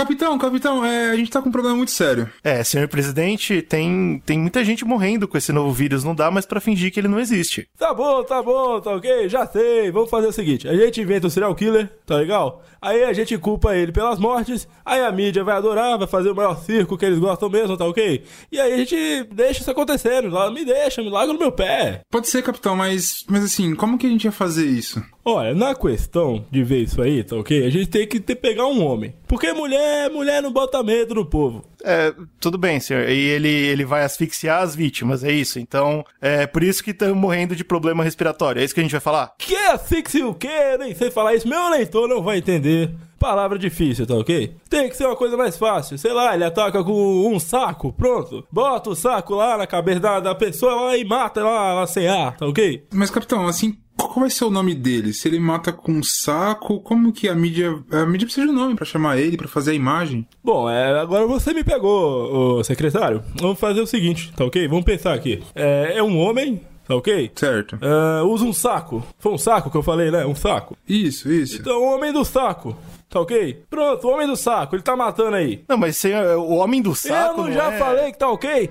Capitão, capitão, é, a gente tá com um problema muito sério. É, senhor presidente, tem, tem muita gente morrendo com esse novo vírus, não dá mais pra fingir que ele não existe. Tá bom, tá bom, tá ok, já sei. Vamos fazer o seguinte: a gente inventa o serial killer, tá legal? Aí a gente culpa ele pelas mortes, aí a mídia vai adorar, vai fazer o maior circo que eles gostam mesmo, tá ok? E aí a gente deixa isso acontecendo, lá- me deixa, me larga no meu pé. Pode ser, capitão, mas, mas assim, como que a gente ia fazer isso? Olha, na questão de ver isso aí, tá ok? A gente tem que ter, pegar um homem. Porque mulher, mulher não bota medo no povo. É, tudo bem, senhor. E ele, ele vai asfixiar as vítimas, é isso. Então, é por isso que estão morrendo de problema respiratório. É isso que a gente vai falar? Que asfixia o quê? Nem sei falar isso. Meu leitor não vai entender. Palavra difícil, tá ok? Tem que ser uma coisa mais fácil. Sei lá, ele ataca com um saco, pronto. Bota o saco lá na cabeça da, da pessoa lá e mata lá, lá sem ar, tá ok? Mas, capitão, assim, qual vai ser o nome dele? Se ele mata com um saco, como que a mídia. A mídia precisa de um nome pra chamar ele, pra fazer a imagem? Bom, é, agora você me pegou, ô, secretário. Vamos fazer o seguinte, tá ok? Vamos pensar aqui. É, é um homem, tá ok? Certo. É, usa um saco. Foi um saco que eu falei, né? Um saco. Isso, isso. Então, o homem do saco. Tá ok? Pronto, o homem do saco, ele tá matando aí. Não, mas senhor, o homem do saco. eu não já é... falei que tá ok?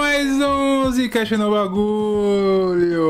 Mais um Zcast no bagulho.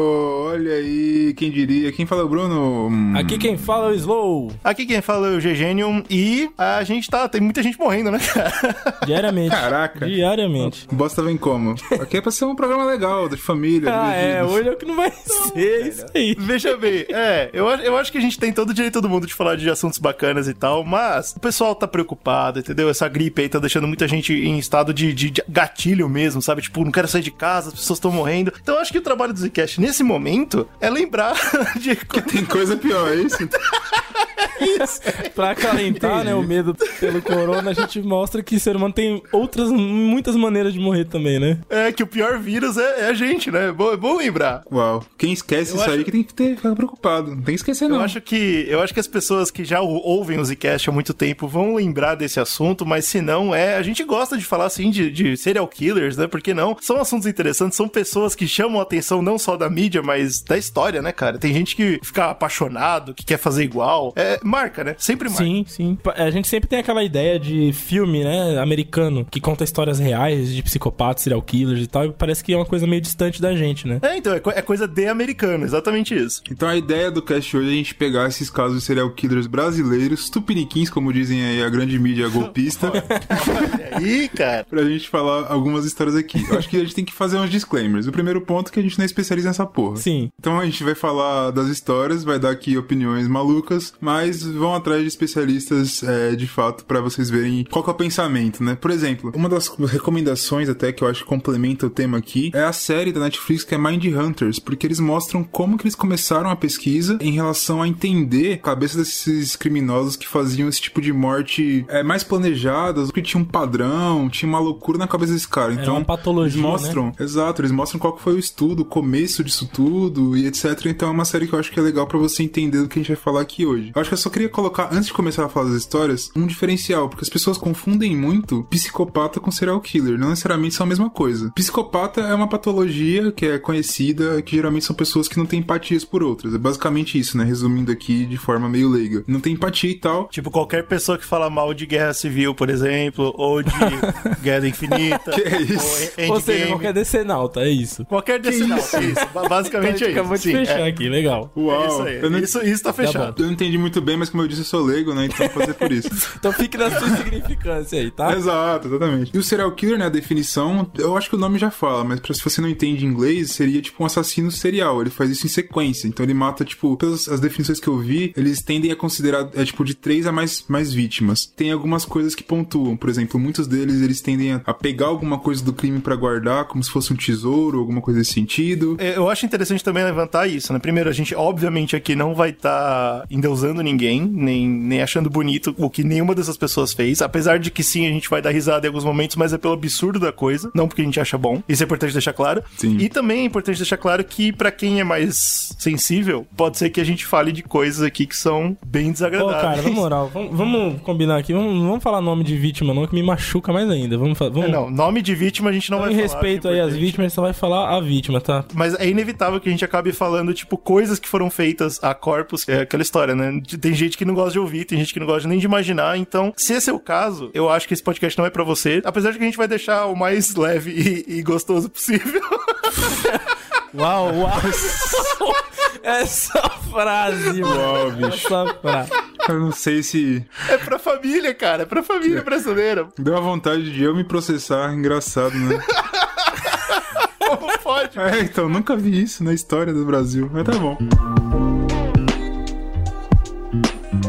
Olha aí, quem diria? Quem fala é o Bruno? Hum, Aqui quem fala é o Slow. Aqui quem fala é o Gegenium e a gente tá. Tem muita gente morrendo, né, cara? Diariamente. Caraca. Diariamente. Bosta vem como? Aqui é pra ser um programa legal, de família. Ah, é, hoje é o que não vai ser isso aí. Veja bem, é, eu, acho- eu acho que a gente tem todo o direito do mundo de falar de assuntos bacanas e tal, mas o pessoal tá preocupado, entendeu? Essa gripe aí tá deixando muita gente em estado de, de- de gatilho mesmo, sabe? Tipo, não quero sair de casa, as pessoas estão morrendo. Então eu acho que o trabalho do Zcast nesse momento é lembrar de. Tem coisa pior, é isso? Pra acalentar, né, o medo pelo corona, a gente mostra que o ser humano tem outras, muitas maneiras de morrer também, né? É que o pior vírus é, é a gente, né? É bom, é bom lembrar. Uau. Quem esquece Eu isso acho- aí que tem que ter, ficar preocupado. Não tem que esquecer, não. Eu acho que eu acho que as pessoas que já ou- ouvem o Zcast há muito tempo vão lembrar desse assunto, mas se não, é, a gente gosta de falar assim de, de serial killers, né? Porque não? São assuntos interessantes, são pessoas que chamam a atenção não só da mídia, mas da história, né, cara? Tem gente que fica apaixonado, que quer fazer igual. É, marca, né? Sempre marca. Sim, sim. Pa- A gente sempre tem aquela ideia de filme, né, americano, que conta histórias reais de psicopatas, serial killers e tal, e parece que é uma coisa meio distante da gente, né? É, então, é, co- é coisa de americano, exatamente isso. Então a ideia do cast hoje é a gente pegar esses casos de serial killers brasileiros, tupiniquins, como dizem aí a grande mídia golpista, Ih, cara. pra gente falar algumas histórias aqui. Acho que a gente tem que fazer uns disclaimers. O primeiro ponto é que a gente não é especialista nessa porra. Sim. Então a gente vai falar das histórias, vai dar aqui opiniões malucas, mas vão atrás de especialistas é, de fato pra vocês verem qual que é o pensamento, né? Por exemplo, uma das recomendações até que eu acho que complementa o tema aqui é a série da Netflix que é Mind Hunters, porque eles mostram como que eles começaram a pesquisa em relação a entender a cabeça desses criminosos que faziam esse tipo de morte é, mais planejadas, porque tinha um padrão, tinha uma loucura na cabeça desse cara. Então, eles mostram Exato, eles mostram qual foi o estudo, o começo disso tudo e etc. Então é uma série que eu acho que é legal pra você entender do que a gente vai falar aqui hoje. Eu acho que eu só queria colocar, antes de começar a falar das histórias, um diferencial, porque as pessoas confundem muito psicopata com serial killer. Não necessariamente são a mesma coisa. Psicopata é uma patologia que é conhecida, que geralmente são pessoas que não têm empatias por outras. É basicamente isso, né? Resumindo aqui de forma meio leiga. Não tem empatia e tal. Tipo, qualquer pessoa que fala mal de guerra civil, por exemplo, ou de guerra infinita, Que é isso? ou Ou seja, qualquer decenalta, é isso. Qualquer decisão. Isso, ba- basicamente Então, é isso. acabou de Sim, fechar é. aqui, legal. Uau! É isso aí. Eu não, Isso, isso tá fechado. eu não entendi muito bem, mas como eu disse, eu sou leigo, né? Então vou fazer por isso. Então fique na sua significância aí, tá? Exato, exatamente. E o serial killer, né, a definição, eu acho que o nome já fala, mas pra, se você não entende inglês, seria tipo um assassino serial. Ele faz isso em sequência. Então ele mata, tipo, pelas as definições que eu vi, eles tendem a considerar, é tipo, de três a mais, mais vítimas. Tem algumas coisas que pontuam. Por exemplo, muitos deles, eles tendem a, a pegar alguma coisa do crime pra guardar, como se fosse um tesouro, alguma coisa desse sentido. É, Eu acho interessante também levantar isso, né? Primeiro, a gente, obviamente, aqui não vai estar endeusando ninguém ninguém, nem, nem achando bonito o que nenhuma dessas pessoas fez. Apesar de que sim, a gente vai dar risada em alguns momentos, mas é pelo absurdo da coisa, não porque a gente acha bom. Isso é importante deixar claro. Sim. E também é importante deixar claro que, pra quem é mais sensível, pode ser que a gente fale de coisas aqui que são bem Pô, desagradáveis. cara, na moral, vamos, vamos combinar aqui. Vamos, não vamos falar nome de vítima, não, que me machuca mais ainda. Vamos, fa- É, vamos não, nome de vítima a gente não vai. Respeito é aí às vítimas, você vai falar a vítima, tá? Mas é inevitável que a gente acabe falando, tipo, coisas que foram feitas a corpos, é aquela história, né? Tem gente que não gosta de ouvir, tem gente que não gosta nem de imaginar. Então, se esse é o caso, eu acho que esse podcast não é pra você. Apesar de que a gente vai deixar o mais leve e, e gostoso possível. Uau, uau. Essa frase, Uau, bicho. Essa frase. Eu não sei se é pra família, cara. É pra família brasileira. deu a vontade de eu me processar. Engraçado, né? Como pode? É, então, nunca vi isso na história do Brasil. Mas tá bom.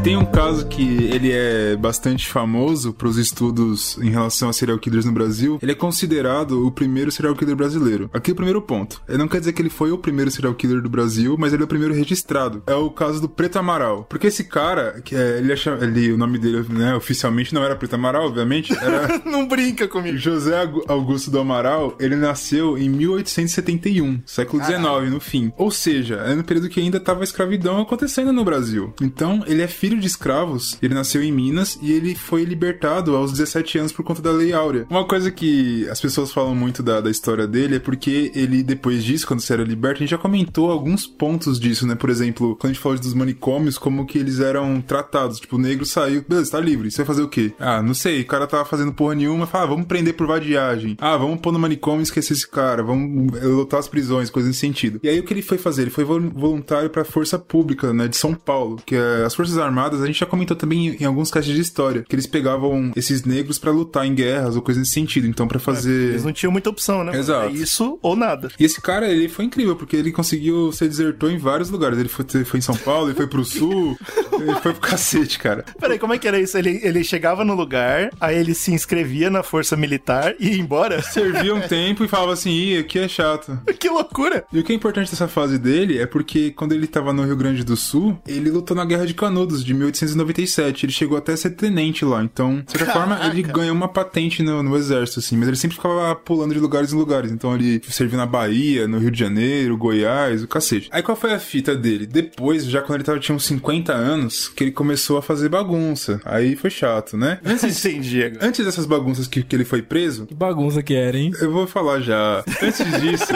Tem um caso que ele é bastante famoso para os estudos em relação a serial killers no Brasil. Ele é considerado o primeiro serial killer brasileiro. Aqui é o primeiro ponto. Ele não quer dizer que ele foi o primeiro serial killer do Brasil, mas ele é o primeiro registrado. É o caso do Preto Amaral. Porque esse cara, que é, ele, acha, ele o nome dele, né, oficialmente não era Preto Amaral, obviamente, era Não brinca comigo. José Augusto do Amaral, ele nasceu em 1871, século XIX, no fim. Ou seja, é no período que ainda estava a escravidão acontecendo no Brasil. Então, ele é filho de escravos, ele nasceu em Minas e ele foi libertado aos 17 anos por conta da Lei Áurea. Uma coisa que as pessoas falam muito da, da história dele é porque ele, depois disso, quando se era liberto, a gente já comentou alguns pontos disso, né? Por exemplo, quando a gente falou dos manicômios, como que eles eram tratados. Tipo, o negro saiu, beleza, tá livre, você vai fazer o quê? Ah, não sei, o cara tava fazendo porra nenhuma, fala, ah, vamos prender por vadiagem. Ah, vamos pôr no manicômio e esquecer esse cara, vamos eh, lotar as prisões, coisa nesse sentido. E aí o que ele foi fazer? Ele foi vol- voluntário pra Força Pública, né, de São Paulo, que é as Forças Armadas, a gente já comentou também em, alguns casos de história, que eles pegavam esses negros pra lutar em guerras ou coisa nesse sentido. Então, pra fazer... Eles não tinham muita opção, né? Exato. É isso ou nada. E esse cara, ele foi incrível, porque ele conseguiu ser desertor em vários lugares. Ele foi, foi em São Paulo, ele foi pro sul, ele foi pro cacete, cara. Peraí, como é que era isso? Ele, ele chegava no lugar, aí ele se inscrevia na força militar e ia embora? Servia um tempo e falava assim, ih, aqui é chato. que loucura! E o que é importante dessa fase dele é porque quando ele tava no Rio Grande do Sul, ele lutou na Guerra de Canudos de 1897. Ele chegou até a ser tenente lá. Então, de certa forma, ele ganhou uma patente no, no exército, assim. Mas ele sempre ficava pulando de lugares em lugares. Então, ele serviu na Bahia, no Rio de Janeiro, Goiás, o cacete. Aí, qual foi a fita dele? Depois, já quando ele tava, tinha uns 50 anos, que ele começou a fazer bagunça. Aí foi chato, né? Antes, Entendi agora. antes dessas bagunças que, que ele foi preso, Que bagunça que era, hein? eu vou falar já. Antes disso,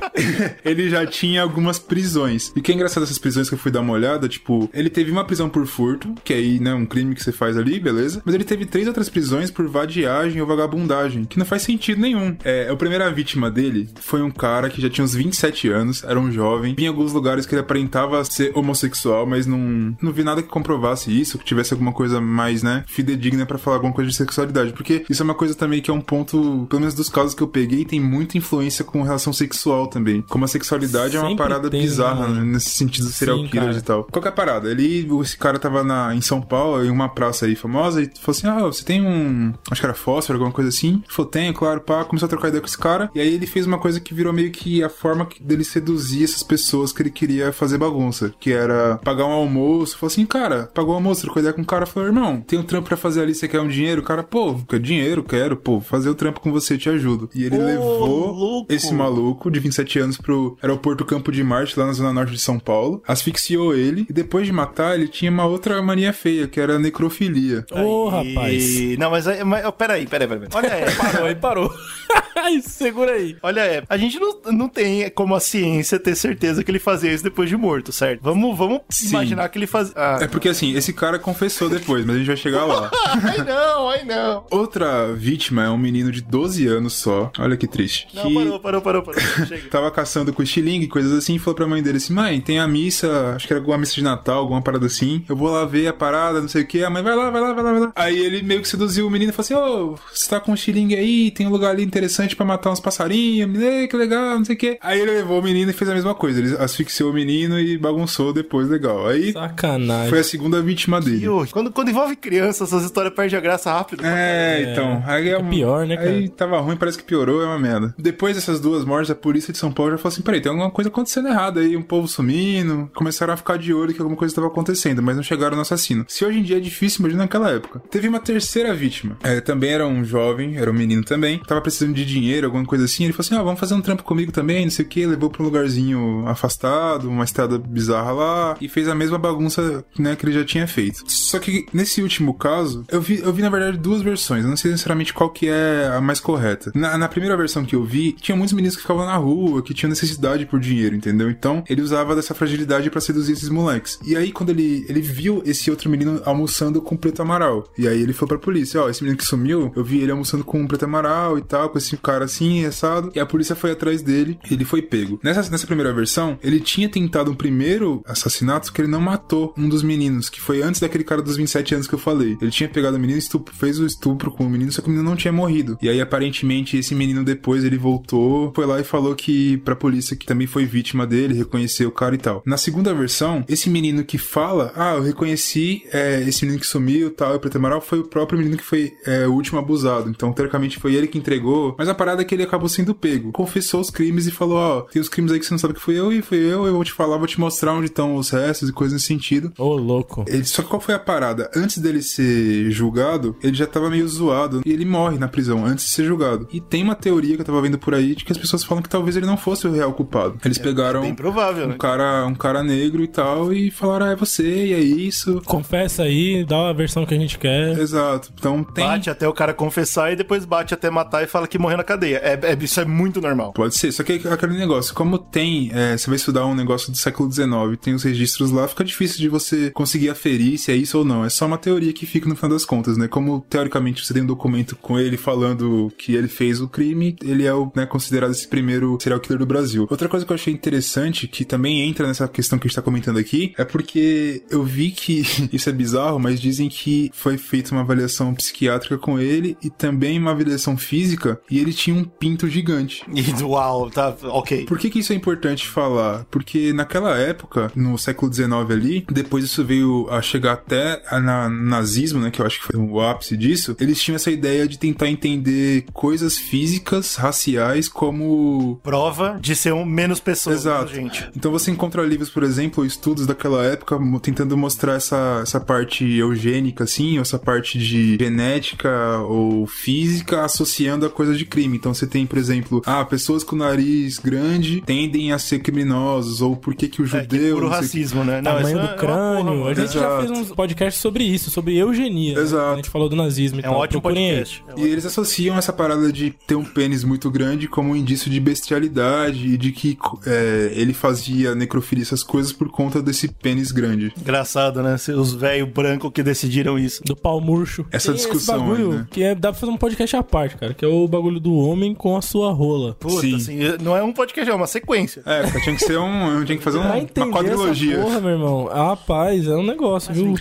ele já tinha algumas prisões. E o que é engraçado dessas prisões que eu fui dar uma olhada, tipo, ele teve uma prisão por furto, que aí, né, um crime que você faz ali, beleza? Mas ele teve três outras prisões por vadiagem ou vagabundagem, que não faz sentido nenhum. É, a primeira vítima dele foi um cara que já tinha uns 27 anos, era um jovem, vinha em alguns lugares que ele aparentava ser homossexual, mas não, não vi nada que comprovasse isso, que tivesse alguma coisa mais, né, fidedigna pra falar alguma coisa de sexualidade. Porque isso é uma coisa também que é um ponto, pelo menos dos casos que eu peguei, tem muita influência com relação sexual também. Como a sexualidade é uma Sempre parada tem, bizarra, né? né, nesse sentido do serial Sim, killers cara. e tal. Qual que é a parada? Ele, esse cara tava na, em São Paulo, em uma praça aí famosa, e falou assim: Ah, você tem um. Acho que era fósforo, alguma coisa assim. Ele falou: Tenho, claro, pá. Começou a trocar ideia com esse cara. E aí ele fez uma coisa que virou meio que a forma que- dele seduzir essas pessoas que ele queria fazer bagunça. Que era pagar um almoço. Falou assim: Cara, pagou o almoço, trocou ideia com o cara. Falou: Irmão, tem um trampo pra fazer ali, você quer um dinheiro? O cara, pô, quer dinheiro, quero, pô, fazer o trampo com você, te ajudo. E ele Ô, levou louco! esse maluco de 27 anos pro aeroporto Campo de Marte, lá na zona norte de São Paulo, asfixiou ele e depois de matar, ele tinha uma outra mania feia, que era a necrofilia. Ô, Aí- rapaz. Não, mas, aí- mas oh, peraí, peraí, peraí. Olha é, Parou aí, parou. Segura aí. olha é. A gente não, não tem como a ciência ter certeza que ele fazia isso depois de morto, certo? Vamos, vamos imaginar que ele fazia. Ah. É porque assim, esse cara confessou depois, mas a gente vai chegar lá. Ai não, ai não. Outra vítima é um menino de 12 anos só. Olha que triste. Não, que parou, parou, parou, parou. Chega. tava caçando com estilingue e coisas assim, e falou pra mãe dele assim: Mãe, tem a missa, acho que era alguma missa de Natal, alguma parada assim. Eu vou lá ver a parada, não sei o que. A mãe vai lá, vai lá, vai lá, vai lá. Aí ele meio que seduziu o menino e falou assim: Ô, você tá com um estilingue aí, tem um lugar ali interessante pra matar uns passarinhos, Ei, que legal, não sei o quê. Aí ele levou o menino e fez a mesma coisa. Ele asfixiou o menino e bagunçou depois, legal. Aí Sacanagem. foi a segunda vítima dele. Quando, quando envolve criança, essas histórias perdem a graça rápido. É, então. Aí é, pior, né, cara? Aí tava ruim, parece que piorou, é uma merda. Depois dessas duas mortes, a polícia de São Paulo já falou assim: peraí, tem alguma coisa acontecendo errada aí, um povo sumindo. Começaram a ficar de olho que alguma coisa estava acontecendo, mas não chegaram no assassino. Se hoje em dia é difícil, imagina naquela época. Teve uma terceira vítima. É, também era um jovem, era um menino também. Tava precisando de dinheiro, alguma coisa assim. Ele falou assim: ah, vamos fazer um trampo comigo também, não sei o que. Levou pra um lugarzinho afastado, uma estrada bizarra lá. E fez a mesma bagunça, né, que ele já tinha feito. Só que nesse último caso, eu vi, eu vi na verdade duas versões. Eu não sei sinceramente qual que é a mais correta. Na, na primeira versão que eu vi, tinha muitos meninos que ficavam na rua, que tinham necessidade por dinheiro, entendeu? Então, ele usava dessa fragilidade pra seduzir esses moleques. E aí, quando ele, ele viu esse outro menino almoçando com o Preto Amaral. E aí ele foi pra polícia, ó, esse menino que sumiu, eu vi ele almoçando com o Preto Amaral e tal, com esse cara assim, assado. E a polícia foi atrás dele ele foi pego. Nessa, nessa primeira versão, ele tinha tentado um primeiro assassinato que ele não matou um dos meninos, que foi antes daquele cara dos 27 anos que eu falei. Ele tinha pegado o menino, estupro, fez o estupro com o menino, só que o menino não tinha morrido. E aí, aparentemente, esse menino depois ele voltou, foi lá e falou que pra polícia que também foi vítima dele, reconheceu o cara e tal. Na segunda versão, esse menino que fala, ah, eu reconheci é, esse menino que sumiu tal, e o Preto Amaral, foi o próprio menino que foi é, o último abusado. Então, teoricamente, foi ele que entregou. Mas a parada é que ele acabou sendo pego. Confessou os crimes e falou, ó, tem os crimes aí que você não sabe que fui eu, e fui eu, eu vou te falar, vou te mostrar onde estão os restos e coisas nesse sentido. Ô, louco. Ele, só que qual foi a parada? Antes dele ser julgado, ele já tava meio zoado. E ele morre na prisão antes de ser julgado. E tem uma teoria que eu tava vendo por aí de que as pessoas falam que talvez ele não fosse o real culpado. Eles pegaram Bem provável, né? um cara, um cara negro e tal e falaram, ah, é você, e é isso. Confessa aí, dá a versão que a gente quer. Exato. Então tem. Bate até o cara confessar e depois bate até matar e fala que morreu na cadeia. É, é- isso é muito normal. Pode ser, só que é aquele negócio, como tem, é, você vai estudar um negócio do século XIX, tem os registros lá, fica difícil de você conseguir aferir se é isso ou não. É só uma teoria que fica no final das contas, né? Como teoricamente você tem um documento com ele falando que ele fez o crime, ele é o, né, considerado esse primeiro serial killer do Brasil. Outra coisa que eu achei interessante, que também entra nessa questão que a gente tá comentando aqui, é porque eu vi que isso é bizarro, mas dizem que foi feita uma avaliação psiquiátrica com ele e também uma avaliação física, e ele tinha um pinto gigante. E uau, tá, ok. Por que, que isso é importante falar? Porque naquela época, no século XIX ali, depois isso veio a chegar até na, nazismo, né? Que eu acho que foi o ápice disso. Eles tinham essa ideia de tentar entender coisas físicas, raciais, como Prova de ser um menos pessoa, Exato. gente. Então você encontra livros, por exemplo, estudos daquela época tentando mostrar essa, essa parte eugênica, assim, ou essa parte de genética ou física associando a coisas de crime. Então você tem, por exemplo, ah, pessoas com nariz grande tendem a ser criminosos, ou por que que o É, que judeu... puro não sei- racismo, né? Não, Tamanho é- do é crânio. porra, a gente já Exato. fez uns podcasts sobre isso, sobre eugenia. né? Exato. A gente falou do nazismo e É um tal. ótimo Procurem podcast. É um E eles associam essa parada de ter um pênis muito grande como um indício de bestialidade e de que é, ele fazia necrofilia, essas coisas por conta desse pênis grande. Engraçado, né? Os velhos brancos que decidiram isso. Do pau murcho. Essa Tem discussão esse bagulho aí, né? que é, dá pra fazer um podcast à parte, cara. Que é o bagulho do homem com a sua rola. Puta, Sim. assim, não é um podcast, é uma sequência. É, tinha que ser um. Tinha que fazer um- uma quadrilogia. essa porra, meu irmão. Rapaz, é um negócio, viu?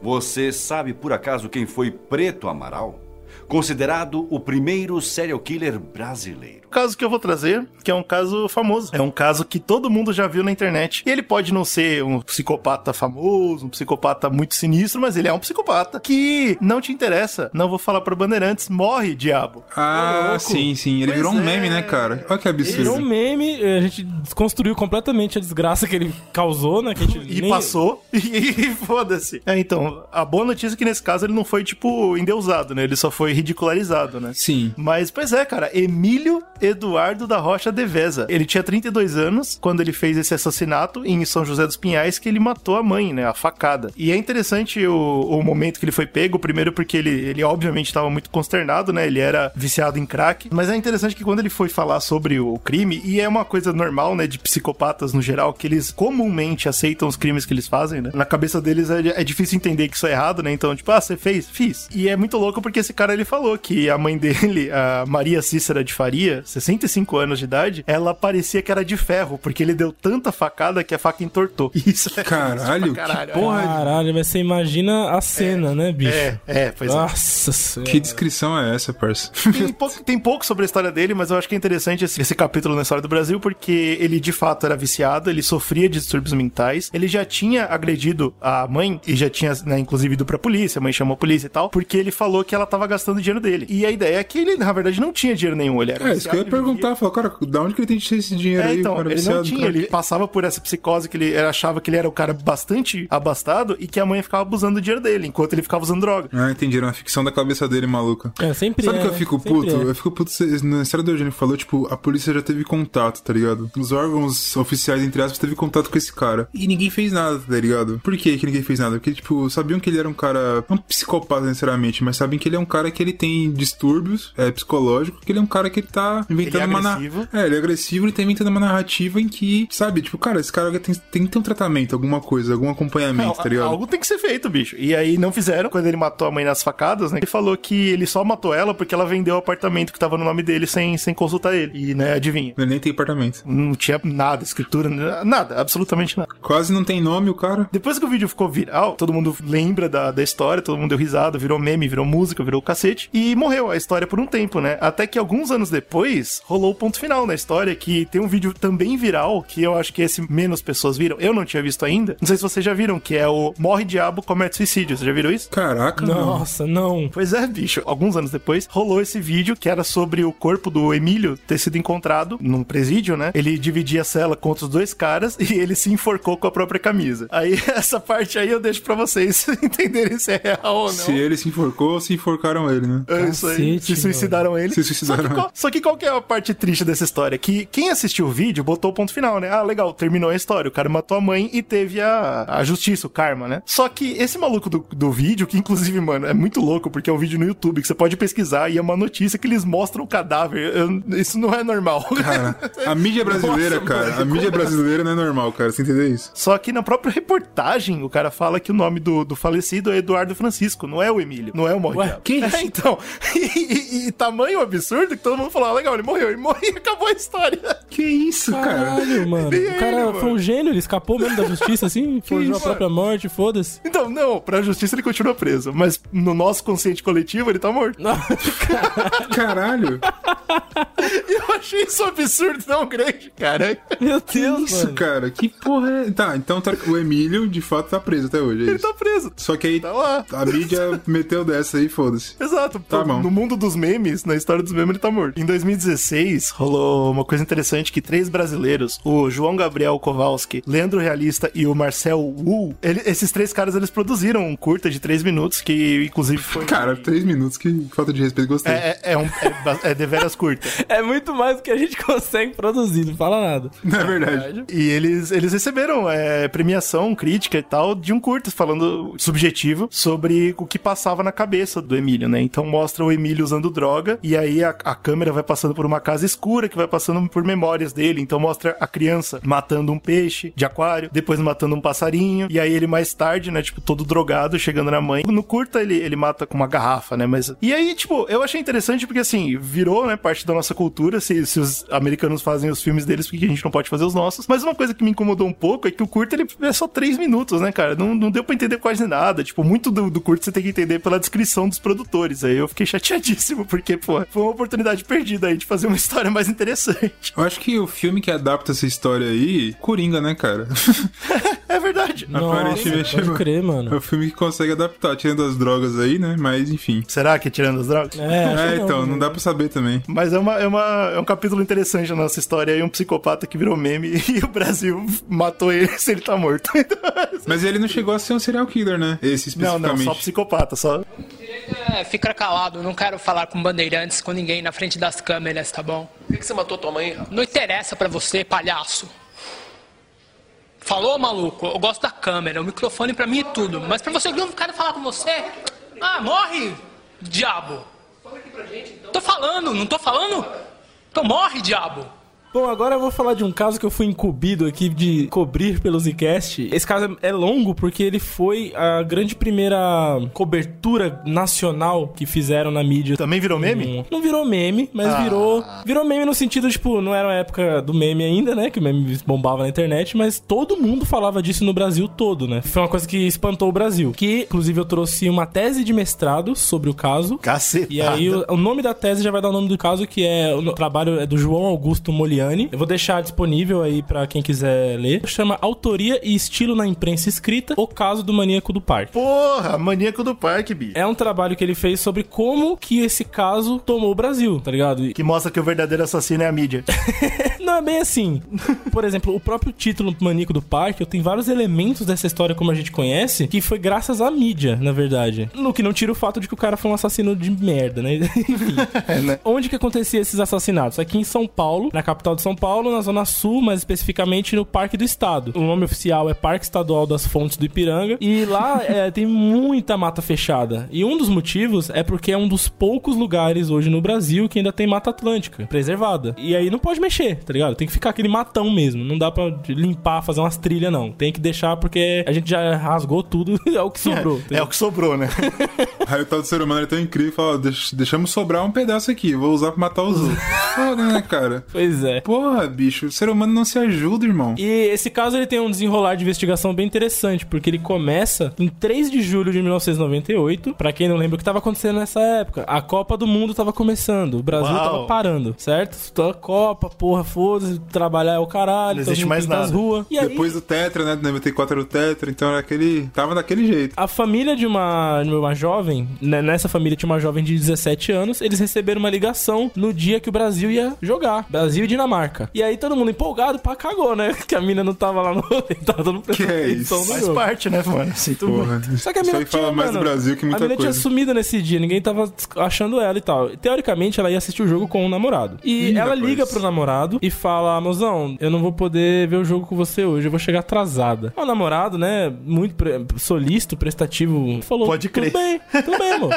Você sabe por acaso quem foi Preto Amaral? Considerado o primeiro serial killer brasileiro. O caso que eu vou trazer, que é um caso famoso. É um caso que todo mundo já viu na internet. E ele pode não ser um psicopata famoso, um psicopata muito sinistro, mas ele é um psicopata que não te interessa. Não vou falar pra Bandeirantes, morre, diabo. Ah, louco. sim, sim. Ele Pois virou um é. meme, né, cara? Olha que absurdo. Virou um meme, a gente desconstruiu completamente a desgraça que ele causou, né? Que a gente E nem- passou, e, foda-se. É, então, a boa notícia é que nesse caso ele não foi, tipo, endeusado, né? Ele só foi ridicularizado, né? Sim. Mas, pois é, cara, Emílio Eduardo da Rocha Deveza. Ele tinha 32 anos quando ele fez esse assassinato em São José dos Pinhais, que ele matou a mãe, né? A facada. E é interessante o, o momento que ele foi pego, primeiro porque ele, ele obviamente estava muito consternado, né? Ele era viciado em crack. Mas é interessante que quando ele foi falar sobre o crime, e é uma coisa normal, né, de psicopatas no geral, que eles comumente aceitam os crimes que eles fazem, né? Na cabeça deles é, é difícil entender que isso é errado, né? Então, tipo, ah, você fez? Fiz. E é muito louco porque esse cara cara ele falou que a mãe dele, a Maria Cícera de Faria, 65 anos de idade, ela parecia que era de ferro, porque ele deu tanta facada que a faca entortou. Isso é Caralho, caralho. que porra, Caralho, mas você imagina a cena, né, bicho? É, é, pois é. Nossa senhora. que descrição é essa, parça? Tem pouco, tem pouco sobre a história dele, mas eu acho que é interessante esse, esse capítulo na história do Brasil, porque ele de fato era viciado, ele sofria de distúrbios mentais, ele já tinha agredido a mãe e já tinha, né, inclusive ido pra polícia, a mãe chamou a polícia e tal, porque ele falou que ela tava gastando dinheiro dele. E a ideia é que ele, na verdade, não tinha dinheiro nenhum, ele era É, isso que eu ia perguntar. Falar, cara, da onde que ele tem esse dinheiro É, aí? então, cara, ele viciado não tinha, crack? ele passava por essa psicose que ele achava que ele era o cara bastante abastado e que a mãe ficava abusando do dinheiro dele, enquanto ele ficava usando droga. Ah, entendi. Era uma ficção da cabeça dele, maluca. É, sempre Sabe é, que eu né? fico puto? é. Eu fico puto na história do Eugênio falou, tipo, a polícia já teve contato, tá ligado? Os órgãos oficiais, entre aspas, teve contato com esse cara. E ninguém fez nada, tá ligado? Por que que ninguém fez nada? Porque, tipo, sabiam que ele era um cara, não psicopata necessariamente, mas sabem que ele é um cara que ele tem distúrbios é, psicológicos, que ele é um cara que ele tá inventando Ele é uma... na- agressivo. É, ele é agressivo, ele tá inventando uma narrativa em que, sabe, tipo, cara, esse cara tem, tem que ter um tratamento, alguma coisa, algum acompanhamento, tá ligado? Algo tem que ser feito, bicho. E aí não fizeram. Quando ele matou a mãe nas facadas, né? Ele falou que ele só matou ela porque ela vendeu o apartamento que tava no nome dele sem, sem consultar ele. E, né, adivinha? Ele nem tem apartamento. Não tinha nada, escritura, nada, absolutamente nada. Quase não tem nome o cara. Depois que o vídeo ficou viral, todo mundo lembra da, da história, todo mundo deu risada, virou meme, virou música, virou cacete. E morreu a história por um tempo, né? Até que alguns anos depois, rolou o ponto final na história, que tem um vídeo também viral, que eu acho que esse menos pessoas viram. Eu não tinha visto ainda. Não sei se vocês já viram, que é o Morre Diabo Comete Suicídio. Vocês já viram isso? Caraca, não. Nossa, não. Pois é, bicho. Alguns anos depois, rolou esse vídeo que era sobre o corpo do Emílio ter sido encontrado num presídio, né? Ele dividia a cela com outros dois caras e ele se enforcou com a própria camisa. Aí, essa parte aí eu deixo pra vocês entenderem se é real ou não. Se ele se enforcou, se enforcaram ele, né? É isso aí. Cacete, Se suicidaram ele. Se suicidaram Só que, qual, só que qual que é a parte triste dessa história? Que quem assistiu o vídeo botou o ponto final, né? Ah, legal, terminou a história. O cara matou a mãe e teve a, a justiça, o karma, né? Só que esse maluco do, do vídeo, que inclusive, mano, é muito louco, porque é um vídeo no YouTube que você pode pesquisar e é uma notícia que eles mostram o cadáver. Eu- isso não é normal. Cara, a mídia brasileira, Nossa, cara, mano, a mídia brasileira não é normal, cara. Você entendeu isso? Só que na própria reportagem, o cara fala que o nome do, do falecido é Eduardo Francisco, não é o Emílio, não é o Morre Ué, que isso? É, então. E, e- e tamanho absurdo que todo mundo falou: ah, legal, ele morreu, ele morreu e acabou a história. Que isso, cara? Caralho, mano. Nem O cara ele, mano. foi um gênio, ele escapou mesmo da justiça, assim, forjou a própria morte, foda-se. Então, não, pra justiça ele continua preso, mas no nosso consciente coletivo ele tá morto. Caralho. Eu achei isso um absurdo tão grande, cara. Meu Que Deus, isso, mano. cara? Que porra é? Tá, então tá- o Emílio, de fato, tá preso até hoje, é Ele isso. tá preso. Só que aí Tá lá. a mídia meteu dessa aí, foda-se. Exato. Tá bom. No mundo dos memes, na história dos memes, ele tá morto. Em 2016, rolou uma coisa interessante que três brasileiros, o João Gabriel Kowalski, Leandro Realista e o Marcel Wu, ele- esses três caras, eles produziram um curta de três minutos, que inclusive foi... Cara, três minutos, que falta de respeito, gostei. É, é, é, um, é, é deveras curta. É muito mais do que a gente consegue produzir, não fala nada. Não é verdade. E eles, eles receberam é, premiação, crítica e tal, de um curto, falando subjetivo sobre o que passava na cabeça do Emílio, né? Então mostra o Emílio usando droga, e aí a, a câmera vai passando por uma casa escura, que vai passando por memórias dele. Então mostra a criança matando um peixe de aquário, depois matando um passarinho, e aí ele mais tarde, né, tipo, todo drogado, chegando na mãe. No curta ele, ele mata com uma garrafa, né? Mas. E aí, tipo, eu achei interessante porque assim, virou, né, parte da nossa cultura. Se, se os americanos fazem os filmes deles, por que a gente não pode fazer os nossos? Mas uma coisa que me incomodou um pouco é que o curta ele é só três minutos, né, cara? Não, não deu pra entender quase nada. Tipo, muito do, do curto você tem que entender pela descrição dos produtores. Aí eu fiquei chateadíssimo, porque, pô, foi uma oportunidade perdida aí de fazer uma história mais interessante. Eu acho que o filme que adapta essa história aí, Coringa, né, cara? É verdade. Nossa, Aparentemente, pode crer, É mano. o filme que consegue adaptar, tirando as drogas aí, né? Mas enfim. Será que tirando as drogas? É, É, que então, não né? dá pra saber também. Mas é, uma, é, uma, é um capítulo interessante na nossa história aí, um psicopata que virou meme e o Brasil matou ele se ele tá morto. Mas ele não chegou a ser um serial killer, né? Esse não, especificamente. não, só psicopata, só. É, fica calado, não quero falar com bandeirantes, com ninguém na frente das câmeras, tá bom? Por que, que você matou tua mãe, rapaz? Não interessa pra você, palhaço. Falou, maluco? Eu gosto da câmera, o microfone pra mim é tudo. Mas pra você, eu não quero falar com você. Ah, morre, diabo. Tô falando, não tô falando? Então morre, diabo. Bom, agora eu vou falar de um caso que eu fui incumbido aqui de cobrir pelo Zcast. Esse caso é longo porque ele foi a grande primeira cobertura nacional que fizeram na mídia. Também virou meme? Não, não virou meme, mas Ah. virou virou meme no sentido, tipo, não era a época do meme ainda, né? Que o meme bombava na internet, mas todo mundo falava disso no Brasil todo, né? Foi uma coisa que espantou o Brasil. Que, inclusive, eu trouxe uma tese de mestrado sobre o caso. Caceta. E aí, o, o nome da tese já vai dar o nome do caso, que é o trabalho é do João Augusto Eu vou deixar disponível aí pra quem quiser ler. Chama Autoria e Estilo na Imprensa Escrita: O Caso do Maníaco do Parque. Porra, maníaco do parque, bi. É um trabalho que ele fez sobre como que esse caso tomou o Brasil, tá ligado? E- Que mostra que o verdadeiro assassino é a mídia. Não é bem assim. Por exemplo, o próprio título Maníaco do Parque, eu tenho vários elementos dessa história como a gente conhece, que foi graças à mídia, na verdade. No que não tira o fato de que o cara foi um assassino de merda, né? Enfim. né? Onde que acontecia esses assassinatos? Aqui em São Paulo, na capital de São Paulo, na Zona Sul, mais especificamente no Parque do Estado. O nome oficial é Parque Estadual das Fontes do Ipiranga. E lá é, tem muita mata fechada. E um dos motivos é porque é um dos poucos lugares hoje no Brasil que ainda tem mata atlântica preservada. E aí não pode mexer, tá ligado? Tem que ficar aquele matão mesmo. Não dá pra limpar, fazer umas trilhas, não. Tem que deixar porque a gente já rasgou tudo, é o que sobrou. É o que sobrou, né? Aí o tal do ser humano é tão incrível, fala, "Deix- deixamos sobrar um pedaço aqui, vou usar pra matar os outros. Foda, né, cara? Pois é. Porra, bicho, o ser humano não se ajuda, irmão. E esse caso ele tem um desenrolar de investigação bem interessante, porque ele começa em 3 de julho de 1998. Pra quem não lembra o que tava acontecendo nessa época, a Copa do Mundo tava começando, o Brasil Uau. tava parando, certo? Então, a Copa, porra, foda-se, trabalhar é o caralho, Não existe mais nada. ruas. E aí, Depois do Tetra, né? Do 94 era o Tetra, então era aquele. Tava daquele jeito. A família de uma, de uma jovem, né, nessa família tinha uma jovem de 17 anos, eles receberam uma ligação no dia que o Brasil ia jogar. Brasil e Dinamarca. E aí todo mundo empolgado, pá, cagou, né? Que a mina não tava lá no. tava todo mundo Que é isso? no Faz jogo. parte, né, mano? Sinto muito. Porra. Só que a Isso mina aí tinha, fala mais mano, do Brasil que A muita mina tinha coisa. sumido nesse dia, ninguém tava achando ela e tal. Teoricamente, ela ia assistir o jogo com o namorado. E Ih, ela rapaz. liga pro namorado e fala: Mozão, eu não vou poder ver o jogo com você hoje, eu vou chegar atrasada. O namorado, né, muito pre solícito, prestativo, falou: Pode crer. Tudo bem, tudo bem, amor.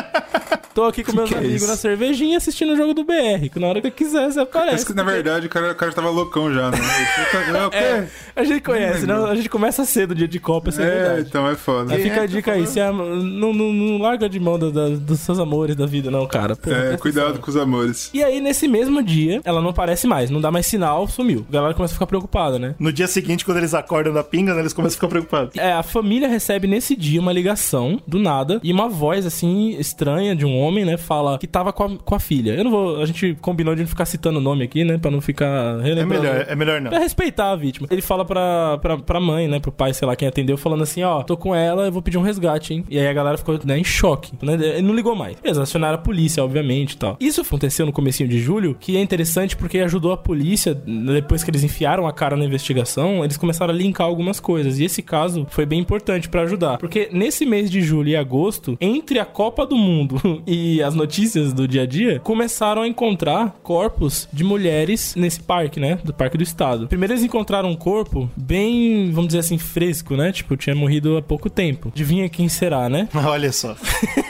Tô aqui com meus que é amigos isso? na cervejinha assistindo o jogo do BR, que na hora que eu quiser você Parece aparece. que na verdade o cara, o cara tava loucão já, né? É, o quê? É, a gente conhece, né? A gente começa cedo, dia de Copa, isso é, É, verdade. então é foda. Mas fica é a que dica aí, se a- não, não, não larga de mão da- da- dos seus amores da vida, não, cara. Pô, É, presta cuidado com os amores. E aí, nesse mesmo dia, ela não aparece mais, não dá mais sinal, sumiu. A galera começa a ficar preocupada, né? No dia seguinte, quando eles acordam da pinga, né, eles começam a ficar preocupados. É, a família recebe nesse dia uma ligação, do nada, e uma voz, assim, estranha de um homem, né, fala que tava com a, com a filha. Eu não vou... A gente combinou de não ficar citando o nome aqui, né, pra não ficar É relembrando. melhor, é melhor não. Pra respeitar a vítima. Ele fala pra, pra, pra mãe, né? Pro pai, sei lá, quem atendeu, falando assim: ó, tô com ela, eu vou pedir um resgate, hein? E aí a galera ficou né, em choque. Né? Ele não ligou mais. Eles acionaram a polícia, obviamente e tal. Isso aconteceu no comecinho de julho, que é interessante porque ajudou a polícia, depois que eles enfiaram a cara na investigação, eles começaram a linkar algumas coisas. E esse caso foi bem importante pra ajudar. Porque nesse mês de julho e agosto, entre a Copa do Mundo e as notícias do dia a dia, começaram a encontrar corpos de mulheres nesse parque, né? Do Parque do Estado. Primeiro eles encontraram um corpo bem, vamos dizer assim, fresco, né? Tipo, tinha morrido há pouco tempo. Adivinha quem será, né? Olha só.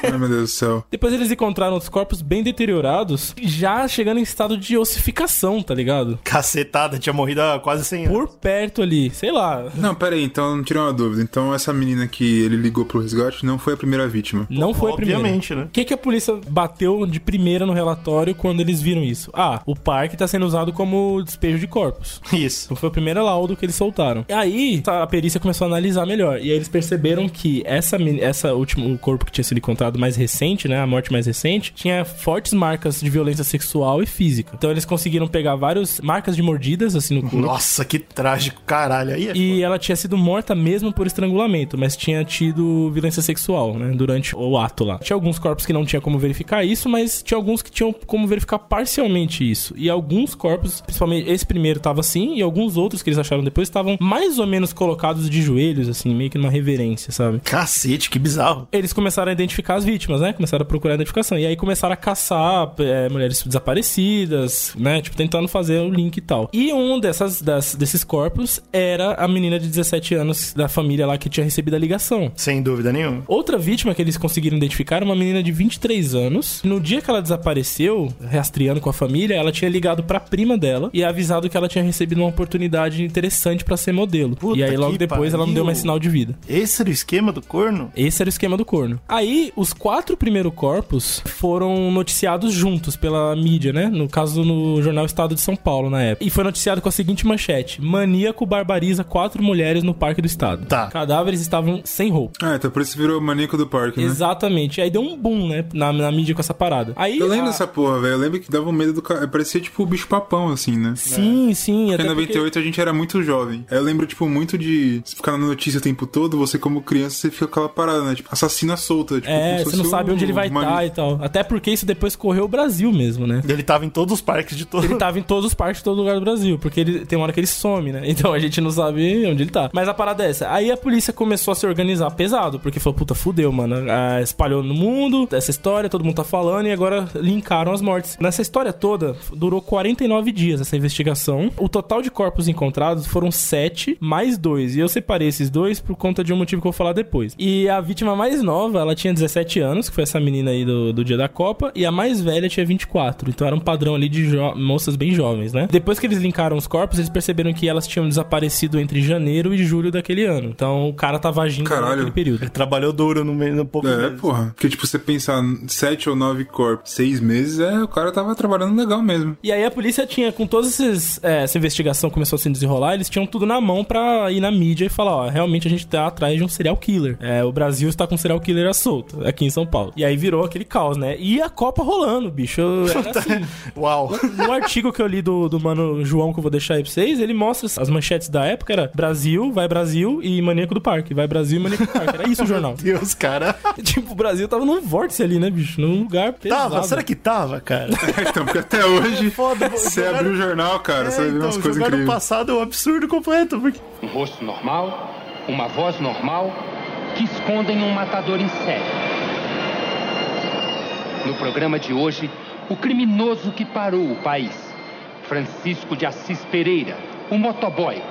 Ai, meu Deus do céu. Depois eles encontraram outros corpos bem deteriorados, já chegando em estado de ossificação, tá ligado? Cacetada, tinha morrido há quase 100 anos. Por perto ali, sei lá. Não, pera aí, então não tirei uma dúvida. Então essa menina que ele ligou pro resgate não foi a primeira vítima. Não foi a primeira. Obviamente, né? O que, que a polícia bateu de primeira no relatório quando eles viram isso? Ah, o parque tá sendo usado como despejo de corpos. Isso. Então foi o primeiro laudo que eles soltaram. E aí, a perícia começou a analisar melhor. E aí eles perceberam que essa, essa último corpo que tinha sido encontrado mais recente, né? A morte mais recente, tinha fortes marcas de violência sexual e física. Então eles conseguiram pegar várias marcas de mordidas, assim, no corpo. Nossa, que trágico, caralho. Aí é E ela tinha sido morta mesmo por estrangulamento, mas tinha tido violência sexual, né? Durante o ato lá. Tinha alguns corpos que não tinha como verificar isso, mas tinha alguns que tinham como verificar parcialmente isso. E alguns corpos, principalmente esse primeiro tava assim, e alguns outros que eles acharam depois estavam mais ou menos colocados de joelhos, assim, meio que numa reverência, sabe? Cacete, que bizarro. Eles começaram a identificar as vítimas, né? Começaram a procurar a identificação. E aí começaram a caçar é, mulheres desaparecidas, né? Tipo, tentando fazer o link e tal. E um dessas, das- desses corpos era a menina de 17 anos da família lá que tinha recebido a ligação. Sem dúvida nenhuma. Outra vítima que eles conseguiram identificar era uma menina de 23 23 anos. No dia que ela desapareceu, rastreando com a família, ela tinha ligado pra prima dela e avisado que ela tinha recebido uma oportunidade interessante pra ser modelo. Puta e aí logo depois ela não deu pariu. mais sinal de vida. Esse era o esquema do corno? Esse era o esquema do corno. Aí, os quatro primeiros corpos foram noticiados juntos pela mídia, né? No caso, no jornal Estado de São Paulo, na época. E foi noticiado com a seguinte manchete: Maníaco barbariza quatro mulheres no Parque do Estado. Tá. Cadáveres estavam sem roupa. Ah, então por isso virou o maníaco do parque, né? Exatamente. Aí deu um boom, né? Na, na mídia com essa parada. Aí. Eu lembro a- dessa porra, velho. Eu lembro que dava um medo do cara. Parecia tipo o bicho papão, assim, né? Sim, sim. Porque Até em porque... 98 a gente era muito jovem. Aí eu lembro, tipo, muito de ficar na notícia o tempo todo, você como criança, você fica com aquela parada, né? Tipo, assassina solta. Tipo, É, você não sabe onde ele vai estar e tal. Até porque isso depois correu o Brasil mesmo, né? Ele tava em todos os parques de todo Ele tava em todos os parques de todo lugar do Brasil, porque ele tem uma hora que ele some, né? Então a gente não sabe onde ele tá. Mas a parada é essa. Aí a polícia começou a se organizar pesado, porque falou, puta, fudeu, mano. Ah, espalhou no mundo essa história, todo mundo tá falando, e agora linkaram as mortes. Nessa história toda, durou 49 dias essa investigação. O total de corpos encontrados foram 7 mais 2. E eu separei esses dois por conta de um motivo que eu vou falar depois. E a vítima mais nova, ela tinha 17 anos, que foi essa menina aí do, do dia da Copa, e a mais velha tinha 24. Então era um padrão ali de jo- moças bem jovens, né? Depois que eles linkaram os corpos, eles perceberam que elas tinham desaparecido entre janeiro e julho daquele ano. Então o cara tava agindo Caralho. naquele período. Ele trabalhou duro no meio, no pouco É, meses. porra. Porque, tipo, você pensar sete ou nove corpos, seis meses, é, o cara tava trabalhando legal mesmo. E aí a polícia tinha, com toda é, essa investigação começou a se desenrolar, eles tinham tudo na mão pra ir na mídia e falar, ó, realmente a gente tá atrás de um serial killer. É, o Brasil está com um serial killer à solto, aqui em São Paulo. E aí virou aquele caos, né? E a Copa rolando, bicho. Era assim, Uau. no artigo que eu li do, do mano João, que eu vou deixar aí pra vocês, ele mostra as manchetes da época, era Brasil, vai Brasil e Maníaco do Parque. Vai Brasil e Maníaco do Parque. Era isso o jornal. Deus, cara. tipo, o Brasil tava num vórtice ali, né, bicho? Num lugar pesado. Tava? Será que tava, cara? então, porque até hoje, foda, você jogaram- abre o jornal, cara, você É, ver então, umas coisas no incríveis. passado é um absurdo completo. Porque... Um rosto normal, uma voz normal, que escondem um matador em série. No programa de hoje, o criminoso que parou o país. Francisco de Assis Pereira, o motoboy,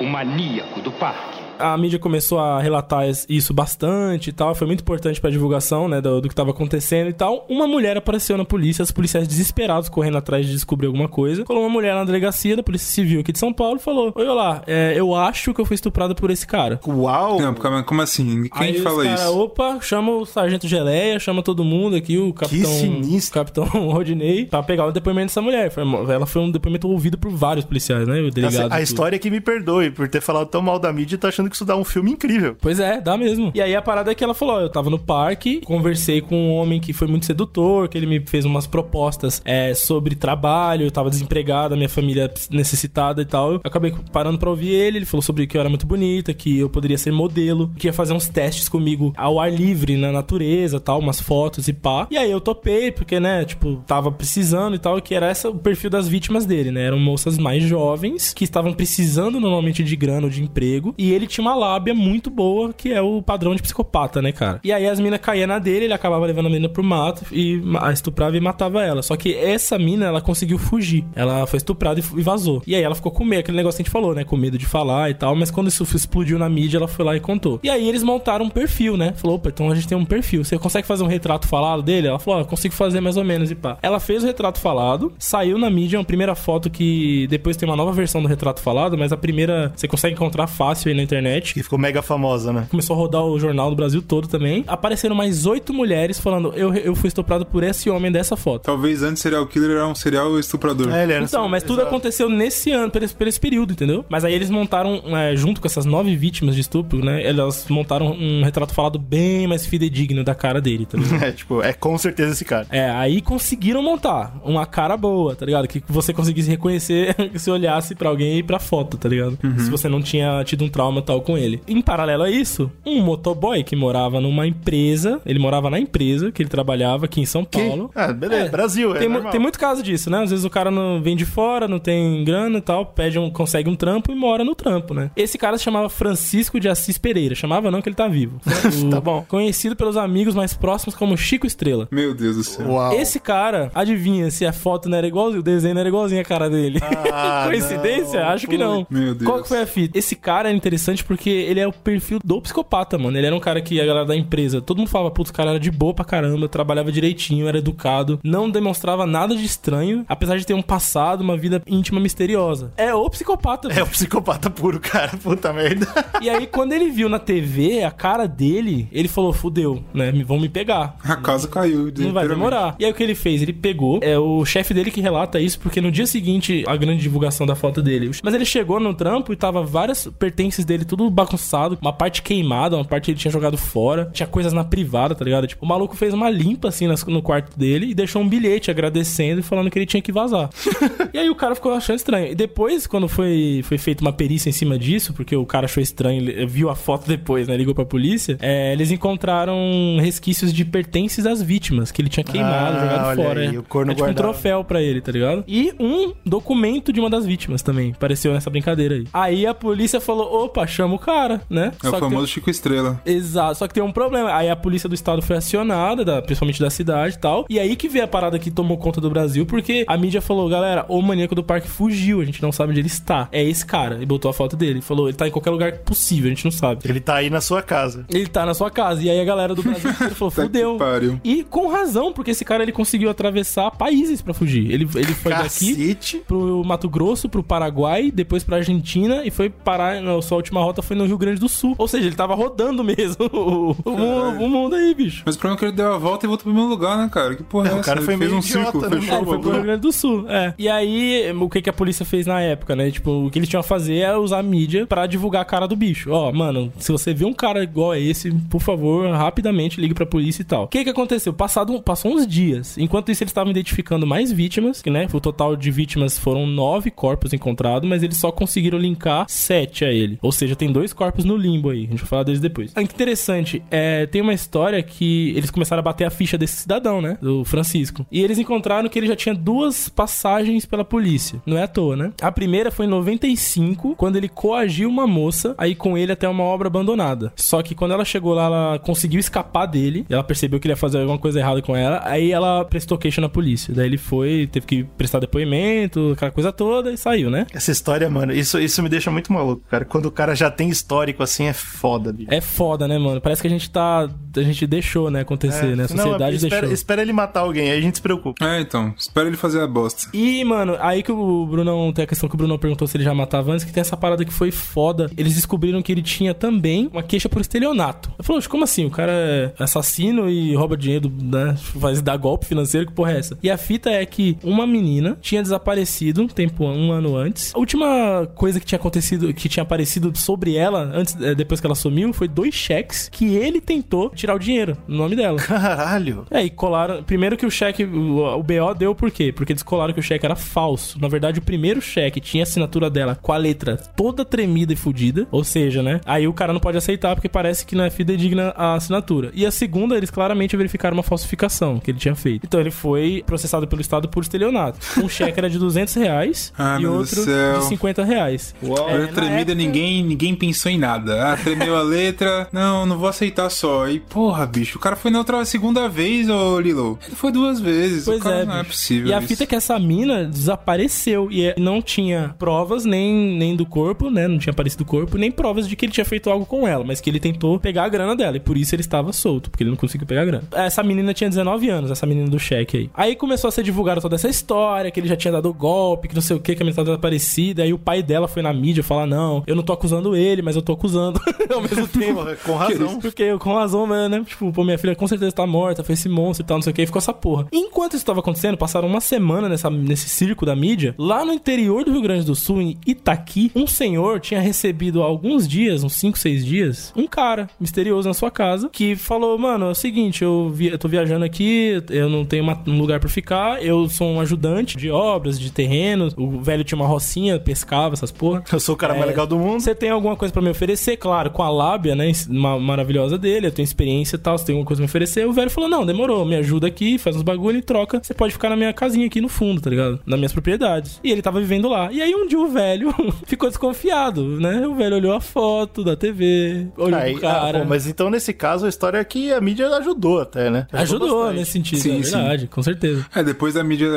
o maníaco do parque. A mídia começou a relatar isso bastante e tal. Foi muito importante pra divulgação, né, do, do que tava acontecendo e tal. Uma mulher apareceu na polícia, os policiais desesperados correndo atrás de descobrir alguma coisa. Colou uma mulher na delegacia da Polícia Civil aqui de São Paulo e falou: Oi, olá, é, eu acho que eu fui estuprada por esse cara. Uau! Não, como assim? Quem Aí que fala cara, isso? Opa, chama o Sargento Geleia, chama todo mundo aqui, o capitão. sinistro. O capitão Rodinei, pra pegar o depoimento dessa mulher. Foi- ela foi um depoimento ouvido por vários policiais, né? O delegado. Essa- a tudo. história é que me perdoe por ter falado tão mal da mídia e tá achando que isso dá um filme incrível. Pois é, dá mesmo. E aí a parada é que ela falou: ó, eu tava no parque, conversei com um homem que foi muito sedutor, que ele me fez umas propostas é, sobre trabalho, eu tava desempregada, minha família necessitada e tal. Eu acabei parando pra ouvir ele, ele falou sobre que eu era muito bonita, que eu poderia ser modelo, que ia fazer uns testes comigo ao ar livre, na natureza tal, umas fotos e pá. E aí eu topei, porque, né, tipo, tava precisando e tal, que era essa o perfil das vítimas dele, né? Eram moças mais jovens, que estavam precisando normalmente de grana ou de emprego, e ele tinha uma lábia muito boa, que é o padrão de psicopata, né, cara? E aí as minas caíam na dele, ele acabava levando a menina pro mato e ma- estuprava e matava ela. Só que essa mina, ela conseguiu fugir. Ela foi estuprada e vazou. E aí ela ficou com medo, aquele negócio que a gente falou, né? Com medo de falar e tal, mas quando isso explodiu na mídia, ela foi lá e contou. E aí eles montaram um perfil, né? Falou, opa, então a gente tem um perfil. Você consegue fazer um retrato falado dele? Ela falou, ó, eu consigo fazer mais ou menos e pá. Ela fez o retrato falado, saiu na mídia, uma primeira foto que depois tem uma nova versão do retrato falado, mas a primeira você consegue encontrar fácil aí na internet. Que ficou mega famosa, né? Começou a rodar o jornal do Brasil todo também. Apareceram mais oito mulheres falando: eu, eu fui estuprado por esse homem dessa foto. Talvez antes serial killer era um serial estuprador. É, ele era Então, mas tudo exato. aconteceu nesse ano, por esse, por esse período, entendeu? Mas aí eles montaram, é, junto com essas nove vítimas de estupro, né? Elas montaram um retrato falado bem mais fidedigno da cara dele, tá ligado? É, tipo, é com certeza esse cara. É, aí conseguiram montar uma cara boa, tá ligado? Que você conseguisse reconhecer se olhasse pra alguém e pra foto, tá ligado? Se você não tinha tido um trauma tal com ele. Em paralelo a isso, um motoboy que morava numa empresa, ele morava na empresa que ele trabalhava aqui em São Paulo. Ah, beleza, É, Brasil, é tem, normal. tem muito caso disso, né? Às vezes o cara não vem de fora, não tem grana e tal, pede um, consegue um trampo e mora no trampo, né? Esse cara se chamava Francisco de Assis Pereira. Chamava não que ele tá vivo. Tá bom. Conhecido pelos amigos mais próximos como Chico Estrela. Meu Deus do céu. Uau. Esse cara, adivinha se a foto não era igualzinho, o desenho não era igualzinho a cara dele. Ah, Coincidência? não. Acho que não. Meu Deus. Qual que foi a fita? Esse cara era interessante porque ele é o perfil do psicopata, mano. Ele era um cara que a galera da empresa, todo mundo falava, putz, o cara era de boa pra caramba, trabalhava direitinho, era educado, não demonstrava nada de estranho, apesar de ter um passado, uma vida íntima misteriosa. É o psicopata, É o psicopata puro, cara. Puta merda. E aí, quando ele viu na TV a cara dele, ele falou: fudeu, né? Vão me pegar. A casa caiu. Não vai demorar. E aí o que ele fez? Ele pegou, é o chefe dele que relata isso, porque no dia seguinte, a grande divulgação da foto dele. Mas ele chegou no trampo e tava várias pertences dele tudo bagunçado, uma parte queimada, uma parte ele tinha jogado fora, tinha coisas na privada, tá ligado? Tipo, o maluco fez uma limpa assim no quarto dele e deixou um bilhete agradecendo e falando que ele tinha que vazar. e aí o cara ficou achando estranho. E depois, quando foi, foi feita uma perícia em cima disso, porque o cara achou estranho, viu a foto depois, né? Ligou pra polícia, é, eles encontraram resquícios de pertences das vítimas, que ele tinha queimado, Ah, jogado fora. aí, é. o corno é tipo um troféu pra ele, tá ligado? E um documento de uma das vítimas também, apareceu nessa brincadeira aí. Aí a polícia falou, opa, chama o cara, né? É o Só que famoso tem- Chico Estrela. Exato, só que tem um problema. Aí a polícia do estado foi acionada, da- principalmente da cidade e tal. E aí que veio a parada que tomou conta do Brasil, porque a mídia falou, galera, o maníaco do parque fugiu, a gente não sabe onde ele está. É esse cara. E botou a foto dele. Falou, ele tá em qualquer lugar possível, a gente não sabe. Ele tá aí na sua casa. Ele tá na sua casa. E aí a galera do Brasil falou, Tá fudeu. pariu. E com razão, porque esse cara ele conseguiu atravessar países pra fugir. Ele, ele foi daqui Cacete. pro Mato Grosso, pro Paraguai, depois pra Argentina e foi parar. Na sua última rota foi no Rio Grande do Sul. Ou seja, ele tava rodando mesmo o, o mundo, o mundo aí, bicho. Mas o problema é que ele deu a volta e voltou pro mesmo lugar, né, cara? Que porra é, É, o cara Ele foi fez meio um círculo, idiota, né? fechou É, foi pro Rio. Grande do Sul, é. E aí, o que, que a polícia fez na época, né? Tipo, o que eles tinham a fazer era usar a mídia pra divulgar a cara do bicho. Ó, mano, se você vê um cara igual a esse, por favor, rapidamente ligue pra polícia e tal. O que que aconteceu? Passado, passou uns dias. Enquanto isso, eles estavam identificando mais vítimas, que, né? O total de vítimas foram nove corpos encontrados, mas eles só conseguiram linkar sete a ele. Ou seja, tem dois corpos no limbo aí. A gente vai falar deles depois. Ah, Interessante, é, tem uma história que eles começaram a bater a ficha desse cidadão, né? Do Francisco. E eles encontraram que ele já tinha duas passagens pela polícia. Não é à toa, né? A primeira foi em 95, quando ele coagiu uma moça aí com ele até uma obra abandonada. Só que quando ela chegou lá, ela conseguiu escapar dele. Ela percebeu que ele ia fazer alguma coisa errada com ela. Aí ela prestou queixa na polícia. Daí ele foi, teve que prestar depoimento, aquela coisa toda e saiu, né? Essa história, mano, isso, isso me deixa muito maluco, cara. Quando o cara já tem histórico assim, é foda, bicho. É foda, né, mano? Parece que a gente tá. A gente deixou, né, acontecer, né? A Não, sociedade espera, deixou. espera ele matar alguém, aí a gente se preocupa. É, então. Espera ele fazer a bosta. E, mano, aí que o Brunão. Tem a questão que o Brunão perguntou se ele já matava antes, que tem essa parada que foi foda. Eles descobriram que ele tinha também uma queixa por estelionato. Eu falei, "Oxe, como assim? O cara é assassino e rouba dinheiro, né? Faz dar golpe financeiro, que porra é essa? E a fita é que uma menina tinha desaparecido um tempo, um ano antes. A última coisa que tinha acontecido, que tinha aparecido sobre ela, antes, eh, depois que ela sumiu, foi dois cheques que ele tentou tirar o dinheiro no nome dela. Caralho. É, e colaram. Primeiro que o cheque. O, o BO deu por quê? Porque eles colaram que o cheque era falso. Na verdade, o primeiro cheque tinha a assinatura dela com a letra toda tremida e fodida. Ou seja, né? Aí o cara não pode aceitar porque parece que não é fidedigna a assinatura. E a segunda, eles claramente verificaram uma falsificação que ele tinha feito. Então ele foi processado pelo Estado por estelionato. Um cheque era de 200 reais Ah, e outro de 50 reais. Uau. É, tremida, época- ninguém, ninguém pensou em nada. Ah, tremeu a letra. Não, não vou aceitar só. E, porra, bicho, o cara foi na outra segunda vez, ô Lilo. Ele foi duas vezes. Pois o cara é, não é possível. E a isso. fita é que essa mina desapareceu e é- não tinha provas nem, nem do corpo, né? Não tinha aparecido o corpo, nem provas de que ele tinha feito algo com ela, mas que ele tentou pegar a grana dela e por isso ele estava solto, porque ele não conseguiu pegar a grana. Essa menina tinha 19 anos, essa menina do cheque aí. Aí começou a ser divulgada toda essa história, que ele já tinha dado golpe, que não sei o que, que a menina estava desaparecida. Aí o pai dela foi na mídia falar: Não, eu não tô acusando ele, mas eu tô acusando ao mesmo tempo. Com razão. Porque eu, com razão, né? Tipo, pô, minha filha com certeza tá morta, foi esse monstro e tal, não sei o que, e ficou essa porra. Enquanto isso tava acontecendo, passaram uma semana nessa, nesse circo da mídia, lá no interior do Rio Grande do Sul, em Itaqui, um senhor tinha recebido há alguns dias, uns 5, 6 dias, um cara misterioso na sua casa, que falou, mano, é o seguinte, eu, vi- eu tô viajando aqui, eu não tenho uma- um lugar pra ficar, eu sou um ajudante de obras, de terrenos, o velho tinha uma rocinha, pescava essas porra. Eu sou o cara mais É, legal do mundo. Você tem alguma coisa pra me oferecer? Claro, com a lábia, né? ma- maravilhosa dele, eu tenho experiência e tal, você tem alguma coisa pra me oferecer? O velho falou: não, demorou, me ajuda aqui, faz uns bagulho e troca. Você pode ficar na minha casinha aqui no fundo, tá ligado? Nas minhas propriedades. E ele tava vivendo lá. E aí um dia o velho ficou desconfiado, né? O velho olhou a foto da TV, olhou Aí, o cara. ah, pô, mas então nesse caso a história é que a mídia ajudou até, né? Ajudou bastante. nesse sentido, Sim, é verdade, com certeza. É, depois da mídia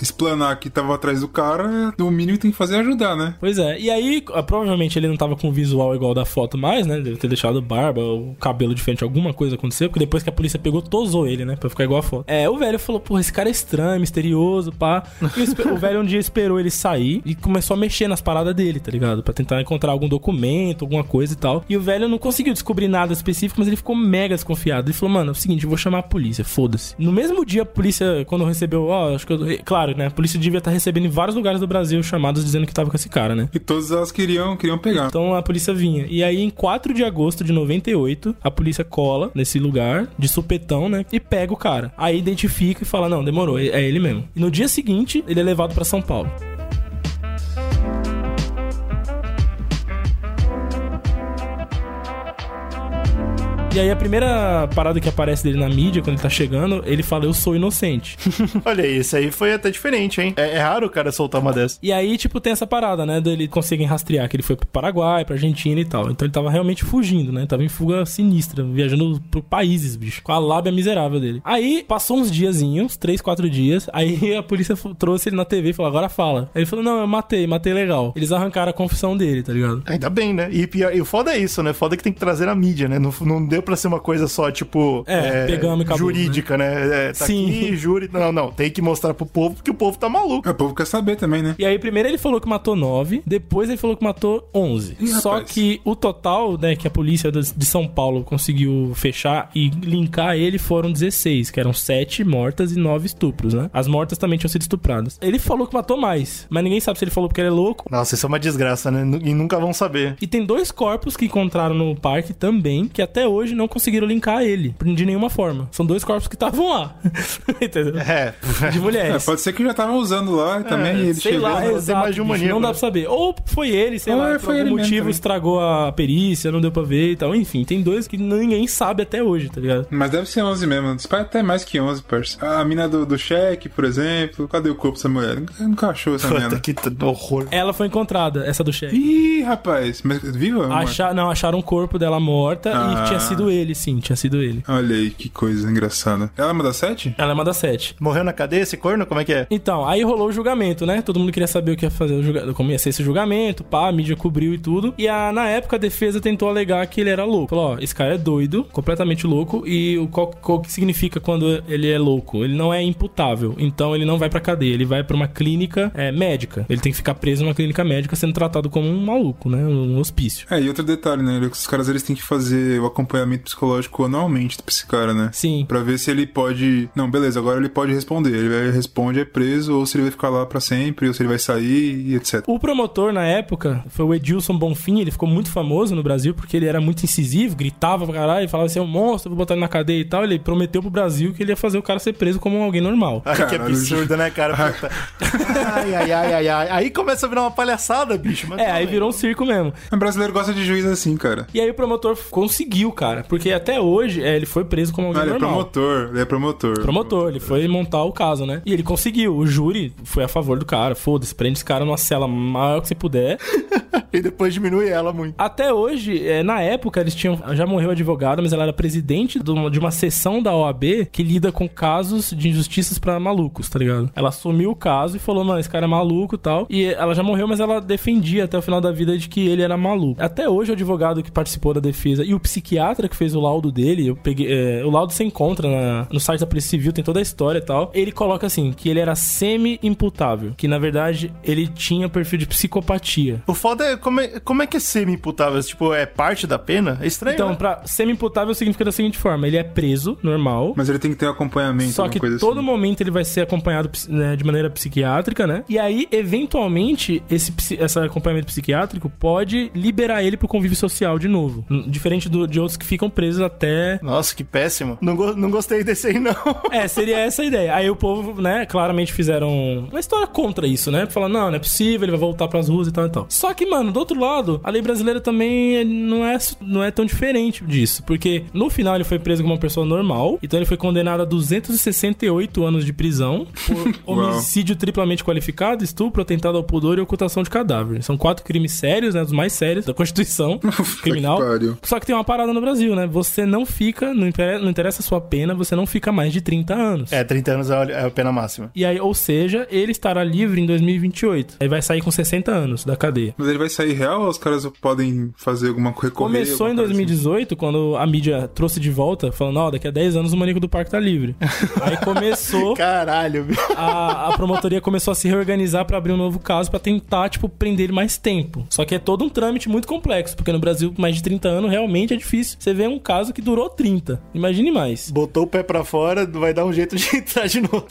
explanar que tava atrás do cara, o mínimo tem que fazer é ajudar, né? Pois é, e aí, ah, provavelmente ele não tava com o visual igual da foto mais, né? Deve ter deixado barba, o cabelo diferente, alguma coisa aconteceu, porque depois que a polícia pegou, tosou ele, né? Pra ficar igual a foto. É, o velho falou, porra, esse cara é estranho, misterioso, pá. E o, velho um dia esperou ele sair e começou a mexer nas paradas dele, tá ligado? Pra tentar encontrar algum documento, alguma coisa e tal. E o velho não conseguiu descobrir nada específico, mas ele ficou mega desconfiado. Ele falou, mano, é o seguinte, eu vou chamar a polícia, foda-se. No mesmo dia, a polícia, quando recebeu, ó, acho que eu. Claro, né? A polícia devia estar recebendo em vários lugares do Brasil chamados dizendo que tava com esse cara, né? E todas elas queriam, queriam pegar. Então a polícia vinha. E aí, em 4 de agosto de 98, a polícia cola nesse lugar, de supetão, né? E pega E aí a primeira parada que aparece dele na mídia, quando ele tá chegando, ele fala, eu sou inocente. Olha isso aí foi até diferente, hein? É, é raro o cara soltar uma dessa. E aí, tipo, tem essa parada, né? Dele conseguem rastrear que ele foi pro Paraguai, pra Argentina e tal. Então ele tava realmente fugindo, né? Tava em fuga sinistra, viajando por países, bicho. Com a lábia miserável dele. Aí, passou uns diazinhos, três, quatro dias. Aí a polícia trouxe ele na TV e falou, agora fala. Aí ele falou, não, eu matei, matei legal. Eles arrancaram a confissão dele, tá ligado? Ainda bem, né? E, pior, e o foda é isso, né? Foda é que tem que trazer na mídia, né? Não, não deu pra ser uma coisa só, tipo. É, pegamos e acabou, Jurídica, né? É, tá Sim. aqui, júri. Não, não. Tem que mostrar pro povo porque o povo tá maluco. É, O povo quer saber também, né? E aí, primeiro ele falou que matou nove, depois ele falou que matou onze. Ih, Só rapaz. que o total, né, que a polícia de São Paulo conseguiu fechar e linkar ele foram 16, que eram sete mortas e nove estupros, né? As mortas também tinham sido estupradas. Ele falou que matou mais, mas ninguém sabe se ele falou porque ele é louco. Nossa, isso é uma desgraça, né? E nunca vão saber. E tem dois corpos que encontraram no parque também, que até hoje não conseguiram linkar ele, de nenhuma forma. São dois corpos que estavam lá. Entendeu? É. De É, mulheres. pode ser que já estavam usando lá também. e ele Sei chegou. lá, né? Tem exato, mais de um maníaco, não dá né? pra saber. Ou foi ele, sei Ou lá, é, por algum motivo estragou a perícia, não deu pra ver e tal. Enfim, tem dois que ninguém sabe até hoje, tá ligado? Mas deve ser 11 mesmo. Dispara até mais que 11, parça. A mina do, do cheque, por exemplo. Cadê o corpo dessa mulher? Nunca- achou essa mina. que horror. Ela foi encontrada, essa do chefe. Ih, rapaz. Mas viva? Achar, não, acharam o corpo dela morta Ah. e tinha sido ele, sim, tinha sido ele. Olha aí, que coisa engraçada. Ela é uma das sete? Ela é uma das sete. Morreu na cadeia esse corno? Como é que é? Então, aí rolou o julgamento, né? Todo mundo queria saber o que ia fazer, julga... como ia ser esse julgamento, pá, a mídia cobriu e tudo. E a, na época a defesa tentou alegar que ele era louco. Falou, ó, esse cara é doido, completamente louco, e o qual, qual que significa quando ele é louco? Ele não é imputável, então ele não vai pra cadeia, ele vai pra uma clínica é, médica. Ele tem que ficar preso numa clínica médica sendo tratado como um maluco, né? Um hospício. É, e outro detalhe, né? Os caras eles têm que fazer o acompanhamento psicológico anualmente pra esse cara, né? Sim. Pra ver se ele pode. Não, beleza, agora ele pode responder. Ele vai responde, é preso, ou se ele vai ficar lá pra sempre, ou se ele vai sair, e etc. O promotor, na época, foi o Edilson Bonfim. Ele ficou muito famoso no Brasil porque ele era muito incisivo, gritava pra caralho, falava assim: é um monstro, vou botar ele na cadeia e tal. Ele prometeu pro Brasil que ele ia fazer o cara ser preso como alguém normal. Ai, que absurdo, né, cara? Ai, ai, ai, ai, ai. Aí começa a virar uma palhaçada, bicho. Mas É, aí virou um circo mesmo. O brasileiro gosta de juiz assim, cara. E aí o promotor conseguiu, cara. Porque até hoje é, ele foi preso como Não, alguém ele é normal. promotor, ele é promotor. Promotor, ele foi montar o caso, né? E ele conseguiu. O júri foi a favor do cara. Foda-se, prende esse cara numa cela maior que você puder. E depois diminui ela muito. Até hoje, é, na época, eles tinham. Já morreu a advogada, mas ela era presidente de uma, de uma seção da OAB que lida com casos de injustiças pra malucos, tá ligado? Ela assumiu o caso e falou: mano, esse cara é maluco e tal. E ela já morreu, mas ela defendia até o final da vida de que ele era maluco. Até hoje, o advogado que participou da defesa e o psiquiatra que fez o laudo dele, eu peguei. é, o laudo você encontra na- no site da Polícia Civil, tem toda a história e tal. Ele coloca assim: que ele era semi-imputável. Que na verdade ele tinha perfil de psicopatia. O foda é como, é como é que é semi-imputável? Tipo, é parte da pena? É estranho. Então, né? pra semi-imputável significa da seguinte forma: ele é preso, normal. Mas ele tem que ter um acompanhamento, Só que coisa todo assim. momento ele vai ser acompanhado né, de maneira psiquiátrica, né? E aí, eventualmente, esse, esse acompanhamento psiquiátrico pode liberar ele pro convívio social de novo. Diferente do- de outros que ficam presos até. Nossa, que péssimo. Não, go- não gostei desse aí, não. É, seria essa a ideia. Aí o povo, né, claramente fizeram uma história contra isso, né? Falando, não, não é possível, ele vai voltar pras ruas e tal e tal. Só que, mano, do outro lado, a lei brasileira também é- não é, não é tão diferente disso. Porque no final ele foi preso como uma pessoa normal. Então ele foi condenado a 268 anos de prisão por homicídio triplamente qualificado, estupro, atentado ao pudor e ocultação de cadáver. São quatro crimes sérios, né? Dos mais sérios da Constituição criminal. Só que tem uma parada no Brasil. Brasil, né? Você não fica, não inter- não interessa a sua pena, você não fica mais de 30 anos. É, 30 anos é a- é a pena máxima. E aí, ou seja, ele estará livre em 2028. Aí vai sair com 60 anos da cadeia. Mas ele vai sair real ou os caras podem fazer alguma recorrer? Começou em alguma coisa assim? 2018, quando a mídia trouxe de volta, falando, ó, daqui a 10 anos o Maníaco do Parque tá livre. Aí começou, Caralho, meu. a, a promotoria começou a se reorganizar pra abrir um novo caso pra tentar, tipo, prender ele mais tempo. Só que é todo um trâmite muito complexo, porque no Brasil, mais de 30 anos, realmente é difícil. Você vê um caso que durou 30. Imagine mais. Botou o pé pra fora, vai dar um jeito de entrar de novo.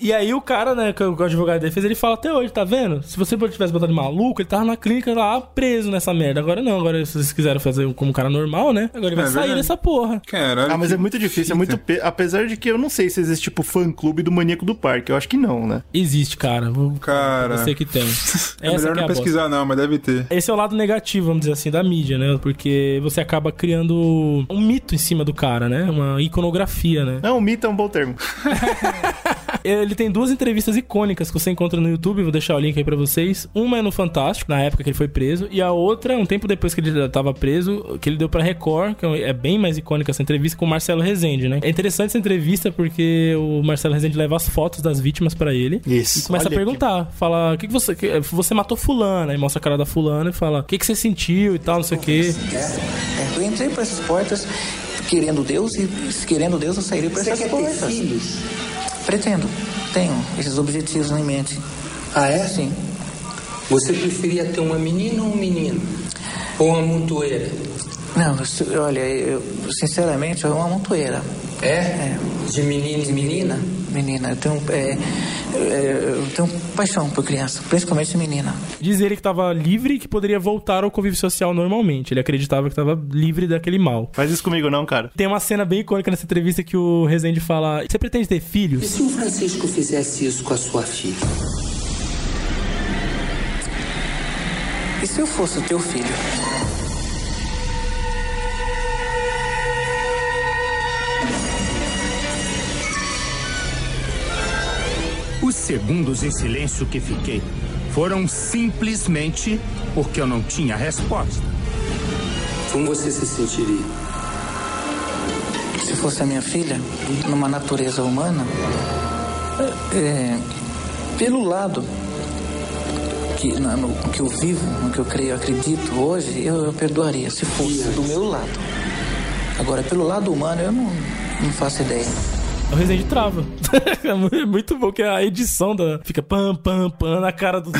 E aí o cara, né, que o advogado dele fez, ele fala até hoje, tá vendo? Se você tivesse botado de maluco, ele tava na clínica lá preso nessa merda. Agora não, agora se vocês quiserem fazer como um cara normal, né? Agora ele vai É sair verdade. dessa porra. Caralho. Ah, mas é muito difícil, é muito. fita. pe- Apesar de que eu não sei se existe, tipo, fã-clube do Maníaco do Parque. Eu acho que não, né? Existe, cara. Vou- Cara. Você que tem. É melhor é não bosta. pesquisar, não, mas deve ter. Esse é o lado negativo, vamos dizer assim, da mídia, né? Porque você acaba criando um mito em cima do cara, né? Uma iconografia, né? Não, mito é um bom termo. Ele tem duas entrevistas icônicas que você encontra no YouTube, vou deixar o link aí pra vocês. Uma é no Fantástico, na época que ele foi preso, e a outra, um tempo depois que ele já tava preso, que ele deu pra Record, que é bem mais icônica essa entrevista, com o Marcelo Rezende, né? É interessante essa entrevista porque o Marcelo Rezende leva as fotos das vítimas pra ele. Isso. E começa Olha a perguntar, fala, o que, que você. que- você matou fulana, aí mostra a cara da fulana e fala, o que, que você sentiu e tal, não sei o quê. É, eu entrei por essas portas querendo Deus e querendo Deus eu sairei por Você essas quer ter portas. filhos? Pretendo. Tenho esses objetivos em mente. Ah, é? Sim. Você preferia ter uma menina ou um menino? Ou uma montoeira? Não, olha, eu, sinceramente, é uma montoeira. É? De menino e menina? Menina, eu tenho, é, é, eu tenho paixão por criança, principalmente menina. Diz ele que tava livre e que poderia voltar ao convívio social normalmente. Ele acreditava que tava livre daquele mal. Faz isso comigo, não, cara. Tem uma cena bem icônica nessa entrevista que o Rezende fala: Você pretende ter E filhos? se o Francisco fizesse isso com a sua filha? E se eu fosse o teu filho? Os segundos em silêncio que fiquei foram simplesmente porque eu não tinha resposta. Como você se sentiria? Se fosse a minha filha, numa natureza humana, é, pelo lado que, na- no, que eu vivo, no que eu creio, acredito hoje, eu, eu perdoaria, se fosse do meu lado. Agora, pelo lado humano, eu não, não faço ideia. O Rezende trava. é muito bom que a edição da. Fica pam, pam, pam na cara do.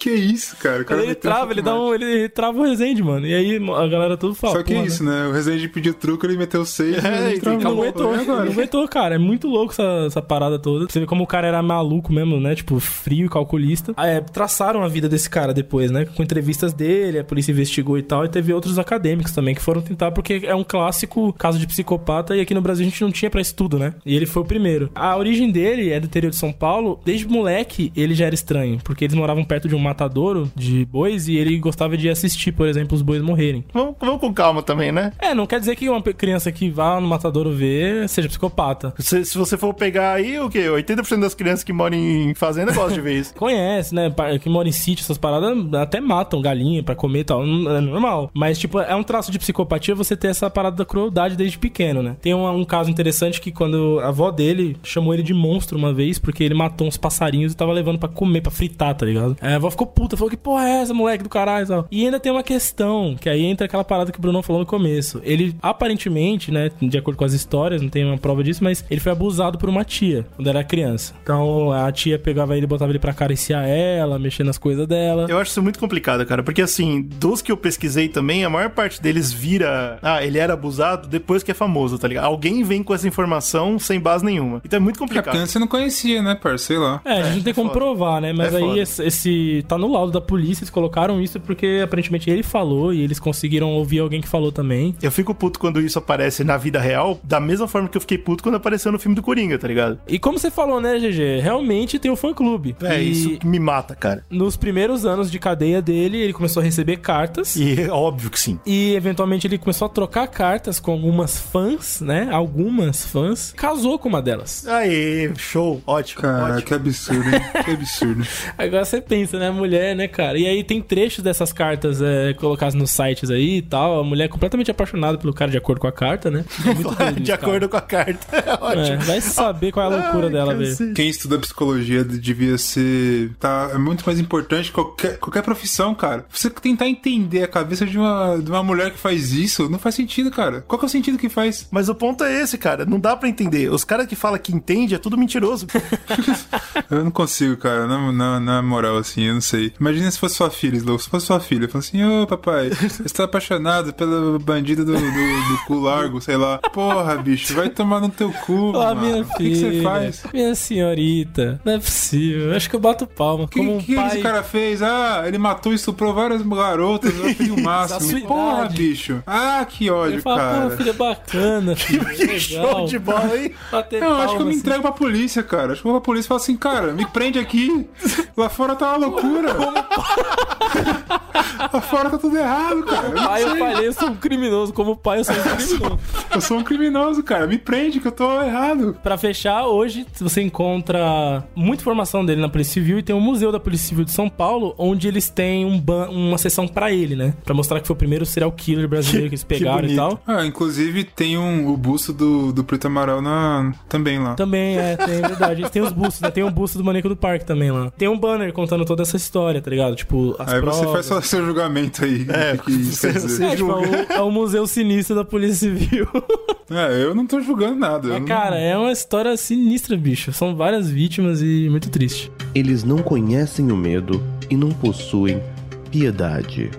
Que isso, cara? O cara ele trava, ele dá um. Ele trava o Rezende, mano. E aí a galera tudo fala. Só que "Porra, é isso, né? O Resident pediu truco, ele meteu seis a gente e travou. Não aguentou, não aguentou, cara. É muito louco essa, essa parada toda. Você vê como o cara era maluco mesmo, né? Tipo, frio e calculista. Ah, é, traçaram a vida desse cara depois, né? Com entrevistas dele, a polícia investigou e tal. E teve outros acadêmicos também que foram tentar, porque é um clássico caso de psicopata. E aqui no Brasil a gente não tinha pra estudo, né? E ele foi o primeiro. A origem dele é do interior de São Paulo. Desde moleque, ele já era estranho. Porque eles moravam perto de um matadouro de bois e ele gostava de assistir, por exemplo, os bois morrerem. Vamos, vamos com calma também, né? É, não quer dizer que uma criança que vá no matadouro ver seja psicopata. Se, se você for pegar aí, o quê? 80% das crianças que moram em fazenda gostam de ver isso. Conhece, né? Que mora em sítio, essas paradas até matam galinha pra comer e tal. É normal. Mas, tipo, é um traço de psicopatia você ter essa parada da crueldade desde pequeno, né? Tem um, um caso interessante que quando a avó dele chamou ele de monstro uma vez porque ele matou uns passarinhos e tava levando pra comer, pra fritar, tá ligado? Aí a avó ficou puta, falou que porra é essa, moleque do caralho e tal. E ainda tem uma questão, que aí entra aquela parada que o Bruno falou no começo. Ele, aparentemente, né, de acordo com as histórias, não tem uma prova disso, mas ele foi abusado por uma tia quando era criança. Então a tia pegava ele, botava ele pra acariciar ela, mexer nas coisas dela. Eu acho isso muito complicado, cara. Porque assim, dos que eu pesquisei também, a maior parte deles vira. Ah, ele era abusado depois que é famoso, tá ligado? Alguém vem com essa informação sem base nenhuma. Então é muito É, porque complicado. você não conhecia, né, parça? Sei lá. É, a gente não tem como foda. provar, né? Mas É aí esse, esse- tá no laudo da polícia, eles colocaram isso porque aparentemente ele falou e eles conseguiram ouvir alguém que falou também. Eu fico puto quando isso aparece na vida real, da mesma forma que eu fiquei puto quando apareceu no filme do Coringa, tá ligado? E como você falou, né, GG? Realmente tem o fã-clube. É, E isso que me mata, cara. Nos primeiros anos de cadeia dele, ele começou a receber cartas. E é óbvio que sim. E eventualmente ele começou a trocar cartas com algumas fãs, né? Algumas fãs. Casou com uma delas. Aê, show, ótimo. Cara, ótimo. que absurdo, hein? que absurdo. Agora você pensa, né? Mulher, né, cara? E aí tem trechos dessas cartas é, colocadas nos sites aí e tal. A mulher é completamente apaixonada pelo cara de acordo com a carta, né? É muito doido De acordo com a carta. É cara. ótimo. É, vai saber qual é a loucura dela, velho. Quem estuda psicologia devia ser. Tá, é muito mais importante que qualquer, qualquer profissão, cara. Você tentar entender a cabeça de uma, de uma mulher que faz isso, não faz sentido, cara. Qual que é o sentido que faz? Mas o ponto é esse, cara. Não dá pra entender. Os caras que falam que entende é tudo mentiroso. Eu não consigo, cara. Na, na, na moral, assim, eu não sei. Imagina se fosse sua filha, Slow. Se fosse sua filha, fala assim: Ô papai, você tá apaixonado pela bandida do, do, do cu largo, sei lá. Porra, bicho, vai tomar no teu cu. Ó, mano. minha O que, que você filha, faz? minha senhorita, não é possível. Acho que eu bato palma. O que, um que pai... esse cara fez? Ah, ele matou e estuprou várias garotas, eu pedi o máximo. Porra, bicho. Ah, que ódio, fala, cara. pô, filha bacana, filho. que show de bola, hein? Bater Não, acho que eu me assim. entrego pra polícia, cara. Acho que eu vou pra polícia e falo assim, cara, me prende aqui. Lá fora tá uma loucura. Lá fora tá tudo errado, cara. Pai, eu falei, eu sou um criminoso. Como pai, eu sou um criminoso. Eu sou um criminoso, cara. Me prende que eu tô errado. Pra fechar, hoje você encontra muita informação dele na Polícia Civil e tem um museu da Polícia Civil de São Paulo, onde eles têm um ban- uma sessão pra ele, né? Pra mostrar que foi o primeiro serial killer brasileiro que, eles pegaram e bonito. tal. Ah, inclusive tem um, o busto do, do Preto Amaral na, também lá. Também é, tem verdade. Tem os bustos, né? Tem o busto do Maníaco do Parque também lá. Tem um banner contando toda essa história, tá ligado? Tipo, as Aí você provas. faz só seu julgamento aí. É, o que você- dizer. É, tipo, é o, é o Museu Sinistro da Polícia Civil. É, eu não tô julgando nada. eu Mas, não- cara, é uma história sinistra, bicho. São várias vítimas e muito triste. Eles não conhecem o medo e não possuem piedade.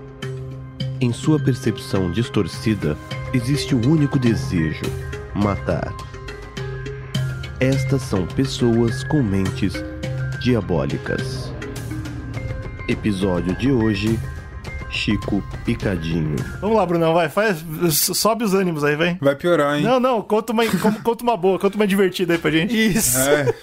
Em sua percepção distorcida, existe o único desejo: matar. Estas são pessoas com mentes diabólicas. Episódio de hoje: Chico Picadinho. Vamos lá, Brunão, vai. Faz, sobe os ânimos aí, vem. Vai piorar, hein? Não, não, conta uma, conta uma boa, conta uma divertida aí pra gente. Isso. É.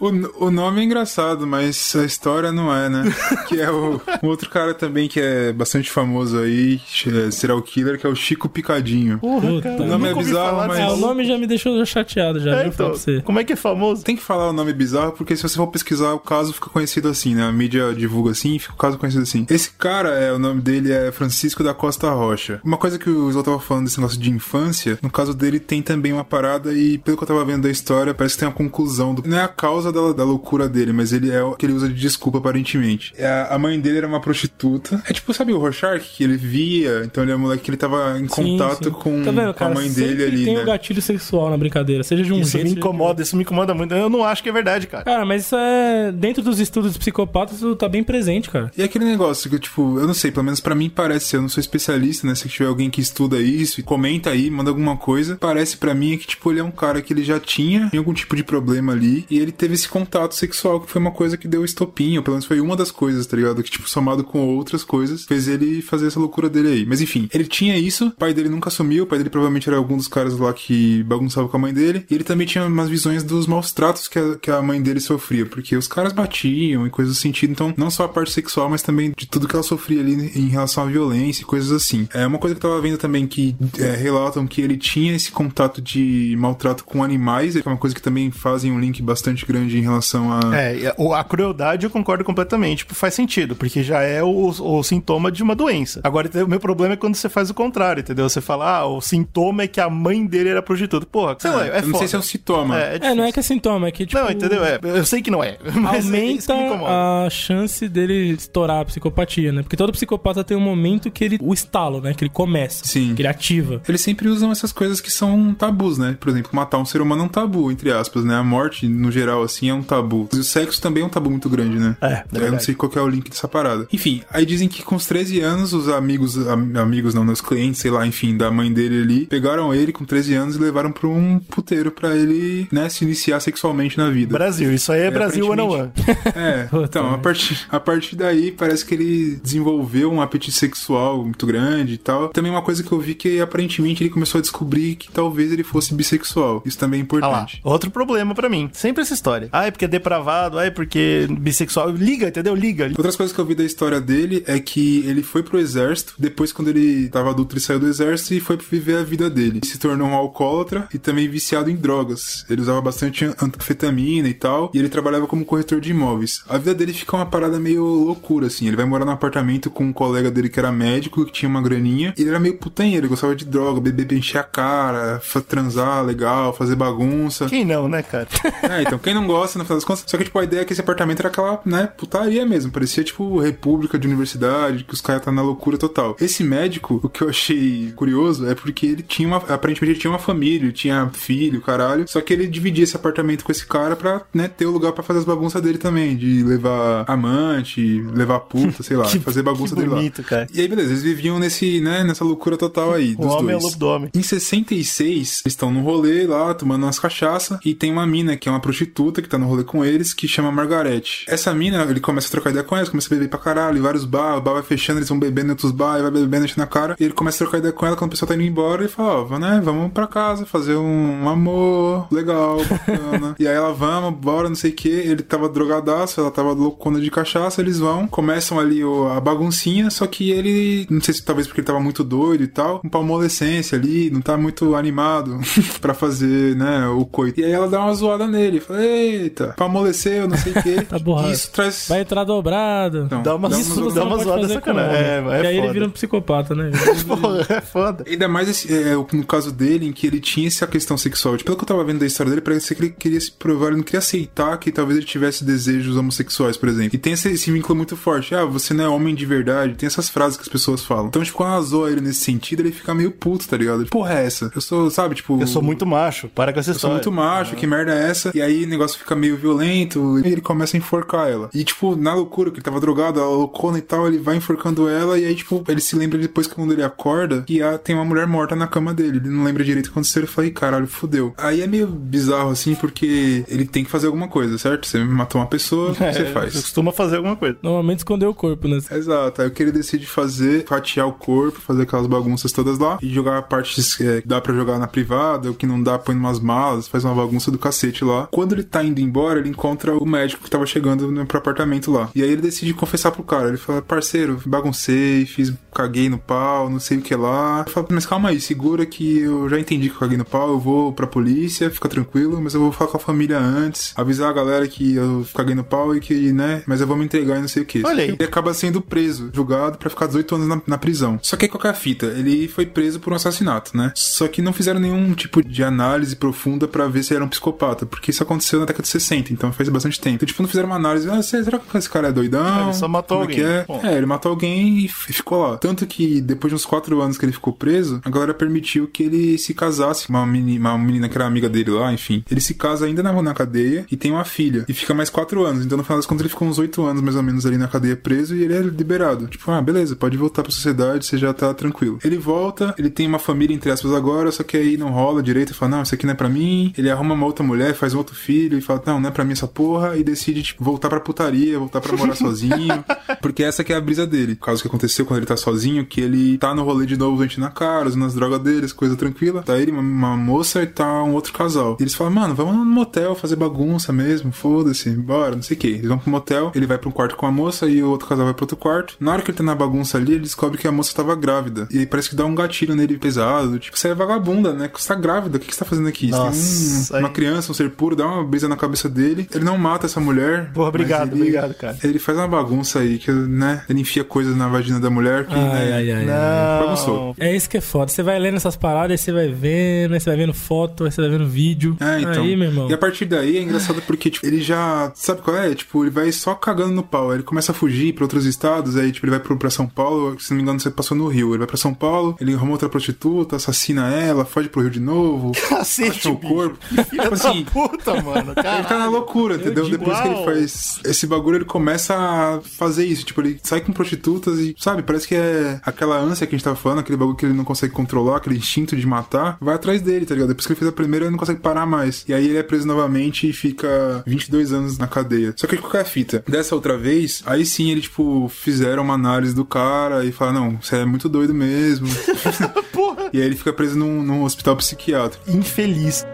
O, o nome é engraçado, mas a história não é, né? Que é o um outro cara também que é bastante famoso aí, é serial killer, que é o Chico Picadinho. Porra, cara, O nome é bizarro, mas- É, o nome já me deixou chateado já, É, então, como é que é famoso? Tem que falar o nome bizarro, porque se você for pesquisar, o caso fica conhecido assim, né? A mídia divulga assim, fica o caso conhecido assim. Esse cara, é, o nome dele é Francisco da Costa Rocha. Uma coisa que o Isla tava falando desse negócio de infância, no caso dele tem também uma parada e, pelo que eu tava vendo da história, parece que tem uma conclusão. Do, não é a causa da, da loucura dele, mas ele é o que ele usa de desculpa, aparentemente. É, a mãe dele era uma prostituta. É tipo, sabe o Rorschach, que ele via, então ele é um moleque que ele tava em Sim, contato sim. com, Tá vendo, com cara? a mãe dele ali, tem né? o gatilho sexual na brincadeira, seja de um Isso jeito. me seja de incomoda, isso me incomoda muito. Eu não acho que é verdade, cara. Cara, mas isso é. Dentro dos estudos de psicopatas, isso tá bem presente, cara. E aquele negócio que, tipo, eu não sei, pelo menos pra mim parece, eu não sou especialista, né? Se tiver alguém que estuda isso e comenta aí, manda alguma coisa, parece pra mim que, tipo, ele é um cara que ele já tinha algum tipo de problema ali e ele teve esse contato sexual, que foi uma coisa que deu estopinho, pelo menos foi uma das coisas, tá ligado? Que, tipo, somado com outras coisas, fez ele fazer essa loucura dele aí. Mas enfim, ele tinha isso, o pai dele nunca sumiu, o pai dele provavelmente era algum dos caras lá que bagunçava com a mãe dele, e ele também tinha umas visões dos maus tratos que a, que a mãe dele sofria, porque os caras batiam e coisas do sentido, então não só a parte sexual, mas também de tudo que ela sofria ali em relação à violência e coisas assim. É uma coisa que eu tava vendo também que é, relatam que ele tinha esse contato de maltrato com animais, é uma coisa que também fazem um link bastante grande em relação a. É, a- crueldade eu concordo completamente. Tipo, faz sentido, porque já é o, o sintoma de uma doença. Agora, o meu problema é quando você faz o contrário, entendeu? Você fala, ah, o sintoma é que a mãe dele era prostituta. Porra, sei lá, é eu não sei foda. se é um sintoma. É, É, não é que é sintoma, é que, tipo. Não, entendeu? É, eu sei que não é. Mas é Aumenta a chance dele estourar a psicopatia, né? Porque todo psicopata tem um momento que ele. O estalo, né? Que ele começa. Sim. Que ele ativa. Eles sempre usam essas coisas que são tabus, né? Por exemplo, matar um ser humano é um tabu, entre aspas, né? A morte, no geral, assim, é um tabu. E o sexo também é um tabu muito grande, né? É, é Eu não sei qual é o link dessa parada. Enfim, aí dizem que com os 13 anos, os amigos, am- amigos não, né, os clientes, sei lá, enfim, da mãe dele ali, pegaram ele com 13 anos e levaram pra um puteiro pra ele, né, se iniciar sexualmente na vida. Brasil, isso aí é, Brasil one on one. É, então, a partir, a partir daí parece que ele desenvolveu um apetite sexual muito grande e tal. Também uma coisa que eu vi que aparentemente ele começou a descobrir que talvez ele fosse bissexual. Isso também é Ah lá, importante. outro problema pra mim. Sempre essa história. Ai, porque é depravado, ai, porque bissexual. Liga, entendeu? Liga. Outras coisas que eu vi da história dele é que ele foi pro exército, depois quando ele tava adulto ele saiu do exército e foi viver a vida dele. Se tornou um alcoólatra e também viciado em drogas. Ele usava bastante anfetamina e tal, e ele trabalhava como corretor de imóveis. A vida dele fica uma parada meio loucura, assim. Ele vai morar num apartamento com um colega dele que era médico, que tinha uma graninha, e ele era meio putanheiro, ele gostava de droga, beber, encher a cara, transar legal, fazer bagunça. Quem não, né, cara? É, então, quem não gosta, no final das contas. Só que, tipo, a ideia é que esse apartamento era aquela, né, putaria mesmo. Parecia, tipo, república de universidade, que os caras tá na loucura total. Esse médico, o que eu achei curioso é porque ele tinha uma. Aparentemente ele tinha uma família, tinha filho, caralho. Só que ele dividia esse apartamento com esse cara pra, né, ter o lugar pra fazer as bagunças dele também. De levar amante, levar puta, sei lá, Que- fazer bagunça que dele lá. bonito, cara. E aí, beleza, eles viviam nesse, né, nessa loucura total aí. O dos homem é o dois. lobo do homem. Em 66, eles estão no rolê lá, tomando umas cachaça, e tem uma mina que é uma prostituta que tá no rolê com eles, que chama Margarete. Essa mina, ele começa a trocar ideia com ela, começa a beber pra caralho, vários bar, o bar vai fechando, eles vão bebendo em outros bar, e vai bebendo, enchendo na cara, e ele começa a trocar ideia com ela quando o pessoal tá indo embora, e fala, ó, né, vamos pra casa, fazer um, amor legal, bacana. e aí ela, vamos, bora, não sei o que, ele tava drogadaço, ela tava loucona de cachaça, eles vão, começam ali a baguncinha, só que ele, não sei se talvez porque ele tava muito doido e tal, um palmolescência ali, não tá muito animado pra fazer, né, o coito. E aí ela dá uma zoada nele, fala, eita, palmoleceu, não sei o que. Tá borrado. Isso traz... Vai entrar dobrado. Então, Dá uma, dá uma Isso zoada. você dá não uma zoada sacanagem. homem. É, é e aí foda. ele vira um psicopata, né? Porra, é foda. Ainda mais esse, é, no caso dele, em que ele tinha essa questão sexual. Tipo, pelo que eu tava vendo da história dele, parece que ele queria se provar, ele não queria aceitar que talvez ele tivesse desejos homossexuais, por exemplo. E tem esse, esse vínculo muito forte. Ah, você não é homem de verdade. Tem essas frases que as pessoas falam. Então, tipo, quando ela ele nesse sentido, ele fica meio puto, tá ligado? Tipo, Porra, é essa? Eu sou, sabe, tipo. Eu sou muito macho. Para com essa Eu sou história. muito macho, que merda é essa? E aí o negócio fica meio violento, e ele começa a enforcar ela. E, tipo, na loucura, que ele tava drogado, ela loucona e tal, ele vai enforcando ela, e aí, tipo, ele se lembra depois que quando ele acorda, que tem uma mulher morta na cama dele. Ele não lembra direito o que aconteceu, ele fala, "Ih, caralho, fudeu. Aí é meio bizarro, assim, porque ele tem que fazer alguma coisa, certo? Você matou uma pessoa, o que É, você faz? Costuma fazer alguma coisa. Normalmente esconder o corpo, né? Exato, aí o que ele decide fazer, fatiar o corpo, fazer aquelas bagunças todas lá e jogar partes que é, dá pra jogar na privada, o que não dá põe umas malas, faz uma bagunça do cacete lá. Quando ele tá indo embora, ele encontra o médico que tava chegando no, pro apartamento lá. E aí ele decide confessar pro cara. Ele fala: parceiro, baguncei, fiz, caguei no pau, não sei o que lá. Ele fala, mas calma aí, segura que eu já entendi que eu caguei no pau, eu vou pra polícia, fica tranquilo, mas eu vou falar com a família antes, avisar a galera que eu caguei no pau e que, né, mas eu vou me entregar e não sei o que. Olha aí. Ele acaba sendo preso, julgado pra ficar 18 anos na, na prisão. Só que qual que é a fita? Ele foi preso por um assassinato, né? Só que não fizeram nenhum tipo de análise profunda pra ver se ele era um psicopata, porque isso aconteceu na década de 60, então faz bastante tempo. Então, tipo, não fizeram uma análise, ah, será que esse cara é doidão? Ele só matou Como é alguém. é? É, ele matou alguém e ficou lá. Tanto que depois de uns 4 anos que ele ficou preso, a galera permitiu que ele se casasse com uma, meni- uma menina que era amiga dele lá, enfim. Ele se casa ainda na, na cadeia e tem uma filha. E fica mais 4 anos. Então, no final das contas, ele ficou uns 8 anos mais ou menos ali na cadeia preso e ele é liberado. Tipo, ah, beleza, pode voltar pra sociedade, você já tá tranquilo. Ele volta, ele tem uma família, entre aspas, agora, só que aí não rola direito. Fala, não, isso aqui não é pra mim. Ele arruma uma outra mulher, faz um outro filho e fala, não, não é pra mim essa porra. E decide, tipo, voltar pra putaria, voltar pra morar sozinho. Porque essa que é a brisa dele. O caso que aconteceu quando ele tá sozinho, que ele tá no rolê de novo, gente na cara, usando as drogas deles, coisa tranquila. Tá ele, uma, uma moça e tá um outro casal. E eles falam, mano, vamos no motel fazer bagunça mesmo, foda-se, bora, não sei o que. Eles vão pro motel, ele vai pra um quarto com a moça e o outro casal vai pro outro quarto. Na hora que ele tá na bagunça ali, ele descobre que a moça tava grávida. E aí parece que dá um gatilho nele pesado. Tipo, você é vagabunda, né? Você tá grávida, o que você tá fazendo aqui? Você Nossa, tem um- uma criança, um ser puro, dá uma brisa na cabeça dele. Ele não mata essa mulher. Porra, obrigado, ele- obrigado, cara. Ele faz uma bagunça aí, que, né? Ele enfia coisas na vagina da mulher que, Ai, né? ai, ai. Não. Bagunçou. É isso que é foda. Você vai lendo essas paradas, aí você vai vendo, aí você vai vendo foto, aí você vai vendo vídeo. É, então. Aí, meu irmão. E a partir daí é engraçado porque, tipo, ele já. Sabe qual é? Tipo, ele vai só cagando no pau. Aí Ele começa a fugir pra outros estados, aí, tipo, ele vai pro, pra São Paulo. Se não me engano, você passou no Rio. Ele vai pra São Paulo, ele arruma outra prostituta, assassina ela, foge pro Rio de novo. Cacete, acha o bicho. corpo. Filha Tipo da assim, puta, mano. Ele tá na loucura, entendeu? Depois que ele faz esse bagulho, ele começa a fazer isso. Tipo, ele sai com prostitutas e, sabe, parece que é aquela ânsia que a gente tava falando, aquele bagulho que ele não consegue controlar, aquele instinto de matar, vai atrás dele, tá ligado? Depois que ele fez a primeira, ele não consegue parar mais. E aí ele é preso novamente e fica 22 anos na cadeia. Só que qual é a fita? Dessa outra vez, aí sim ele, tipo, fizeram uma análise do cara e falaram, não, você é muito doido mesmo. Porra. e aí ele fica preso num, num hospital psiquiátrico. Infeliz.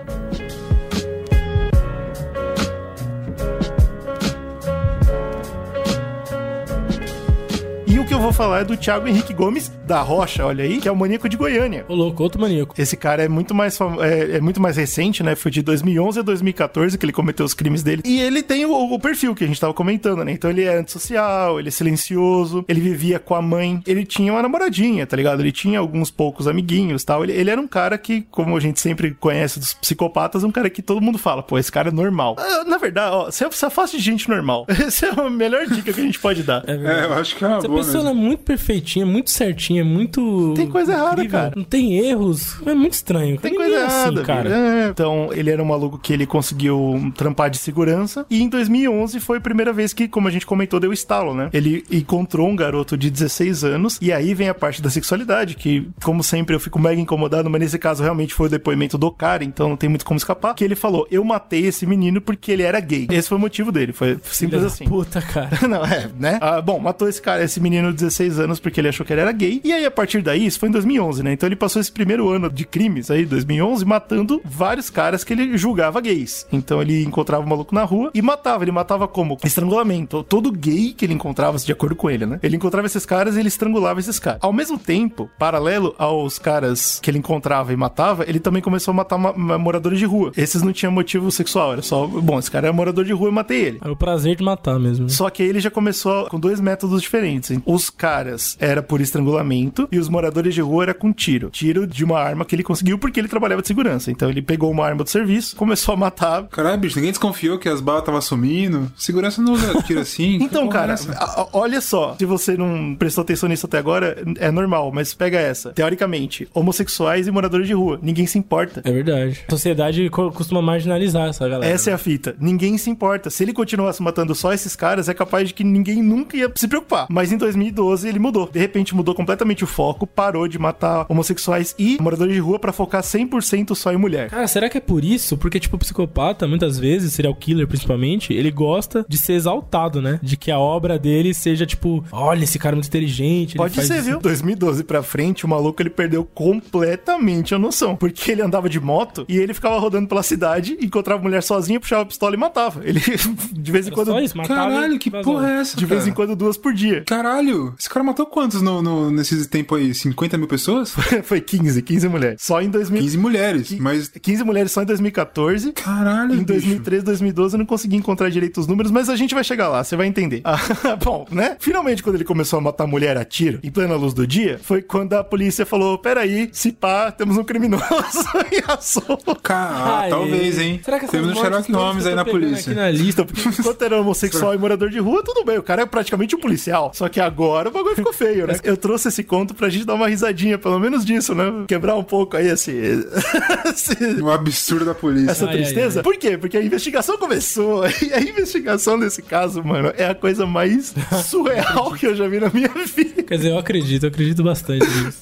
Eu vou falar é do Thiago Henrique Gomes da Rocha, olha aí, que é o maníaco de Goiânia. Ô, louco, outro maníaco. Esse cara é muito mais fam- é, é muito mais recente, né? Foi de 2011 a 2014 que ele cometeu os crimes dele. E ele tem o, o perfil que a gente tava comentando, né? Então ele é antissocial, ele é silencioso, ele vivia com a mãe, ele tinha uma namoradinha, tá ligado? Ele tinha alguns poucos amiguinhos, tal. Ele, ele era um cara que, como a gente sempre conhece dos psicopatas, um cara que todo mundo fala, pô, esse cara é normal. Ah, na verdade, ó, se, se afaste de gente normal. Essa é a melhor dica que a gente pode dar. É verdade. É, eu acho que é uma Essa boa pessoa é muito perfeitinha, muito certinha, muito. Tem coisa errada, incrível. cara. Não tem erros. É muito estranho. Tem Ninguém coisa é assim, errada, cara. É, Então, ele era um maluco que ele conseguiu trampar de segurança. E em 2011 foi a primeira vez que, como a gente comentou, deu estalo, né? Ele encontrou um garoto de 16 anos. E aí vem a parte da sexualidade, que, como sempre, eu fico mega incomodado, mas nesse caso realmente foi o depoimento do cara, então não tem muito como escapar. Que ele falou: Eu matei esse menino porque ele era gay. Esse foi o motivo dele. Foi simples Filha assim. Puta, cara. Não, é, né? Ah, bom, matou esse cara, esse menino 16 anos porque ele achou que ele era gay. E aí, a partir daí, isso foi em 2011, né? Então ele passou esse primeiro ano de crimes aí, 2011, matando vários caras que ele julgava gays. Então ele encontrava o maluco na rua e matava. Ele matava como? Estrangulamento. Todo gay que ele encontrava, de acordo com ele, né? Ele encontrava esses caras e ele estrangulava esses caras. Ao mesmo tempo, paralelo aos caras que ele encontrava e matava, ele também começou a matar ma- ma- moradores de rua. Esses não tinham motivo sexual, era só, bom, esse cara era morador de rua e eu matei ele. É o prazer de matar mesmo. né? Só que ele já começou com dois métodos diferentes. hein? Caras era por estrangulamento e os moradores de rua era com tiro. Tiro de uma arma que ele conseguiu porque ele trabalhava de segurança. Então ele pegou uma arma do serviço, começou a matar. Caralho, bicho, ninguém desconfiou que as balas estavam sumindo. Segurança não usa tiro assim. Então, cara, é essa? a- a- olha só. Se você não prestou atenção nisso até agora, é normal, mas pega essa. Teoricamente, homossexuais e moradores de rua. Ninguém se importa. É verdade. A sociedade co- costuma marginalizar essa galera. Essa é a fita. Ninguém se importa. Se ele continuasse matando só esses caras, é capaz de que ninguém nunca ia se preocupar. Mas em 2012 ele mudou. De repente mudou completamente o foco, parou de matar homossexuais e moradores de rua pra focar 100% só em mulher. Cara, será que é por isso? Porque, tipo, o psicopata, muitas vezes, serial killer principalmente, ele gosta de ser exaltado, né? De que a obra dele seja, tipo, olha, esse cara é muito inteligente. ele Pode faz ser, isso. viu? 2012 pra frente, o maluco ele perdeu completamente a noção. Porque ele andava de moto e ele ficava rodando pela cidade, encontrava mulher sozinha, puxava a pistola e matava. Ele, de vez em Era quando. só isso, matava Caralho, que vazava. porra é essa? De vez em cara? quando, duas por dia. Caralho, esse cara matou quantos no, no, nesses tempos aí? 50 mil pessoas? Foi 15, 15 mulheres. Só em 2000. 15 mulheres, mas. 15 mulheres só em 2014. Caralho, Em bicho. 2013, 2012 eu não consegui encontrar direito os números, mas a gente vai chegar lá, você vai entender. Ah, bom, né? Finalmente, quando ele começou a matar mulher a tiro, em plena luz do dia, foi quando a polícia falou: peraí, se pá, temos um criminoso e assou. Ca- ah, Aê. talvez, hein? Será que Temos um Sherlock Holmes aí na polícia. Aqui na lista, porque enquanto era homossexual e morador de rua, tudo bem. O cara é praticamente um policial. Só que agora o bagulho ficou feio, né? Eu trouxe esse conto pra gente dar uma risadinha, pelo menos disso, né? Quebrar um pouco aí esse. esse- O absurdo da polícia. essa Ai, ai, tristeza. ai. Por quê? Porque a investigação começou. E a investigação nesse caso, mano, é a coisa mais surreal que eu já vi na minha vida. Quer dizer, eu acredito, eu acredito bastante nisso.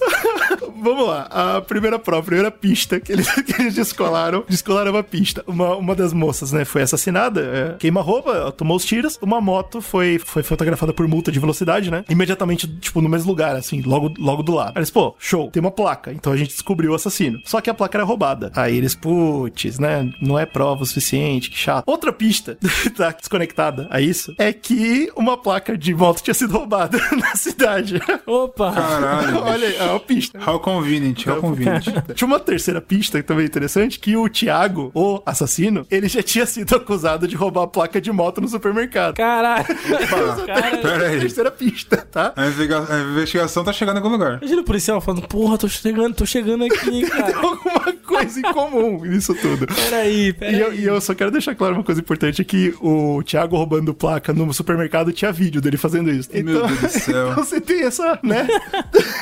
Vamos lá. A primeira prova, a primeira pista que eles, que eles descolaram. Descolaram uma pista. Uma, uma das moças, né, foi assassinada. É, Queima-roupa, tomou os tiros. Uma moto foi, foi fotografada por multa de velocidade, né? Imediatamente, tipo, no mesmo lugar, assim, logo, logo do lado. Eles, pô, show, tem uma placa. Então a gente descobriu o assassino. Só que a placa era roubada. Aí eles, putz, né? Não é prova o suficiente, que chato. Outra pista, tá desconectada a isso, é que uma placa de moto tinha sido roubada na cidade. Opa! Caralho. Olha aí, é uma pista. How convenient, how convenient. Tinha uma terceira pista que também é interessante, que o Thiago, o assassino, ele já tinha sido acusado de roubar a placa de moto no supermercado. Caralho! Opa, pera aí. Terceira pista, tá? A investiga- a investigação tá chegando em algum lugar. Imagina o policial falando, porra, tô chegando, tô chegando aqui, cara. Alguma coisa em comum nisso tudo. Peraí, E peraí. eu, e eu só quero deixar claro uma coisa importante: é que o Thiago roubando placa no supermercado tinha vídeo dele fazendo isso. Meu Deus do céu. então você tem essa, né?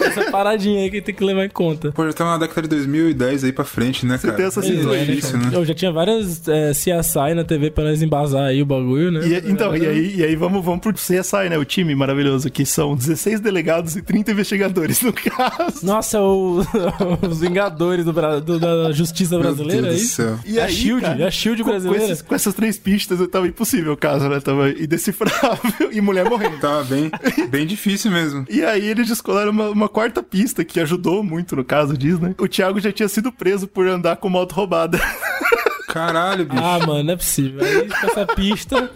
Essa paradinha aí que tem que levar em conta. Pô, já tá na década de 2010 aí pra frente, né, cara? tem essa É situação. difícil, né? Eu já tinha várias é, CSI na TV pra nós embasar aí o bagulho, né? E, então, e aí, e aí vamos, vamos pro CSI, né? O time maravilhoso, que são 16 delegados e 30 investigadores no caso. Nossa, o- os Vingadores do, do- da Justiça Meu Brasileira, Deus é do céu. E É a Shield, é a Shield com, com, brasileira. esses- com essas três pistas tava impossível o caso, né? Tava indecifrável e mulher morrendo. Tava bem, bem difícil mesmo. E aí eles descolaram uma, uma quarta pista que ajudou muito no caso disso, né? O Thiago já tinha sido preso por andar com moto roubada. Caralho, bicho. Ah, mano, não é possível. Aí com essa pista.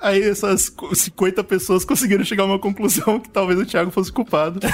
Aí essas 50 pessoas conseguiram chegar a uma conclusão que talvez o Thiago fosse culpado.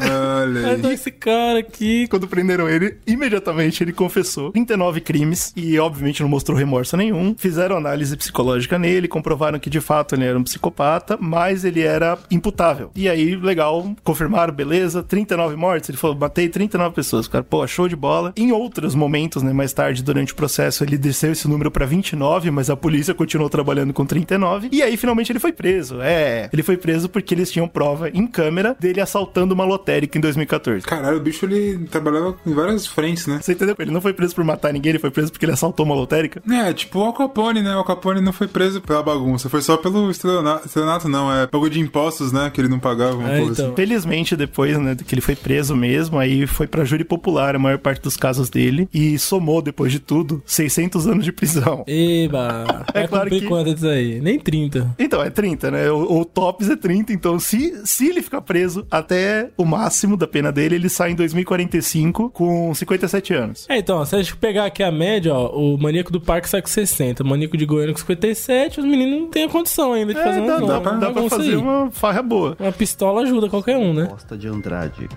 Olha Então esse cara aqui. Quando prenderam ele, imediatamente ele confessou 39 crimes e, obviamente, não mostrou remorso nenhum. Fizeram análise psicológica nele, comprovaram que de fato ele era um psicopata, mas ele era imputável. E aí, legal, confirmaram, beleza, 39 mortes. Ele falou: matei 39 pessoas. O cara, pô, show de bola. Em outros momentos, né, mais tarde, durante o processo, ele desceu esse número pra 29, mas a polícia continuou trabalhando com 39. E aí, finalmente, ele foi preso. É, ele foi preso porque eles tinham prova em câmera dele assaltando uma lotérica em 2014. Caralho, o bicho ele trabalhava em várias frentes, né? Você entendeu? Ele não foi preso por matar ninguém, ele foi preso porque ele assaltou uma lotérica. É, tipo o Al Capone, né? O Al Capone não foi preso pela bagunça, foi só pelo estelionato, estelionato não, é pago de impostos, né? Que ele não pagava, uma É, coisa então. assim. Felizmente, depois, né, que ele foi preso mesmo, aí foi pra júri popular a maior parte dos casos dele e somou, depois de tudo, 600 anos de prisão. Eba. É claro que- quanto disso aí? Nem 30. Então, é 30, né? O, o tops é 30, então se, se ele ficar preso até o máximo da pena dele, ele sai em 2045 com 57 anos. É, então, se a gente pegar aqui a média, ó, o maníaco do parque sai com 60, o maníaco de Goiânia com 57, os meninos não têm a condição ainda de É, fazer dá, uma, dá pra, dá pra fazer aí. uma farra boa. Uma pistola ajuda qualquer um, né? Costa de Andrade,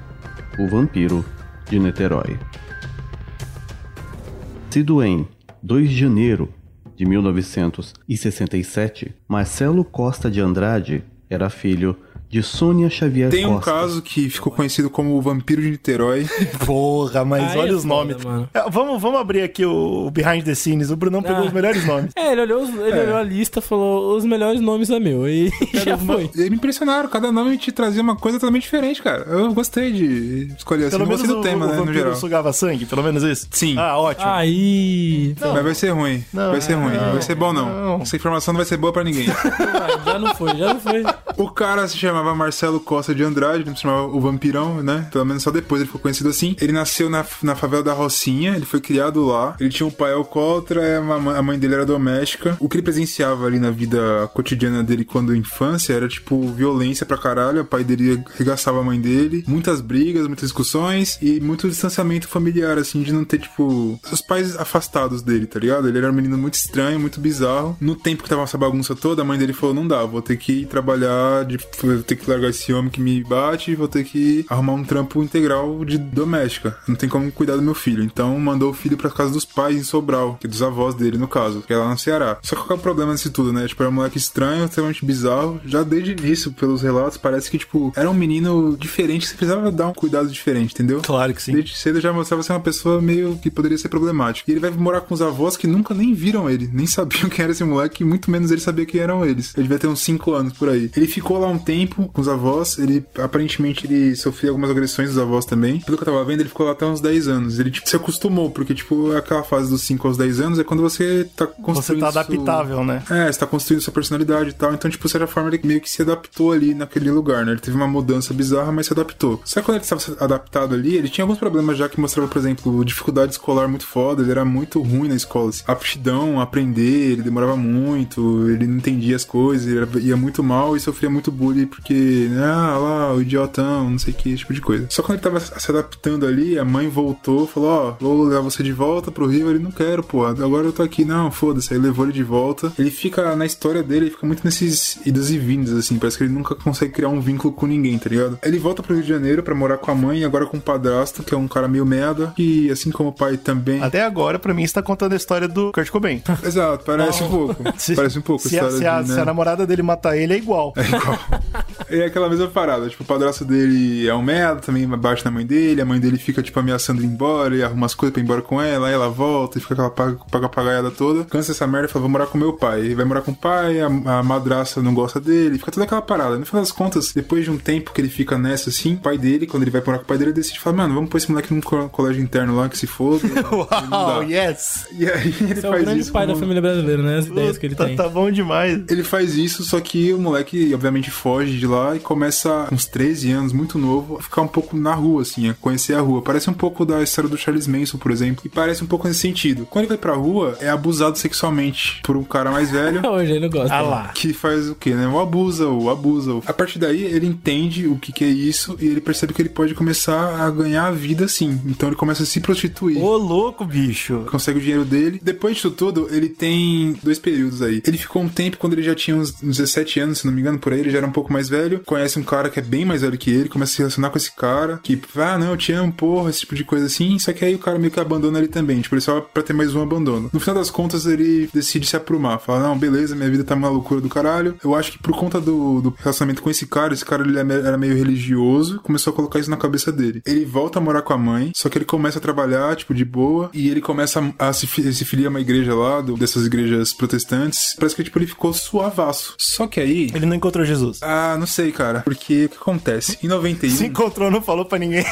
o vampiro de Niterói. Sido em 2 de janeiro de 1967, Marcelo Costa de Andrade era filho de Sônia Xavier Tem um Costa. caso que ficou conhecido como o Vampiro de Niterói. Porra, mas Aí olha é os foda, nomes. mano. É, vamos, vamos abrir aqui o behind the scenes. O Brunão pegou Ah. os melhores nomes. É, ele olhou, os- ele olhou a lista falou: os melhores nomes é meu. E já foi. E me impressionaram, cada nome te trazia uma coisa totalmente diferente, cara. Eu gostei de escolher assim, Pelo eu menos gostei o, do tema, o né, no vampiro geral. sugava sangue, pelo menos isso? Sim. Ah, ótimo. Aí. Mas vai ser ruim. Não, vai ser ruim. não, não vai ser bom, não. não. Essa informação não vai ser boa pra ninguém. Já não foi, já não foi. o cara se chamava Marcelo Costa de Andrade, não se chamava o Vampirão, né? Pelo menos só depois ele ficou conhecido assim. Ele nasceu na, na favela da Rocinha, ele foi criado lá. Ele tinha um pai alcoólatra, a mãe dele era doméstica. O que ele presenciava ali na vida cotidiana dele quando infância era, tipo, violência pra caralho. O pai dele arregaçava a mãe dele. Muitas brigas, muitas discussões e muito distanciamento familiar, assim, de não ter, tipo, os pais afastados dele, tá ligado? Ele era um menino muito estranho, muito bizarro. No tempo que tava essa bagunça toda, a mãe dele falou: não dá, vou ter que trabalhar, de, que largar esse homem que me bate e vou ter que arrumar um trampo integral de doméstica. Não tem como cuidar do meu filho. Então mandou o filho pra casa dos pais em Sobral, que é dos avós dele, no caso, que é lá no Ceará. Só que qual é o problema nisso tudo, né? Tipo, era um moleque estranho, extremamente bizarro. Já desde o início, pelos relatos, parece que, tipo, era um menino diferente, você precisava dar um cuidado diferente, entendeu? Claro que sim. Desde cedo já mostrava ser uma pessoa meio que poderia ser problemática. E ele vai morar com os avós que nunca nem viram ele, nem sabiam quem era esse moleque, e muito menos ele sabia quem eram eles. Ele devia ter uns 5 anos por aí. Ele ficou lá um tempo com os avós, ele aparentemente ele sofria algumas agressões dos avós também. Pelo que eu tava vendo, ele ficou lá até uns 10 anos. Ele tipo se acostumou, porque tipo, aquela fase dos 5 aos 10 anos é quando você tá Você construindo tá seu- adaptável, né? é, você tá construindo sua personalidade e tal. Então, tipo, de certa forma, ele meio que se adaptou ali naquele lugar, né? Ele teve uma mudança bizarra, mas se adaptou. Só que quando ele estava adaptado ali, ele tinha alguns problemas já que mostrava, por exemplo, dificuldade escolar muito foda. Ele era muito ruim na escola. assim. Aptidão, aprender, ele demorava muito, ele não entendia as coisas, ele ia muito mal e sofria muito bullying porque, ah, lá, o idiotão, não sei que, esse tipo de coisa. Só quando ele tava se adaptando ali, a mãe voltou, falou: Ó, vou levar você de volta pro Rio. Ele não quero, pô, agora eu tô aqui. Não, foda-se. Aí levou ele de volta. Ele fica, na história dele, ele fica muito nesses idas e vindas, assim. Parece que ele nunca consegue criar um vínculo com ninguém, tá ligado? Ele volta pro Rio de Janeiro pra morar com a mãe e agora com o padrasto, que é um cara meio merda. E assim como o pai também. Até agora, pra mim, você tá contando a história do Kurt Cobain. Exato, parece um pouco. Parece um pouco. Se a, se a- de, se né? a namorada dele matar ele, é igual. É aquela mesma parada, tipo, o padrasto dele é um merda, também bate na mãe dele, a mãe dele fica, tipo, ameaçando ir embora e arruma as coisas pra ir embora com ela, aí ela volta e fica aquela paga- paga pagaiada toda. Cansa essa merda e fala, vou morar com meu pai. Ele vai morar com o pai, a, a madraça não gosta dele, fica toda aquela parada. No final das contas, depois de um tempo que ele fica nessa, assim, o pai dele, quando ele vai morar com o pai dele, ele decide falar, mano, vamos pôr esse moleque num co- colégio interno lá, que se foda. Uau, yes! E aí ele Esse é o faz grande isso pai da família brasileira, né? As ideias que ele Tá, tem. tá bom demais. Ele faz isso, só que o moleque obviamente, foge de lá e começa, uns 13 anos, muito novo, a ficar um pouco na rua, assim, a conhecer a rua. Parece um pouco da história do Charles Manson, por exemplo, e parece um pouco nesse sentido. Quando ele vai pra rua, é abusado sexualmente por um cara mais velho. Hoje ele não gosta. Ah lá. Que faz o quê, né? O abusa, o abusa. A partir daí, ele entende o que, que é isso e ele percebe que ele pode começar a ganhar a vida assim. Então ele começa a se prostituir. Ô, louco, bicho. Consegue o dinheiro dele. Depois disso tudo, ele tem dois períodos aí. Ele ficou um tempo quando ele já tinha uns 17 anos, se não me engano, por aí, ele já era um pouco mais velho. Conhece um cara que é bem mais velho que ele, começa a se relacionar com esse cara, que, ah, não, eu te amo, porra, esse tipo de coisa assim. Só que aí o cara meio que abandona ele também, tipo, ele só pra ter mais um abandono. No final das contas, ele decide se aprumar. Fala, não, beleza, minha vida tá uma loucura do caralho. Eu acho que por conta do, do relacionamento com esse cara, esse cara ele é era meio religioso, começou a colocar isso na cabeça dele. Ele volta a morar com a mãe, só que ele começa a trabalhar, tipo, de boa, e ele começa a, se, se filiar a uma igreja lá, do- dessas igrejas protestantes. Parece que, tipo, ele ficou suavaço. Só que aí. Ele não encontrou Jesus. Ah, não sei, cara. Porque o que acontece? Em 91. Se encontrou, não falou pra ninguém.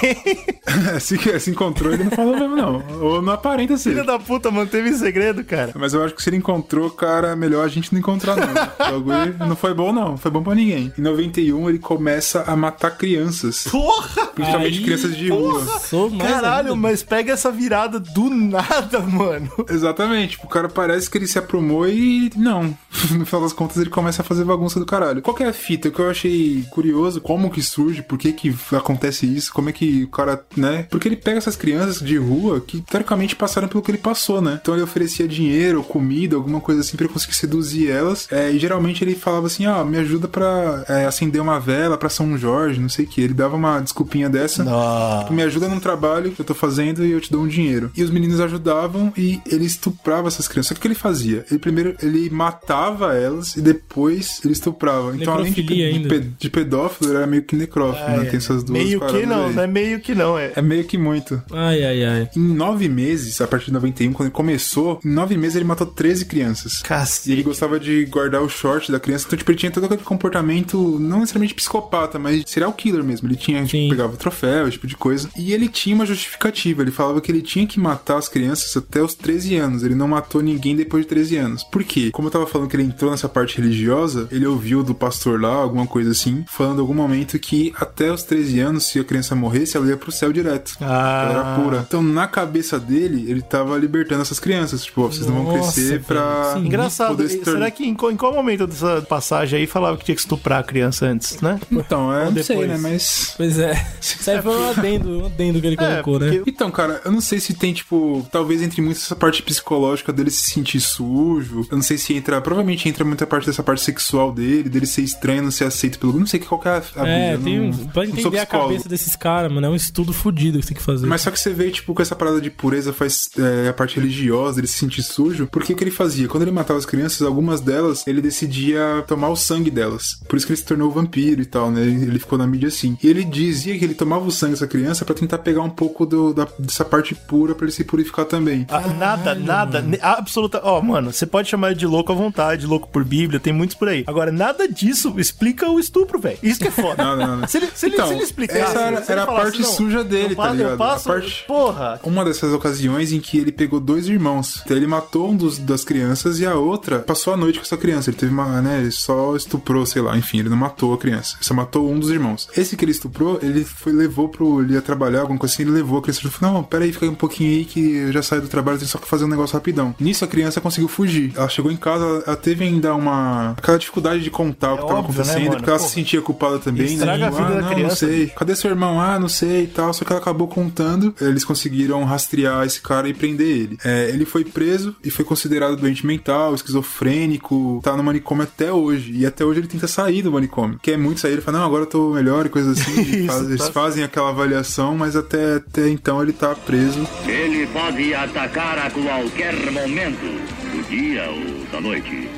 se, se encontrou, ele não falou mesmo, não. Ou não aparenta ser. Filho da puta, manteve em segredo, cara. Mas eu acho que se ele encontrou, cara, melhor a gente não encontrar, não. O bagulho não foi bom, não. Não foi bom pra ninguém. Em 91, ele começa a matar crianças. Porra! Principalmente Aí, crianças de rua. Sou mais Caralho, ainda. mas pega essa virada do nada, mano. Exatamente. Tipo, o cara parece que ele se aprumou e não. No final das contas, ele começa a fazer bagunça do caralho. Qual que é a fita? Que eu achei curioso, como que surge, por que que acontece isso, como é que o cara, né? Porque ele pega essas crianças de rua que, teoricamente, passaram pelo que ele passou, né? Então ele oferecia dinheiro, comida, alguma coisa assim pra ele conseguir seduzir elas. É, e geralmente ele falava assim, ah, me ajuda pra é, acender uma vela pra São Jorge, não sei o que. Ele dava uma desculpinha dessa. Não. Tu me ajuda num trabalho que eu tô fazendo e eu te dou um dinheiro. E os meninos ajudavam e ele estuprava essas crianças. Só que o que ele fazia? Ele primeiro ele matava elas e depois ele estuprava. Então, além de, ainda. Pe- de pedófilo, era meio que necrófilo, né? Tem essas duas Meio que não, aí. não é meio que não, é. É meio que muito. Ai, ai, ai. Em nove meses, a partir de 91, quando ele começou, em nove meses ele matou 13 crianças. E ele Cacete. gostava de guardar o short da criança. Então, tipo, ele tinha todo aquele comportamento, não necessariamente psicopata, mas serial killer mesmo. Ele tinha, tipo, Sim. pegava troféu, esse tipo de coisa. E ele tinha uma justificativa. Ele falava que ele tinha que matar as crianças até os 13 anos. Ele não matou ninguém depois de 13 anos. Por quê? Como eu tava falando que ele entrou nessa parte religiosa, ele ouviu do pastor lá, alguma coisa assim, falando em algum momento que até os 13 anos, se a criança morresse, ela ia pro céu direto. Ah. Ela era pura. Então, na cabeça dele, ele tava libertando essas crianças. Tipo, ó, vocês não vão Nossa, crescer velho. pra. Sim. Engraçado, poder se tornar- será que em, qual- em qual momento dessa passagem aí falava que tinha que estuprar a criança antes, né? Então, é, Ou não sei, depois? né? Mas. Pois é. Isso aí foi um adendo, um adendo que ele colocou, né? porque- Então, cara, eu não sei se tem, tipo, talvez entre muito essa parte psicológica dele se sentir sujo. Eu não sei se entra. Provavelmente entra muita parte dessa parte sexual dele, dele ser estranho, não ser aceito pelo. Não sei qual que é a, a É, tem não- um, pra entender a cabeça desses caras, mano, é um estudo fudido que você tem que fazer. Mas só que você vê, tipo, com essa parada de pureza faz é, a parte religiosa, ele se sentir sujo. Por que que ele fazia? Quando ele matava as crianças, algumas delas, ele decidia tomar o sangue delas. Por isso que ele se tornou vampiro e tal, né? Ele ficou na mídia assim. E ele dizia que ele tomava o sangue dessa criança pra tentar pegar um pouco do- da- dessa parte pura pra ele se purificar também. Ah, nada, nada, absoluta. Ó, mano, você pode chamar ele de louco à vontade, louco por Bíblia, tem muitos por aí. Agora, nada disso explica o estupro, velho. Isso que é foda. Não, não, não. Se ele, se ele, Então, se ele explicasse. essa era- ele era a parte não, suja dele, tá ligado? Eu passo, A parte- Porra. Uma dessas ocasiões em que ele pegou dois irmãos. Então ele matou um dos, das crianças e a outra passou a noite com essa criança. Ele teve uma, né? Ele só estuprou, sei lá, enfim, ele não matou a criança. Ele só matou um dos irmãos. Esse que ele estuprou, ele foi, levou pro. Ele ia trabalhar, alguma coisa assim, ele levou a criança. Ele falou: Não, peraí, fica aí um pouquinho aí que eu já saio do trabalho, tenho só que fazer um negócio rapidão. Nisso a criança conseguiu fugir. Ela chegou em casa, ela, teve ainda uma. aquela dificuldade de contar o que tava óbvio, né, acontecendo, mano? Porque ela Pô, se sentia culpada também, né? estraga a Tipo, vida ah, da não, criança, Não sei. Cadê seu irmão? Ah, não sei e tal. Só que ela acabou contando. Eles conseguiram rastrear esse cara e prender ele. É, ele foi preso e foi considerado doente mental, esquizofrênico, tá no manicômio até hoje. E até hoje ele tenta sair do manicômio. Quer muito sair, ele fala, não, agora eu tô melhor e coisas assim. Isso, faz- eles tá fazem aquela avaliação, mas até, até então ele tá preso. Ele pode atacar a qualquer momento, do dia ou da noite.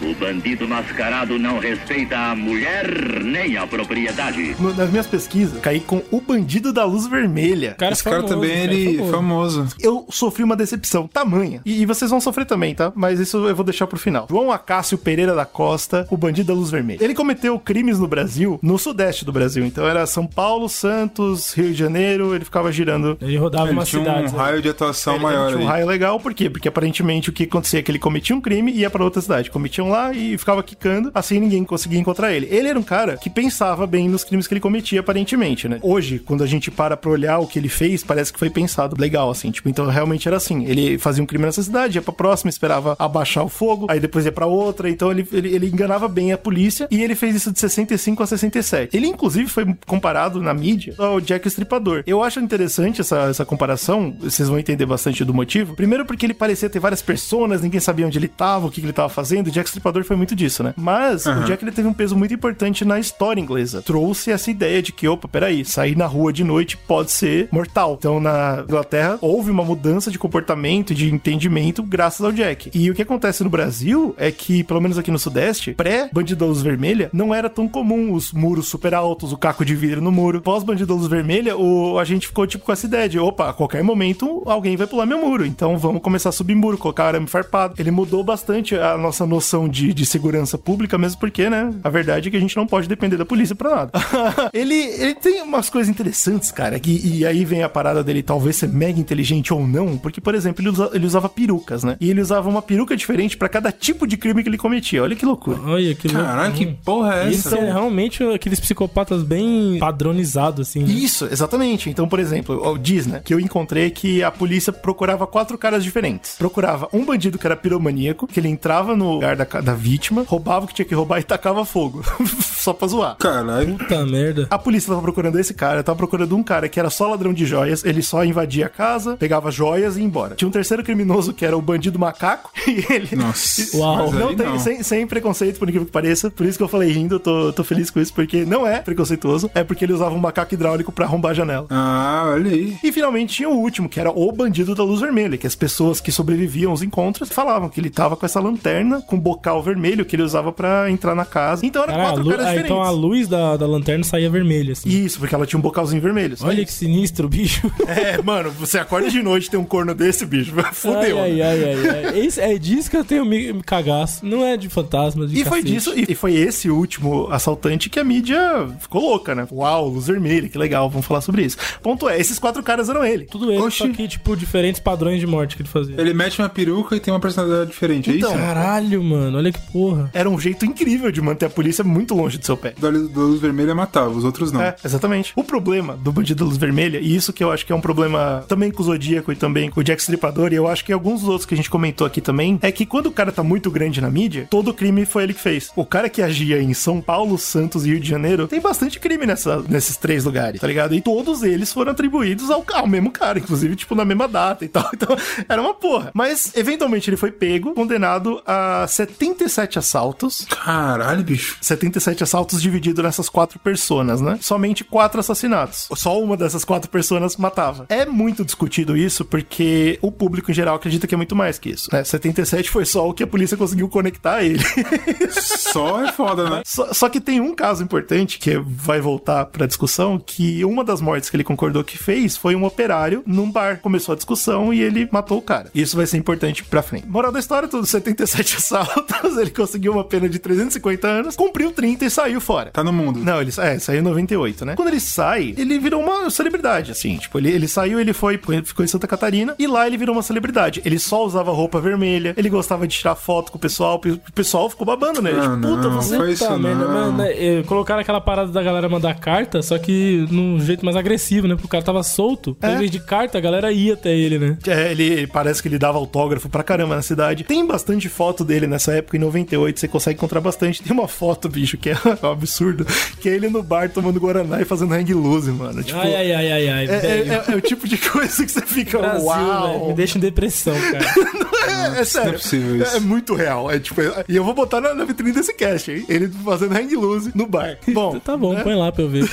O bandido mascarado não respeita a mulher nem a propriedade. No- nas minhas pesquisas, caí com o bandido da luz vermelha. Cara Esse cara famoso, também, cara ele famoso. famoso. Eu sofri uma decepção tamanha. E, e vocês vão sofrer também, tá? Mas isso eu vou deixar pro final. João Acácio Pereira da Costa, o bandido da luz vermelha. Ele cometeu crimes no Brasil, no sudeste do Brasil. Então era São Paulo, Santos, Rio de Janeiro. Ele ficava girando. Ele rodava Ele umas tinha um né? raio de atuação Ele- maior tinha um aí. raio legal, por quê? Porque aparentemente o que acontecia é que ele cometia um crime e ia pra outra cidade. Cometia um chão lá e ficava quicando, assim ninguém conseguia encontrar ele. Ele era um cara que pensava bem nos crimes que ele cometia, aparentemente, né? Hoje, quando a gente para pra olhar o que ele fez, parece que foi pensado legal, assim, tipo, então realmente era assim. Ele fazia um crime nessa cidade, ia pra próxima, esperava abaixar o fogo, aí depois ia pra outra, então ele, ele, ele enganava bem a polícia e ele fez isso de 65 a 67. Ele, inclusive, foi comparado na mídia ao Jack o Estripador. Eu acho interessante essa, essa comparação, vocês vão entender bastante do motivo. Primeiro porque ele parecia ter várias personas, ninguém sabia onde ele tava, o que, que ele tava fazendo. Jack o Estripador foi muito disso, né? Mas Aham. o Jack ele teve um peso muito importante na história inglesa. Trouxe essa ideia de que, opa, peraí, sair na rua de noite pode ser mortal. Então, na Inglaterra, houve uma mudança de comportamento, de entendimento, graças ao Jack. E o que acontece no Brasil é que, pelo menos aqui no Sudeste, pré-Bandido da Luz Vermelha, não era tão comum os muros super altos, o caco de vidro no muro. Pós-Bandido da Luz Vermelha, o, a gente ficou, tipo, com essa ideia de, opa, a qualquer momento alguém vai pular meu muro. Então, vamos começar a subir muro, colocar arame farpado. Ele mudou bastante a nossa noção de, de segurança pública, mesmo porque, né, a verdade é que a gente não pode depender da polícia pra nada. ele, ele tem umas coisas interessantes, cara, que, e aí vem a parada dele talvez ser mega inteligente ou não, porque, por exemplo, ele, usa- ele usava perucas, né? E ele usava uma peruca diferente pra cada tipo de crime que ele cometia. Olha que loucura. Olha que Caralho, que porra é Eles essa? são realmente aqueles psicopatas bem padronizados, assim. né? Isso, exatamente. Então, por exemplo, diz, né, que eu encontrei que a polícia procurava quatro caras diferentes. Procurava um bandido que era piromaníaco, que ele entrava no lugar da, da vítima, roubava o que tinha que roubar e tacava fogo. Só pra zoar. Caralho. Puta merda. A polícia tava procurando esse cara, tava procurando um cara que era só ladrão de joias, ele só invadia a casa, pegava joias e ia embora. Tinha um terceiro criminoso que era o bandido macaco, e ele. Nossa. Uau. Não tem, não. Sem, sem preconceito, por incrível que pareça. Por isso que eu falei rindo, eu tô, tô feliz com isso, porque não é preconceituoso, é porque ele usava um macaco hidráulico pra arrombar a janela. Ah, olha aí. E finalmente tinha o último, que era o bandido da luz vermelha, que as pessoas que sobreviviam aos encontros falavam que ele tava com essa lanterna com vermelho que ele usava pra entrar na casa. Então eram Cara, a quatro lu- caras ah, diferentes. então a luz da, da lanterna saía vermelha, assim. Isso, porque ela tinha um bocalzinho vermelho. Olha isso. que sinistro, bicho. É, mano, você acorda de noite e tem um corno desse, bicho. Fudeu. Ai, né? ai, ai, ai, ai. Esse- é disso que eu tenho me, me cagaço. Não é de fantasma, de E foi cacete. disso, e foi esse último assaltante que a mídia ficou louca, né? Uau, luz vermelha, que legal, vamos falar sobre isso. Ponto é, esses quatro caras eram ele. Tudo ele, Oxi. só que, tipo, diferentes padrões de morte que ele fazia. Ele mete uma peruca e tem uma personalidade diferente, é Então, isso? Caralho, mano, olha que porra. Era um jeito incrível de manter a polícia muito longe do seu pé. Da luz, da luz vermelha matava, os outros não. É, exatamente. O problema do Bandido da Luz Vermelha, e isso que eu acho que é um problema também com o Zodíaco e também com o Jack Stripador, e eu acho que alguns dos outros que a gente comentou aqui também, é que quando o cara tá muito grande na mídia, todo crime foi ele que fez. O cara que agia em São Paulo, Santos e Rio de Janeiro, tem bastante crime nessa, nesses três lugares, tá ligado? E todos eles foram atribuídos ao, ao mesmo cara, inclusive, tipo, na mesma data e tal. Então, era uma porra. Mas, eventualmente, ele foi pego, condenado a 77 assaltos, Caralho, bicho. 77 assaltos dividido nessas quatro personas, né? Somente quatro assassinatos. Só uma dessas quatro pessoas matava. É muito discutido isso porque o público em geral acredita que é muito mais que isso, né? 77 foi só o que a polícia conseguiu conectar a ele. Só é foda, né? Só, só que tem um caso importante que vai voltar pra discussão, que uma das mortes que ele concordou que fez foi um operário num bar. Começou a discussão e ele matou o cara. Isso vai ser importante pra frente. Moral da história, todos 77 assaltos, ele conseguiu uma pena de 350 anos, cumpriu 30 e saiu fora. Tá no mundo. Não, ele é, saiu em 98, né? Quando ele sai, ele virou uma celebridade, assim. Tipo, ele, ele saiu, ele foi, ficou em Santa Catarina e lá ele virou uma celebridade. Ele só usava roupa vermelha, ele gostava de tirar foto com o pessoal, o pessoal ficou babando nele. Ah, tipo, puta, não, você. foi isso Tá, merda, não. mas, né, eh, colocaram aquela parada da galera mandar carta, só que num jeito mais agressivo, né? Porque o cara tava solto. Então, É. Em vez de carta, a galera ia até ele, né? É, ele, ele parece que ele dava autógrafo pra caramba na cidade. Tem bastante foto dele nessa época, em 98, você consegue encontrar bastante. Tem uma foto, bicho, que é um absurdo, que é ele no bar tomando Guaraná e fazendo hang loose, mano. Tipo, ai, ai, ai, ai, ai. é, é- é- é o tipo de coisa que você fica, Brasil, uau. me deixa em depressão, cara. É, é sério. não é possível isso. É, muito real. É tipo, é- e eu vou botar na, na vitrine desse cast, hein? Ele fazendo hang loose no bar. Bom, tá bom, né? põe lá pra eu ver.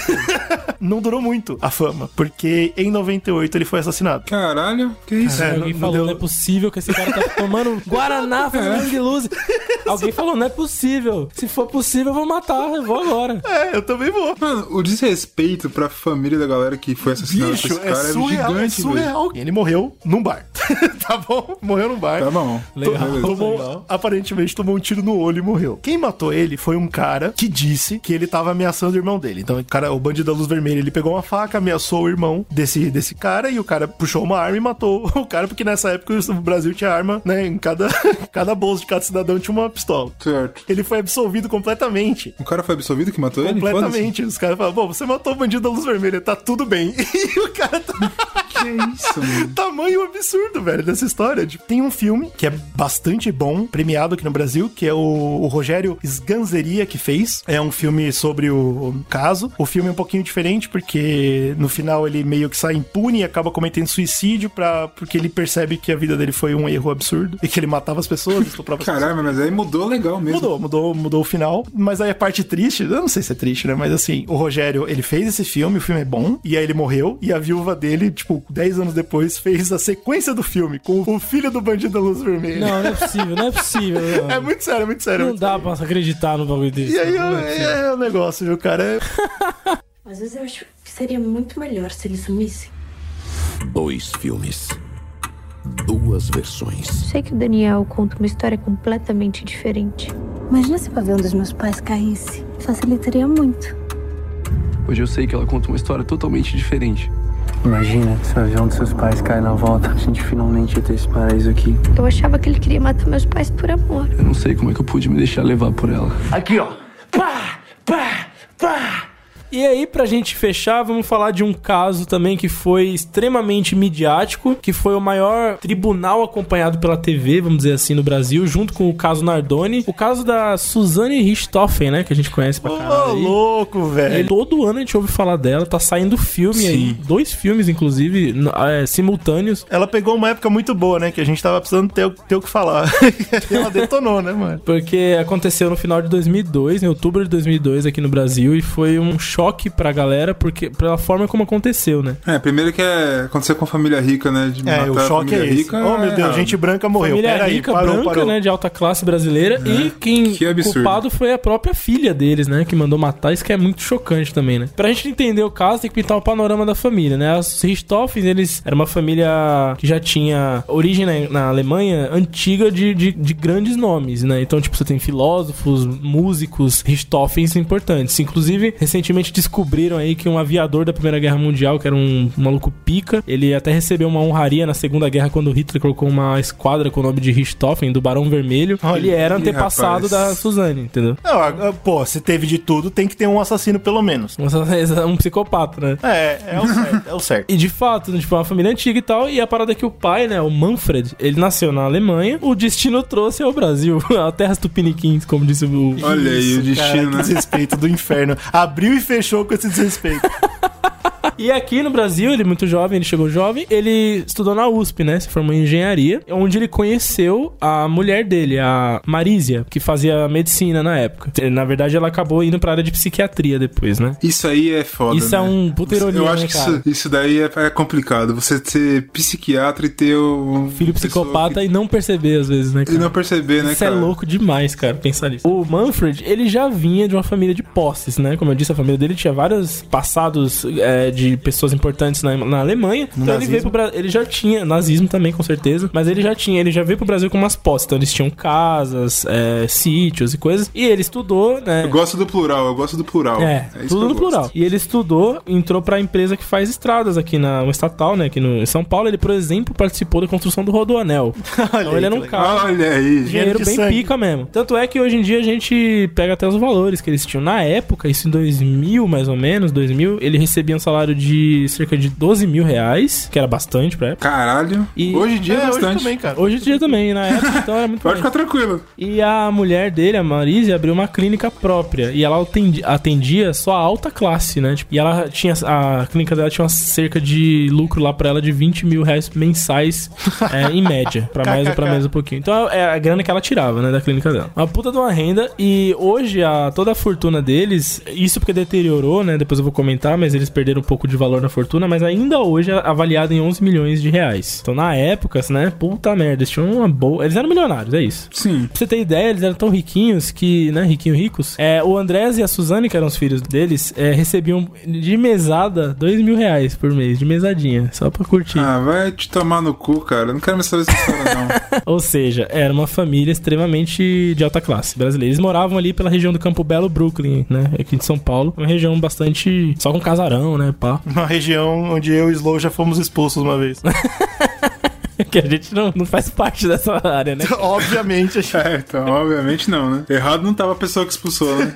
não durou muito a fama, porque em 98 ele foi assassinado. Caralho, que isso? É, Alguém não- falou, não não, deu- é possível que esse cara tá tomando Guaraná fazendo hang loose. Alguém falou, não é possível. Se for possível, eu vou matar, eu vou agora. É, eu também vou. Mano, o desrespeito pra família da galera que foi assassinada Bicho, esse é cara é, surreal, é gigante, velho. surreal. Ele morreu num bar. tá bom? Morreu num bar. Tá bom. Legal. Tomou, aparentemente tomou um tiro no olho e morreu. Quem matou ele foi um cara que disse que ele tava ameaçando o irmão dele. Então, o cara, o bandido da luz vermelha, ele pegou uma faca, ameaçou o irmão desse, desse cara e o cara puxou uma arma e matou o cara, porque nessa época o Brasil tinha arma, né? Em cada, cada bolso de cada cidadão uma pistola. Certo. Ele foi absolvido completamente. O cara foi absolvido que matou ele? Completamente. Os caras falam, bom, você matou o bandido da luz vermelha, tá tudo bem. E o cara tá... Que isso, mano? Tamanho absurdo, velho, dessa história. Tipo, Tem um filme que é bastante bom, premiado aqui no Brasil, que é o, o Rogério Sganzeria que fez. É um filme sobre o, o caso. O filme é um pouquinho diferente, porque no final ele meio que sai impune e acaba cometendo suicídio pra, porque ele percebe que a vida dele foi um erro absurdo e que ele matava as pessoas, estuprava as pessoas. Caramba, mas aí mudou legal mesmo. Mudou, mudou, mudou o final. Mas aí a parte triste, eu não sei se é triste, né? Mas assim, o Rogério, ele fez esse filme, o filme é bom, e aí ele morreu, e a viúva dele, tipo, 10 anos depois, fez a sequência do filme com o filho do bandido da luz vermelha. Não, não é possível, não é possível. Não. É muito sério, é muito sério. é Não muito dá pra acreditar no bagulho desse. E aí Não é é, possível. é o negócio, viu, cara? É- Às vezes eu acho que seria muito melhor se ele sumisse. Dois filmes. Duas versões. Sei que o Daniel conta uma história completamente diferente. Imagina se o avião dos meus pais caísse. Facilitaria muito. Hoje eu sei que ela conta uma história totalmente diferente. Imagina se o avião dos seus pais cai na volta. A gente finalmente ia ter esse paraíso aqui. Eu achava que ele queria matar meus pais por amor. Eu não sei como é que eu pude me deixar levar por ela. Aqui, ó. Pá, pá, pá. E aí, pra gente fechar, vamos falar de um caso também que foi extremamente midiático, que foi o maior tribunal acompanhado pela TV, vamos dizer assim, no Brasil, junto com o caso Nardoni. O caso da Suzane Richthofen, né, que a gente conhece pra caralho. Ô, louco, velho. E todo ano a gente ouve falar dela, tá saindo filme aí, dois filmes, inclusive, é, simultâneos. Ela pegou uma época muito boa, né? Que a gente tava precisando ter, ter o que falar. ela detonou, né, mano? Porque aconteceu no final de 2002, em outubro de 2002 aqui no Brasil, e foi um choque pra galera, porque pela forma como aconteceu, né? É, primeiro que é acontecer com a família rica, né? De É, matar o a choque é esse. rica, oh, meu Deus, errado. gente branca morreu. Família Pera aí, rica, parou, branca, parou. né, de alta classe brasileira, e quem Que absurdo. culpado foi a própria filha deles, né, que mandou matar, isso que é muito chocante também, né? Pra gente entender o caso, tem que pintar o panorama da família, né? Os Richthofen, eles era uma família que já tinha origem na, na Alemanha antiga de, de, de grandes nomes, né? Então, tipo, você tem filósofos, músicos, Richthofens importantes. Inclusive, recentemente descobriram aí que um aviador da Primeira Guerra Mundial, que era um maluco pica, ele até recebeu uma honraria na Segunda Guerra quando Hitler colocou uma esquadra com o nome de Richthofen, do Barão Vermelho. Olha ele era antepassado rapaz. da Suzane, entendeu? Não, pô, se teve de tudo, tem que ter um assassino pelo menos. Um psicopata, né? É, é o certo, é o certo. E de fato, né, tipo, é uma família antiga e tal. E a parada é que o pai, né, o Manfred, ele nasceu na Alemanha. O destino trouxe ao Brasil. A terra tupiniquins, como disse o. Olha aí, o destino, Cara, que né? desrespeito do inferno. Abriu e fechou com esse desrespeito. E aqui no Brasil, ele é muito jovem, ele chegou jovem, ele estudou na USP, né? Se formou em engenharia, onde ele conheceu a mulher dele, a Marísia, que fazia medicina na época. Na verdade, ela acabou indo pra área de psiquiatria depois, né? Isso aí é foda. Isso é né? um puta ironia, Eu acho né, que isso, isso daí é, é complicado. Você ser psiquiatra e ter um Filho psicopata e não perceber, às vezes, né? E cara? não perceber, né, Isso é cara? louco demais, cara, pensar nisso. O Manfred, ele já vinha de uma família de posses, né? Como eu disse, a família dele tinha vários passados é, de pessoas importantes na, na Alemanha. Então ele Nazismo. veio pro Brasil. Ele já tinha, nazismo também, com certeza. Mas ele já tinha, ele já veio pro Brasil com umas posses. Então eles tinham casas, é, sítios e coisas. E ele estudou, né? Eu gosto do plural, eu gosto do plural. É, isso tudo no gosto. plural. E ele estudou, entrou pra empresa que faz estradas aqui na uma estatal, né? Aqui no em São Paulo. Ele, por exemplo, participou da construção do Rodoanel. então aí, ele era um cara. Olha aí. Dinheiro bem sangue. pica mesmo. Tanto é que hoje em dia a gente pega até os valores que eles tinham. Na época, isso em 2000 mais ou menos, 2000, ele recebia um salário de cerca de 12 mil reais, que era bastante pra época. Caralho. E- Hoje em dia é, É, hoje bastante. também, cara. Hoje em dia também, na época, então era muito Pode mais. ficar tranquilo. E a mulher dele, a Marise, abriu uma clínica própria. E ela atendi- atendia só a alta classe, né? Tipo, e ela tinha. A clínica dela tinha uma cerca de lucro lá pra ela de 20 mil reais mensais, é, em média. Pra mais ou pra menos um pouquinho. Então é a grana que ela tirava, né? Da clínica dela. Uma puta de uma renda. E hoje, a, toda a fortuna deles, isso porque deteriorou, né? Depois eu vou comentar, mas eles perderam um pouco de valor na fortuna. Mas ainda hoje é avaliada em 11 milhões de reais. Então na época, né? Puta merda, eles tinham uma boa. Eles eram milionários, é isso. Sim. Pra você ter ideia, eles eram tão riquinhos que, né, riquinho ricos. É, o Andrés e a Suzane, que eram os filhos deles, é, recebiam de mesada dois mil reais por mês, de mesadinha, só pra curtir. Ah, vai te tomar no cu, cara. Eu Não quero mais saber essa história, não. Ou seja, era uma família extremamente de alta classe brasileira. Eles moravam ali pela região do Campo Belo, Brooklyn, né, aqui de São Paulo. Uma região bastante. só com casarão, né, pá. Uma região onde eu e Slow já fomos expulsos uma vez. Porque a gente não, não faz parte dessa área, né? Obviamente. É, então, obviamente não, né? Errado não tava a pessoa que expulsou, né?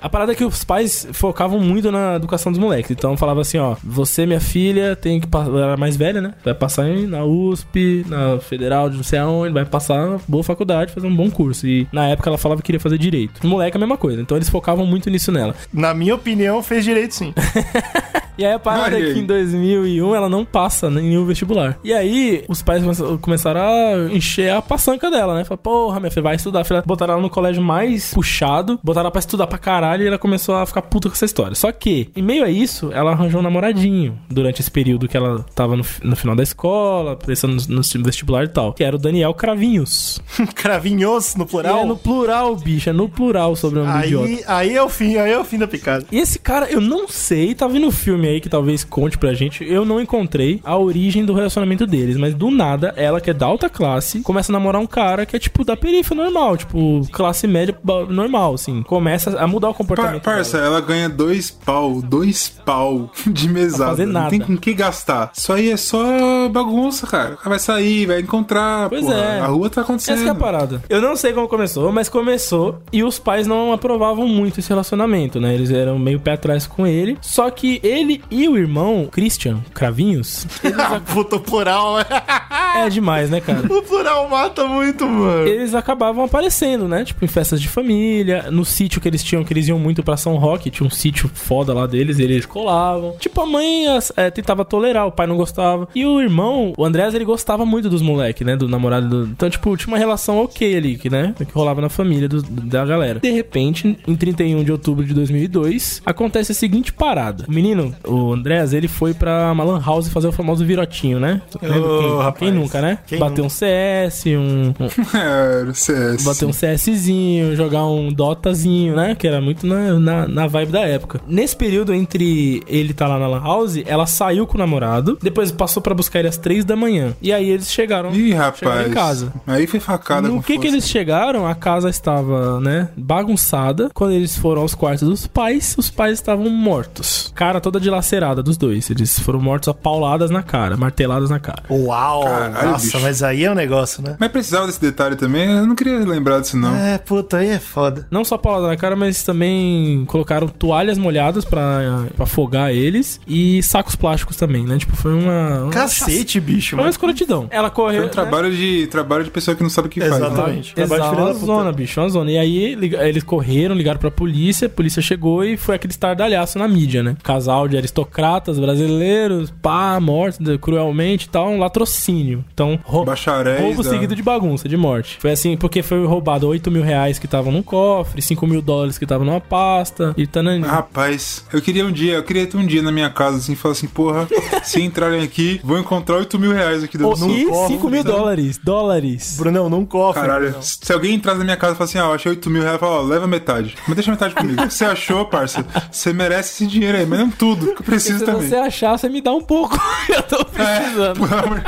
A parada é que os pais focavam muito na educação dos moleques. Então falava assim, ó, você, minha filha, tem que passar. Ela era mais velha, né? Vai passar em- na USP, na Federal de não sei aonde, vai passar na boa faculdade, fazer um bom curso. E na época ela falava que queria fazer direito. O moleque é a mesma coisa. Então eles focavam muito nisso nela. Na minha opinião, fez direito sim. E aí a parada Olha é aí. que em 2001 ela não passa em nenhum vestibular. E aí os pais come- começaram a encher a paçanca dela, né? Falaram, porra, minha filha, vai estudar. Filha. Botaram ela no colégio mais puxado, botaram ela pra estudar pra caralho e ela começou a ficar puta com essa história. Só que, em meio a isso, ela arranjou um namoradinho durante esse período que ela tava no, no final da escola, pensando no, no vestibular e tal, que era o Daniel Cravinhos. Cravinhos no E plural. é no plural, bicho, é no plural sobre o nome do idiota. Aí, aí é o fim, aí é o fim da picada. E esse cara, eu não sei, tá vindo um filme aí que talvez conte pra gente. Eu não encontrei a origem do relacionamento deles, mas do nada, ela que é da alta classe, começa a namorar um cara que é tipo da periferia normal, tipo, classe média normal, assim. Começa a mudar o Par comportamento. parça, ela ganha dois pau, dois pau de mesada. fazer Não nada. tem com que gastar. Isso aí é só bagunça, cara. Vai sair, vai encontrar. Pois porra. é. A rua tá acontecendo. Essa é a parada. Eu não sei como começou, mas começou e os pais não aprovavam muito esse relacionamento, né? Eles eram meio pé atrás com ele. Só que ele e o irmão, Christian Cravinhos, eles Puta, plural. é demais, né, cara? o plural mata muito, mano. eles acabavam aparecendo, né? Tipo, em festas de família, no sítio que eles tinham, que eles iam muito pra São Roque, tinha um sítio foda lá deles, e eles colavam. Tipo, a mãe é, tentava tolerar, o pai não gostava. E o irmão, o Andrés, ele gostava muito dos moleques, né? Do namorado. Do... Então, tipo, tinha uma relação ok ali, que, né? Que rolava na família do- da galera. De repente, em 31 de outubro de 2002, acontece a seguinte parada. O menino, o Andrés, ele foi pra Malan House fazer o famoso virotinho, né? Ô, quem, rapaz. quem nunca, né? Quem Bater um CS, um- um, É, CS. Bater um CSzinho, jogar um Dotazinho, né? Que era muito na, na, na vibe da época. Nesse período entre ele tá lá na Lan House, ela saiu com o namorado, depois passou pra buscar ele às três da manhã. E aí eles chegaram, Ih, chegaram rapaz. em casa. Aí foi facada No com que que eles chegaram, a casa estava, né, bagunçada. Quando eles foram aos quartos dos pais, os pais estavam mortos. Cara toda dilacerada dos dois. Eles foram mortos a pauladas na cara, marteladas na cara. Uau! Caralho, Nossa, bicho. mas aí é um negócio, né? Mas precisava desse detalhe também? Eu não queria lembrar disso, não. É, puta, aí é foda. Não só paulada na cara, mas também colocaram toalhas molhadas pra, pra afogar eles e sacos plásticos também, né? Tipo, foi uma. uma Cacete, bicho. Foi uma mano. escrotidão. Ela correu. Foi um trabalho de, trabalho de pessoa que não sabe o que faz. né? Exatamente. Exato, Trabalho de filha uma zona, bicho, uma zona. E aí eles correram, ligaram pra polícia, a polícia chegou e foi aquele estardalhaço na mídia, né? Casal de aristocratas brasileiros, pá, mortos cruelmente e tal, um latrocínio. Então, rou- Bacharéis roubo da- seguido de bagunça, de morte. Foi assim, porque foi roubado 8 mil reais que estavam num cofre, 5 mil dólares que estavam numa pasta e tanani. Rapaz, eu queria um dia, eu queria ter um dia na minha casa assim, falar assim, porra, se entrarem aqui, vou encontrar 8 mil reais aqui dentro do e cofre, 5 mil sabe? dólares, dólares. Brunão, não cofre. Caralho, Brunão. se alguém entrar na minha casa e falar assim, ah, eu achei 8 mil reais, fala, ó, leva metade. Mas deixa metade comigo. O que você achou, parça? Você merece esse dinheiro aí, mas não tudo, que eu preciso Se também. você achar, você me dá um pouco. eu tô precisando. Por amor-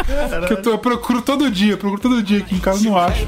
que eu, tô- eu procuro todo dia, eu procuro todo dia aqui em casa, não acho.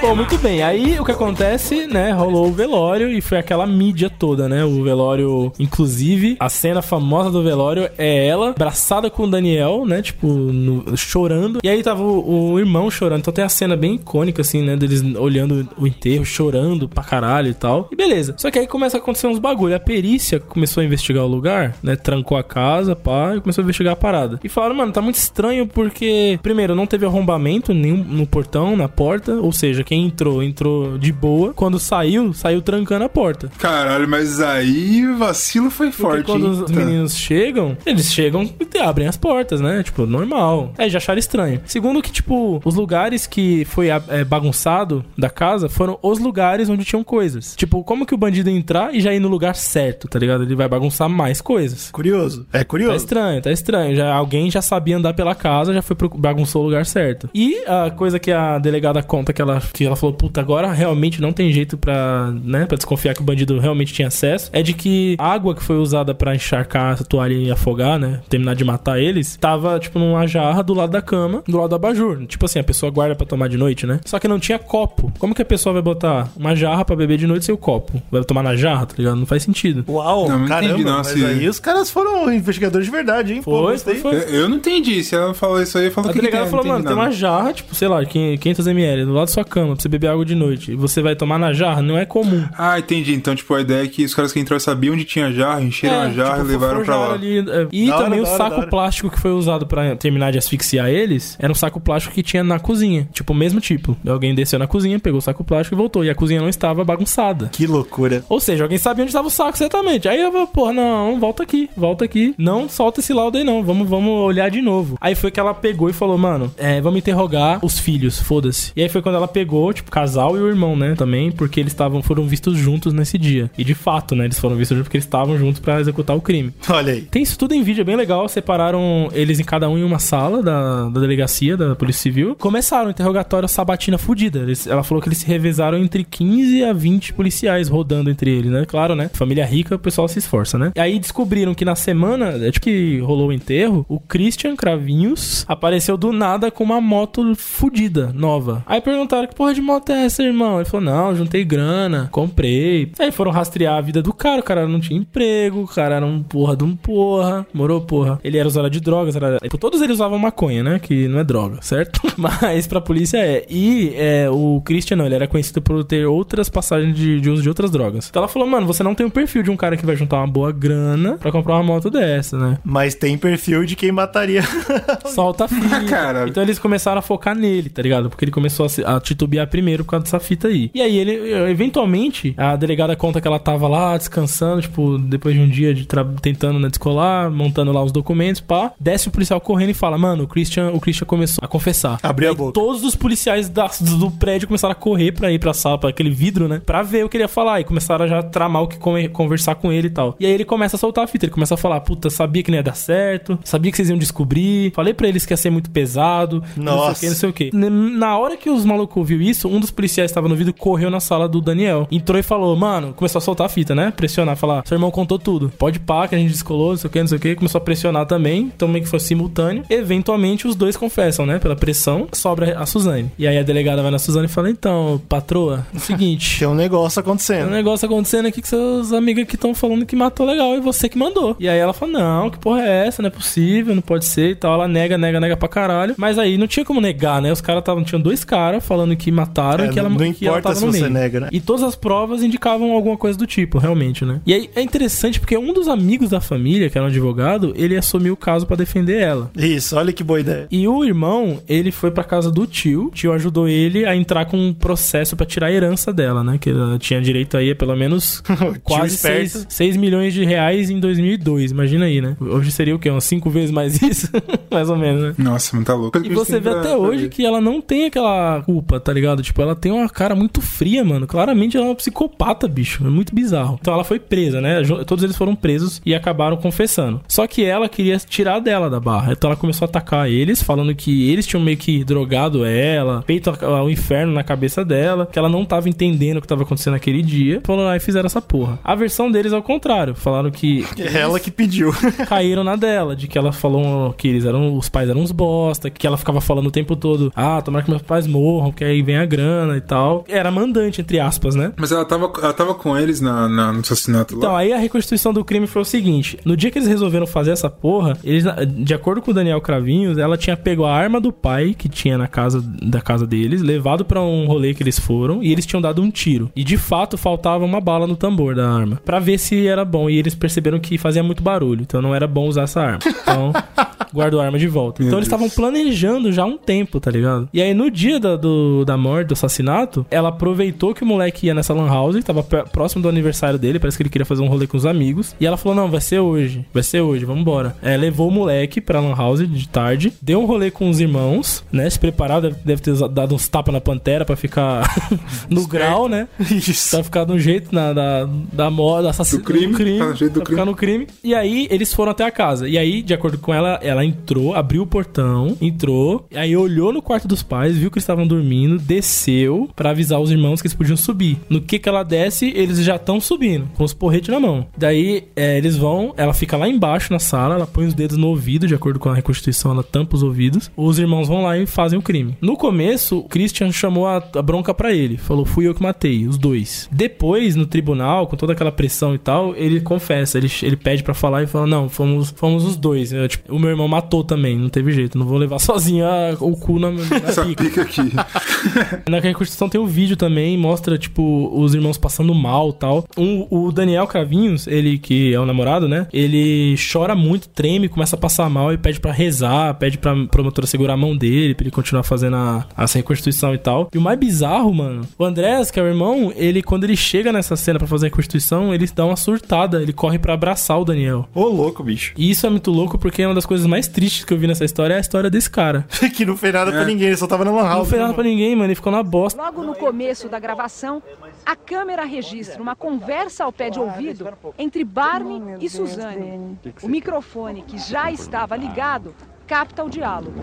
Bom, muito bem. Aí o que acontece, né? Rolou o velório e foi aquela mídia toda, né? O velório, inclusive, a cena famosa do velório é ela abraçada com o Daniel, né? Tipo, no- chorando. E aí tava o, o irmão chorando. Então tem a cena bem icônica, assim, né? Deles olhando o enterro, chorando pra caralho e tal. E beleza. Só que aí começa a acontecer uns bagulho. A perícia começou a investigar o lugar, né? Trancou a casa, pá, e começou a investigar a parada. E falaram, mano, tá muito estranho porque, primeiro, não teve arrombamento nenhum no portão, na porta. Ou seja, quem entrou, entrou de boa. Quando saiu, saiu trancando a porta. Caralho, mas aí o vacilo foi Porque forte, quando hein? os meninos chegam, eles chegam e abrem as portas, né? Tipo, normal. Aí já acharam estranho. Segundo que, tipo, os lugares que foi é, bagunçado da casa foram os lugares onde tinham coisas. Tipo, como que o bandido entrar e já ir no lugar certo, tá ligado? Ele vai bagunçar mais coisas. Curioso. É Tá curioso. estranho, tá estranho. Já, alguém já sabia andar pela casa, já foi pro, bagunçou o lugar certo. E a coisa que a delegada conta que ela, que ela falou, puta, agora realmente não tem jeito pra, né, pra desconfiar que o bandido realmente tinha acesso, é de que a água que foi usada pra encharcar essa toalha e afogar, né, terminar de matar eles, tava, tipo, numa jarra do lado da cama, do lado do abajur. Tipo assim, a pessoa guarda pra tomar de noite, né? Só que não tinha copo. Como que a pessoa vai botar uma jarra pra beber beber de noite sem o copo? Vai tomar na jarra, tá ligado? Não faz sentido. Uau, Não, não caramba, entendi, não, mas assim. aí os caras foram investigadores de verdade, hein? Pô, Foi, gostei. foi, foi. Eu, eu não entendi. Se ela falou isso aí, eu falo A que delegada que falou, não mano, tem uma jarra, tipo, sei lá, 500ml do lado da sua cama pra você beber água de noite. E você vai tomar na jarra? Não é comum. Ah, entendi. Então, tipo, a ideia é que os caras que entraram sabiam onde tinha jarra, encheram a jarra tipo, e levaram pra lá. ali, é. E Da hora, também o hora, saco da hora. plástico que foi usado pra terminar de asfixiar eles era um saco plástico que tinha na cozinha. Tipo, o mesmo tipo. Alguém desceu na cozinha, pegou o saco plástico e voltou. E a cozinha não estava bagunçada. Que loucura. Ou seja, alguém sabia onde estava o saco certamente. Aí eu falei, porra, não, volta aqui, volta aqui. Não solta esse laudo aí não, vamos, vamos olhar de novo. Aí foi que ela pegou e falou, mano, é, vamos interrogar os filhos, foda-se. E aí foi quando ela pegou, tipo, o casal e o irmão, né, também, porque eles estavam, foram vistos juntos nesse dia. E de fato, né, eles foram vistos juntos porque eles estavam juntos pra executar o crime. Olha aí. Tem isso tudo em vídeo, é bem legal. Separaram eles em cada um em uma sala da, da delegacia, da Polícia Civil. Começaram o interrogatório sabatina fudida. Eles- ela falou que eles se revezaram entre 15 a 20 policiais rodando entre eles, né? Claro, né? Família rica, o pessoal se esforça, né? E aí descobriram que na semana, tipo que rolou o enterro, o Christian Cravinhos apareceu do nada com uma moto fudida, nova. Aí perguntaram que porra de moto é essa, irmão? Ele falou: não, juntei grana, comprei. Aí foram rastrear a vida do cara, o cara não tinha emprego, o cara era um porra de um porra, morou porra. Ele era usuário de drogas, era... tipo, todos eles usavam maconha, né? Que não é droga, certo? Mas pra polícia é. E é, o Christian não, ele era conhecido por ter outras passagens de, de uso de outras drogas. Então ela falou, mano, você não tem o perfil de um cara que vai juntar uma boa grana pra comprar uma moto dessa, né? Mas tem perfil de quem mataria. Solta a fita. Caralho. Então eles começaram a focar nele, tá ligado? Porque ele começou a, a titubear primeiro por causa dessa fita aí. E aí ele, eventualmente, a delegada conta que ela tava lá descansando, tipo, depois de um dia de tentando né, descolar, montando lá os documentos, pá. Desce o policial correndo e fala, mano, o Christian, o Christian começou a confessar. Abriu a boca. Todos os policiais da- do prédio começaram a correr pra ir pra sala, pra aquele vidro, né? Pra ver o que ele ia falar. E começaram a já tramar o que conversar com ele e tal. E aí ele começa a soltar a fita. Ele começa a falar: Puta, sabia que não ia dar certo. Sabia que vocês iam descobrir. Falei pra eles que ia ser muito pesado. Nossa. Não sei o que, não sei o que. Na hora que os malucos viu isso, um dos policiais que estava no vidro correu na sala do Daniel. Entrou e falou: Mano, começou a soltar a fita, né? Pressionar, falar: Seu irmão contou tudo. Pode pá, que a gente descolou, não sei o que, não sei o que. Começou a pressionar também. Também que foi simultâneo. Eventualmente os dois confessam, né? Pela pressão, sobra a Suzane. E aí a delegada vai na Suzane e fala: Então, patroa, é o seguinte. Tem um negócio Tem um acontecendo. negócio acontecendo aqui que seus amigos aqui estão falando que matou legal e você que mandou. E aí ela fala: Não, que porra é essa? Não é possível, não pode ser e tal. Ela nega, nega, nega pra caralho. Mas aí não tinha como negar, né? Os caras estavam. Tinham dois caras falando que mataram É, e que ela, não que ela importa tava se no você meio. nega, né? E todas as provas indicavam alguma coisa do tipo, realmente, né? E aí é interessante porque um dos amigos da família, que era um advogado, ele assumiu o caso pra defender ela. Isso, olha que boa ideia. E o irmão, ele foi pra casa do tio. O tio ajudou ele a entrar com um processo pra tirar a herança dela, né? Que ela tinha direito aí a pelo menos quase esperto. 6, 6 milhões de reais em 2002. Imagina aí, né? Hoje seria o quê? Umas 5 vezes mais isso? mais ou menos, né? Nossa, mas tá louco. E você vê até hoje que ela não tem aquela culpa, tá ligado? Tipo, ela tem uma cara muito fria, mano. Claramente ela é uma psicopata, bicho. É muito bizarro. Então ela foi presa, né? Todos eles foram presos e acabaram confessando. Só que ela queria tirar dela da barra. Então ela começou a atacar eles, falando que eles tinham meio que drogado ela, feito o inferno na cabeça dela, que ela não tava entendendo o que tava acontecendo naquele dia. Falando lá e fizeram essa porra. A versão deles é o contrário. Falaram que É ela que pediu. caíram na dela, de que ela falou que eles eram, os pais eram uns bosta, que ela ficava falando o tempo todo, ah, tomara que meus pais morram, que aí vem a grana e tal. Era mandante, entre aspas, né? Mas ela tava, ela tava com eles na, na- no assassinato Então, lá. aí a reconstituição do crime foi o seguinte: no dia que eles resolveram fazer essa porra, eles, de acordo com o Daniel Cravinhos, ela tinha pego a arma do pai que tinha na casa da casa deles, levado pra um rolê que eles foram e eles tinham dado um tiro. E de fato faltava uma bala no tambor da arma Pra ver se era bom. E eles perceberam que fazia muito barulho, então não era bom usar essa arma. Então, guardou a arma de volta. Meu então eles estavam planejando já há um tempo, tá ligado? E aí no dia da, do, da morte, do assassinato, ela aproveitou que o moleque ia nessa lan house, tava pr- próximo do aniversário dele, parece que ele queria fazer um rolê com os amigos. E ela falou: Não, vai ser hoje, vai ser hoje, vambora. É, levou o moleque pra lan house de tarde, deu um rolê com os irmãos, né? Se preparou, deve, ter dado uns tapas na pantera pra ficar no grau, né? Isso. Pra ficar no jeito na, da, da moda, assassino Do crime, tá no jeito do pra ficar no crime. E aí eles foram até a casa. E aí, de acordo com ela, ela entrou, abriu o portão, entrou, e aí olhou no quarto dos pais, viu que eles estavam dormindo, desceu pra avisar os irmãos que eles podiam subir. No que que ela desce, eles já estão subindo, com os porretes na mão. Daí é, eles vão, ela fica lá embaixo na sala, ela põe os dedos no ouvido, de acordo com a reconstituição, ela tampa os ouvidos. Os irmãos vão lá e fazem o crime. No começo, o Christian chamou a, a bronca pra ele, falou: fui eu que matei. Matei, os dois. Depois, no tribunal, com toda aquela pressão e tal, ele confessa, ele, ele pede pra falar e fala: Não, fomos, fomos os dois. Eu, tipo, o meu irmão matou também, não teve jeito, não vou levar sozinho a- o cu na, na Essa pica. pica aqui. Na reconstrução tem um vídeo também, mostra, tipo, os irmãos passando mal e tal. Um, o Daniel Cravinhos, ele que é o namorado, né? Ele chora muito, treme, começa a passar mal e pede pra rezar, pede pra promotora segurar a mão dele, pra ele continuar fazendo a, essa reconstituição e tal. E o mais bizarro, mano, o Andrés, que é o irmão, ele, quando ele chega nessa cena pra fazer a reconstituição, ele dá uma surtada, ele corre pra abraçar o Daniel. Ô, louco, bicho. E isso é muito louco porque uma das coisas mais tristes que eu vi nessa história é a história desse cara. que não fez nada pra ninguém, ele só tava na lan Não house. fez nada pra ninguém, mano, ele ficou na bosta. Logo no começo da gravação, a câmera registra uma conversa ao pé de ouvido entre Barney e Suzane. O microfone, que já estava ligado, capta o diálogo.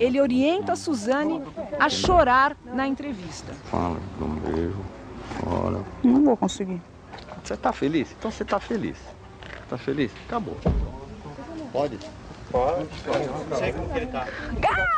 Ele orienta Suzane a chorar na entrevista. Fala, dá um beijo. Não vou conseguir. Você tá feliz? Então você tá feliz. Tá feliz? Acabou. Pode? Pode. Sei como que ele tá. E aí?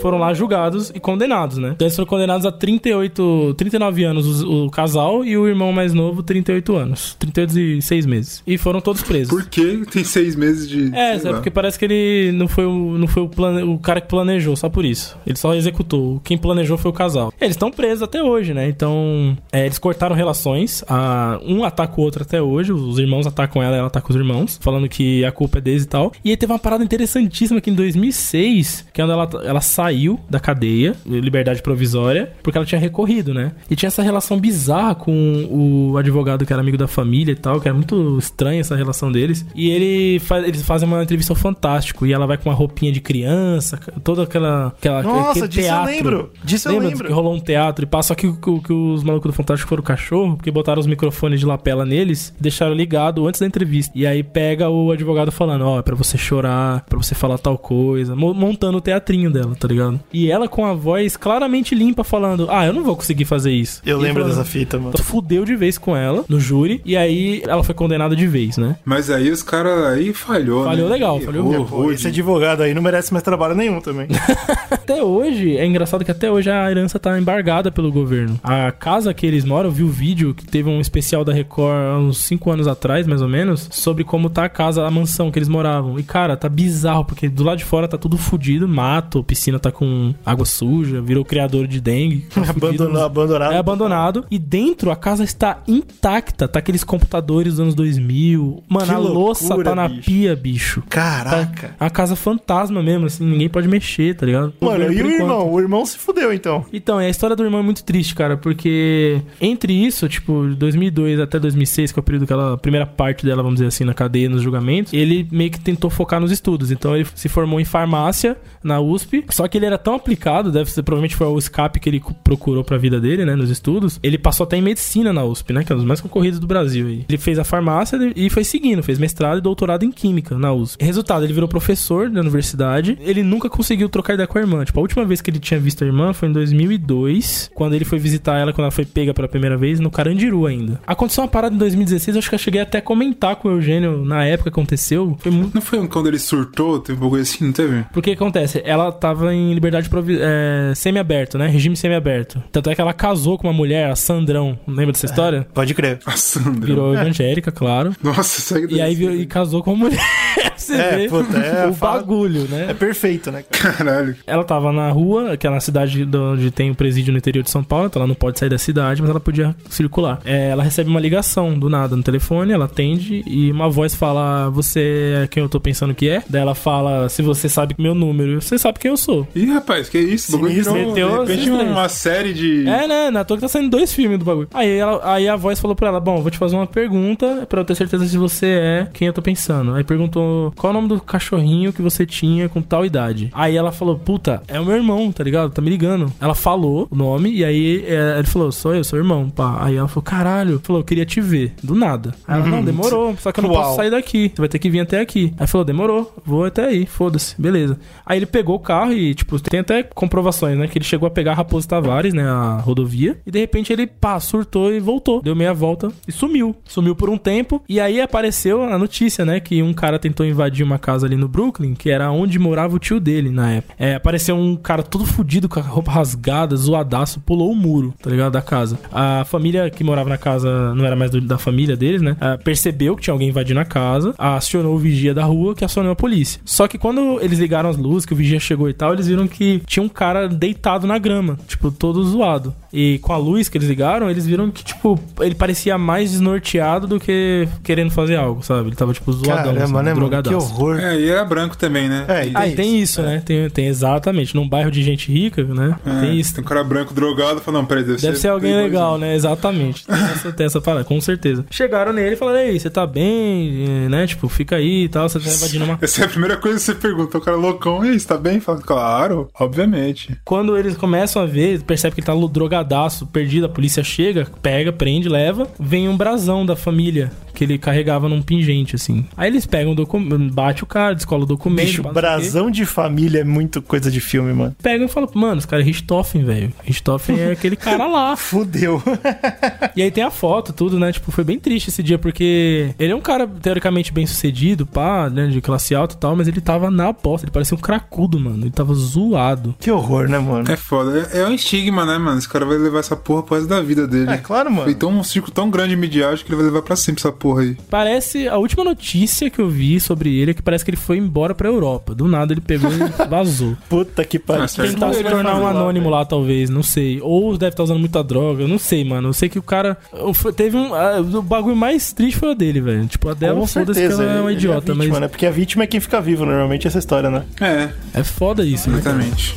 Foram lá julgados e condenados, né? Então eles foram condenados a 38, 39 anos o, o casal e o irmão mais novo 38 anos. 38 e 6 meses. E foram todos presos. Por que tem seis meses de. É, sei sabe, lá. porque parece que ele não foi, o, não foi o, plane... o cara que planejou, só por isso. Ele só executou. Quem planejou foi o casal. Eles estão presos até hoje, né? Então, é, eles cortaram relações. A... Um ataca o outro até hoje. Os irmãos atacam ela, ela ataca os irmãos. Falando que a culpa é deles e tal. E aí teve uma parada interessantíssima que em 2006, que é quando ela, ela saiu da cadeia, liberdade provisória, porque ela tinha recorrido, né? E tinha essa relação bizarra com o advogado que era amigo da família e tal, que era muito estranha essa relação deles. E ele faz, eles fazem uma entrevista ao Fantástico e ela vai com uma roupinha de criança, toda aquela. aquela Nossa, disso eu teatro. lembro. Disso eu Lembra lembro. que rolou um teatro e passa que, que, que os malucos do Fantástico foram cachorro, porque botaram os microfones de lapela neles e deixaram ligado antes da entrevista. E aí pega o advogado falando, ó, é pra você chorar, pra você falar tal coisa, mo- montando o teatrinho dela, tá ligado? E ela com a voz claramente limpa falando, ah, eu não vou conseguir fazer isso. Eu E lembro falando- dessa fita, mano. Fudeu de vez com ela no júri e aí ela foi condenada de vez, né? Mas aí os caras aí falhou, Falhou né? legal, Errou, falhou errou Pô, esse advogado aí não merece mais trabalho nenhum também. Até hoje, é engraçado que até hoje a herança tá embargada pelo governo. A casa que eles moram, eu vi o vídeo que teve um especial da Record há uns 5 anos atrás, mais ou menos, sobre como tá a casa, a mansão que eles moravam. E cara, tá bizarro, porque do lado de fora tá tudo mato, piscina tá com água suja, virou criador de dengue. Tá. Abandonou, abandonado. É abandonado. E dentro a casa está intacta. Tá aqueles computadores dos anos 2000. Mano, Que a louça loucura, tá na bicho. pia, bicho. Caraca. Tá a casa fantasma mesmo, assim, ninguém pode mexer, tá ligado? Mano, e o enquanto. irmão? O irmão se fudeu, então. Então, e a história do irmão é muito triste, cara, porque entre isso, tipo, de 2002 até 2006, que é o período que ela, a primeira parte dela, vamos dizer assim, na cadeia, nos julgamentos, ele meio que tentou focar nos estudos. Então, ele se formou em farmácia na USP, só que ele era tão aplicado, deve ser, provavelmente foi o escape que ele cu- procurou pra vida dele, né, nos estudos. Ele passou até em medicina na USP, né, que é um dos mais concorridos do Brasil aí. Ele fez a farmácia e foi seguindo, fez mestrado e doutorado em química na USP. Resultado, ele virou professor da universidade. Ele nunca conseguiu trocar ideia com a irmã. Tipo, a última vez que ele tinha visto a irmã foi em 2002, quando ele foi visitar ela quando ela foi pega pela primeira vez no Carandiru ainda. Aconteceu uma parada em 2016, acho que eu cheguei até a comentar com o Eugênio na época que aconteceu. Foi muito Não foi quando ele surtou? Teve um pouco assim, não teve? porque acontece? Ela tava em liberdade provi- é, semi-aberto, né? Regime semi-aberto. Tanto é que ela casou com uma mulher, a Sandrão. Lembra dessa história? Pode crer. A Sandra. Virou evangélica, claro. Nossa, segue E aí virou- e casou com uma mulher. Você É, vê puta, é o fa- bagulho, né? É perfeito, né? cara? Caralho. Ela tava na rua, que é na cidade de onde tem o presídio no interior de São Paulo, então ela não pode sair da cidade, mas ela podia circular. É, ela recebe uma ligação do nada no telefone, ela atende e uma voz fala: Você é quem eu tô pensando que é? Daí ela fala: Se você sabe meu número, você sabe quem eu sou. Ih, rapaz, que isso? O bagulho Sinistro. virou, Meteu de repente, uma série de... É, né? Na toa que tá saindo dois filmes do bagulho. Aí, ela, aí a voz falou pra ela: Bom, vou te fazer uma pergunta pra eu ter certeza se você é quem eu tô pensando. Aí perguntou: Qual é o nome do cachorrinho que você tinha com tal idade? Aí ela falou: Puta, é o meu irmão, tá ligado? Tá me ligando. Ela falou o nome e aí é, ele falou: Sou eu, sou o irmão. Pá. Aí ela falou: Caralho. Falou: Eu queria te ver. Do nada. Aí ela: Não, demorou. Só que eu não Uau. posso sair daqui. Você vai ter que vir até aqui. Aí falou: Demorou. Vou até aí. Foda-se. Beleza. Aí ele pegou o carro e, tipo, tem até comprovações, né? Que ele chegou a pegar a Raposo Tavares, né? A rodovia. E de repente ele, pá, surtou e voltou. Deu meia volta e sumiu. Sumiu por um tempo. E aí apareceu a notícia, né? Que um cara tentou invadir invadir uma casa ali no Brooklyn, que era onde morava o tio dele na época. É, apareceu um cara todo fudido com a roupa rasgada, zoadaço, pulou o muro, tá ligado? Da casa. A família que morava na casa não era mais do- da família deles, né? Ah, percebeu que tinha alguém invadindo a casa, acionou o vigia da rua, que acionou a polícia. Só que quando eles ligaram as luzes, que o vigia chegou e tal, eles viram que tinha um cara deitado na grama, tipo, todo zoado. E com a luz que eles ligaram, eles viram que, tipo, ele parecia mais desnorteado do que querendo fazer algo, sabe? Ele tava, tipo, zoadão, Caramba, assim, né, mano? Que horror. É, e era branco também, né? É, e Ah, e tem isso, né? Tem, tem exatamente. Num bairro de gente rica, né? É, tem isso. Tem um cara branco drogado, falou, não, peraí, deve, Deve ser alguém legal, né? Exatamente. Tem essa, tem essa parada, com certeza. Chegaram nele e falaram: Ei, você tá bem? Eh, Né? Tipo, fica aí e tal. Você tá invadindo uma. Essa é a primeira coisa que você pergunta. O cara loucão, e aí, você tá bem? Fala, claro, obviamente. Quando eles começam a ver, percebe que ele tá drogadaço, perdido, a polícia chega, pega, prende, leva. Vem um brasão da família que ele carregava num pingente, assim. Aí eles pegam o documento, bate o cara, descola o documento. Bicho, brasão de família é muito coisa de filme, mano. Pegam e falam, mano, os caras é Richthofen, velho. Richthofen é aquele cara lá. Fudeu. E aí tem a foto, tudo, né? Tipo, foi bem triste esse dia, porque ele é um cara teoricamente bem sucedido, pá, né? De classe alta e tal, mas ele tava na bosta, ele parecia um cracudo, mano. Ele tava zoado. Que horror, né, mano? É foda. É, é um estigma, né, mano? Esse cara vai levar essa porra pro resto da vida dele. É claro, mano. Foi tão, um ciclo tão grande midiático que ele vai levar pra sempre essa porra aí. Parece, a última notícia que eu vi sobre ele é que parece que ele foi embora pra Europa. Do nada ele pegou e vazou. Puta que pariu. Ah, certo. Tentar se tornar um anônimo lá, talvez, não sei. Ou deve estar usando muita droga, eu não sei, mano. Eu sei que o cara. Teve um. ah, o bagulho mais triste foi o dele, velho. Tipo, a dela, Com foda-se que certeza. ela é uma ele idiota, a vítima, mas. né? Porque a vítima é quem fica vivo, normalmente, essa história, né? É, É foda isso, né? exatamente.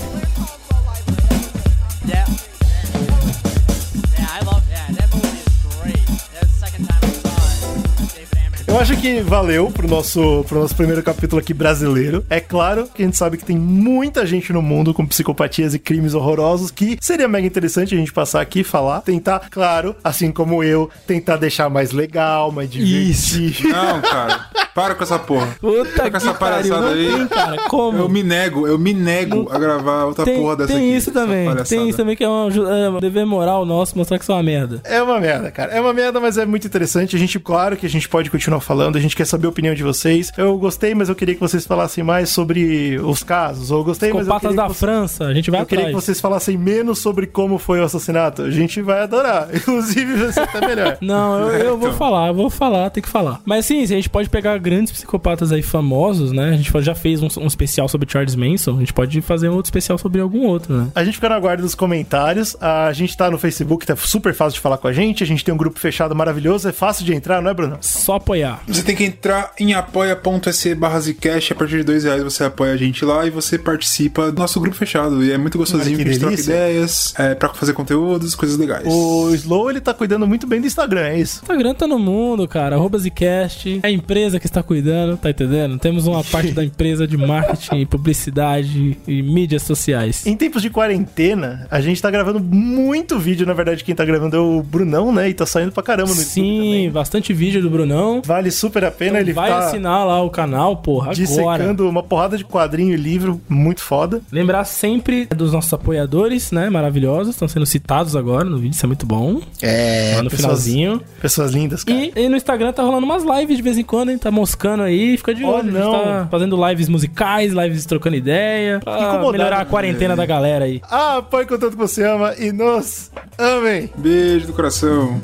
Eu acho que valeu pro nosso, pro nosso primeiro capítulo aqui brasileiro. É claro que a gente sabe que tem muita gente no mundo com psicopatias e crimes horrorosos que seria mega interessante a gente passar aqui e falar. Tentar, claro, assim como eu, tentar deixar mais legal, mais divertido. Não, cara. Para com essa porra. Puta Para com essa que pariu, palhaçada não aí. tem, cara. Como? Eu me nego, eu me nego a gravar outra tem, porra dessa tem aqui. isso essa também. Tem isso também que é um, é um dever moral nosso mostrar que isso é uma merda. É uma merda, cara. É uma merda, mas é muito interessante. A gente, claro que a gente pode continuar falando. A gente quer saber a opinião de vocês. Eu gostei, mas eu queria que vocês falassem mais sobre os casos. Ou eu gostei, mas eu Psicopatas queria da que você- França, a gente vai Eu queria que atrás. vocês falassem menos sobre como foi o assassinato. A gente vai adorar. Inclusive, vai ser até melhor. Não, eu, eu vou Então. falar, eu vou falar, tem que falar. Mas sim, a gente pode pegar grandes psicopatas aí famosos, né? A gente já fez um, um especial sobre Charles Manson, a gente pode fazer um outro especial sobre algum outro, né? A gente fica na guarda dos comentários. A gente tá no Facebook, tá super fácil de falar com a gente. A gente tem um grupo fechado maravilhoso. É fácil de entrar, não é, Bruno? Só apoiar. Você tem que entrar em apoia.se barra Zcast. A partir de dois reais você apoia a gente lá e você participa do nosso grupo fechado. E é muito gostosinho, Olha que a gente troca ideias, é, pra fazer conteúdos, coisas legais. O Slow, ele tá cuidando muito bem do Instagram, é isso? Instagram tá no mundo, cara. Arroba Zcast. É a empresa que está cuidando, tá entendendo? Temos uma parte da empresa de marketing, publicidade e mídias sociais. Em tempos de quarentena, a gente tá gravando muito vídeo. Na verdade, quem tá gravando é o Brunão, né? E tá saindo pra caramba no YouTube Sim, bastante vídeo do Brunão. Vale super a pena. Então ele vai tá assinar lá o canal, porra, agora. dissecando uma porrada de quadrinho e livro muito foda. Lembrar sempre dos nossos apoiadores, né? Maravilhosos. Estão sendo citados agora no vídeo, isso é muito bom. É, Lá no pessoas- finalzinho. Pessoas lindas, cara. E, e no Instagram tá rolando umas lives de vez em quando, hein? Tá moscando aí, fica de Oh, olho. A gente não. tá fazendo lives musicais, lives trocando ideia. Pra melhorar a quarentena da galera aí. Ah, apoie com tanto que você ama e nos amem. Beijo do coração.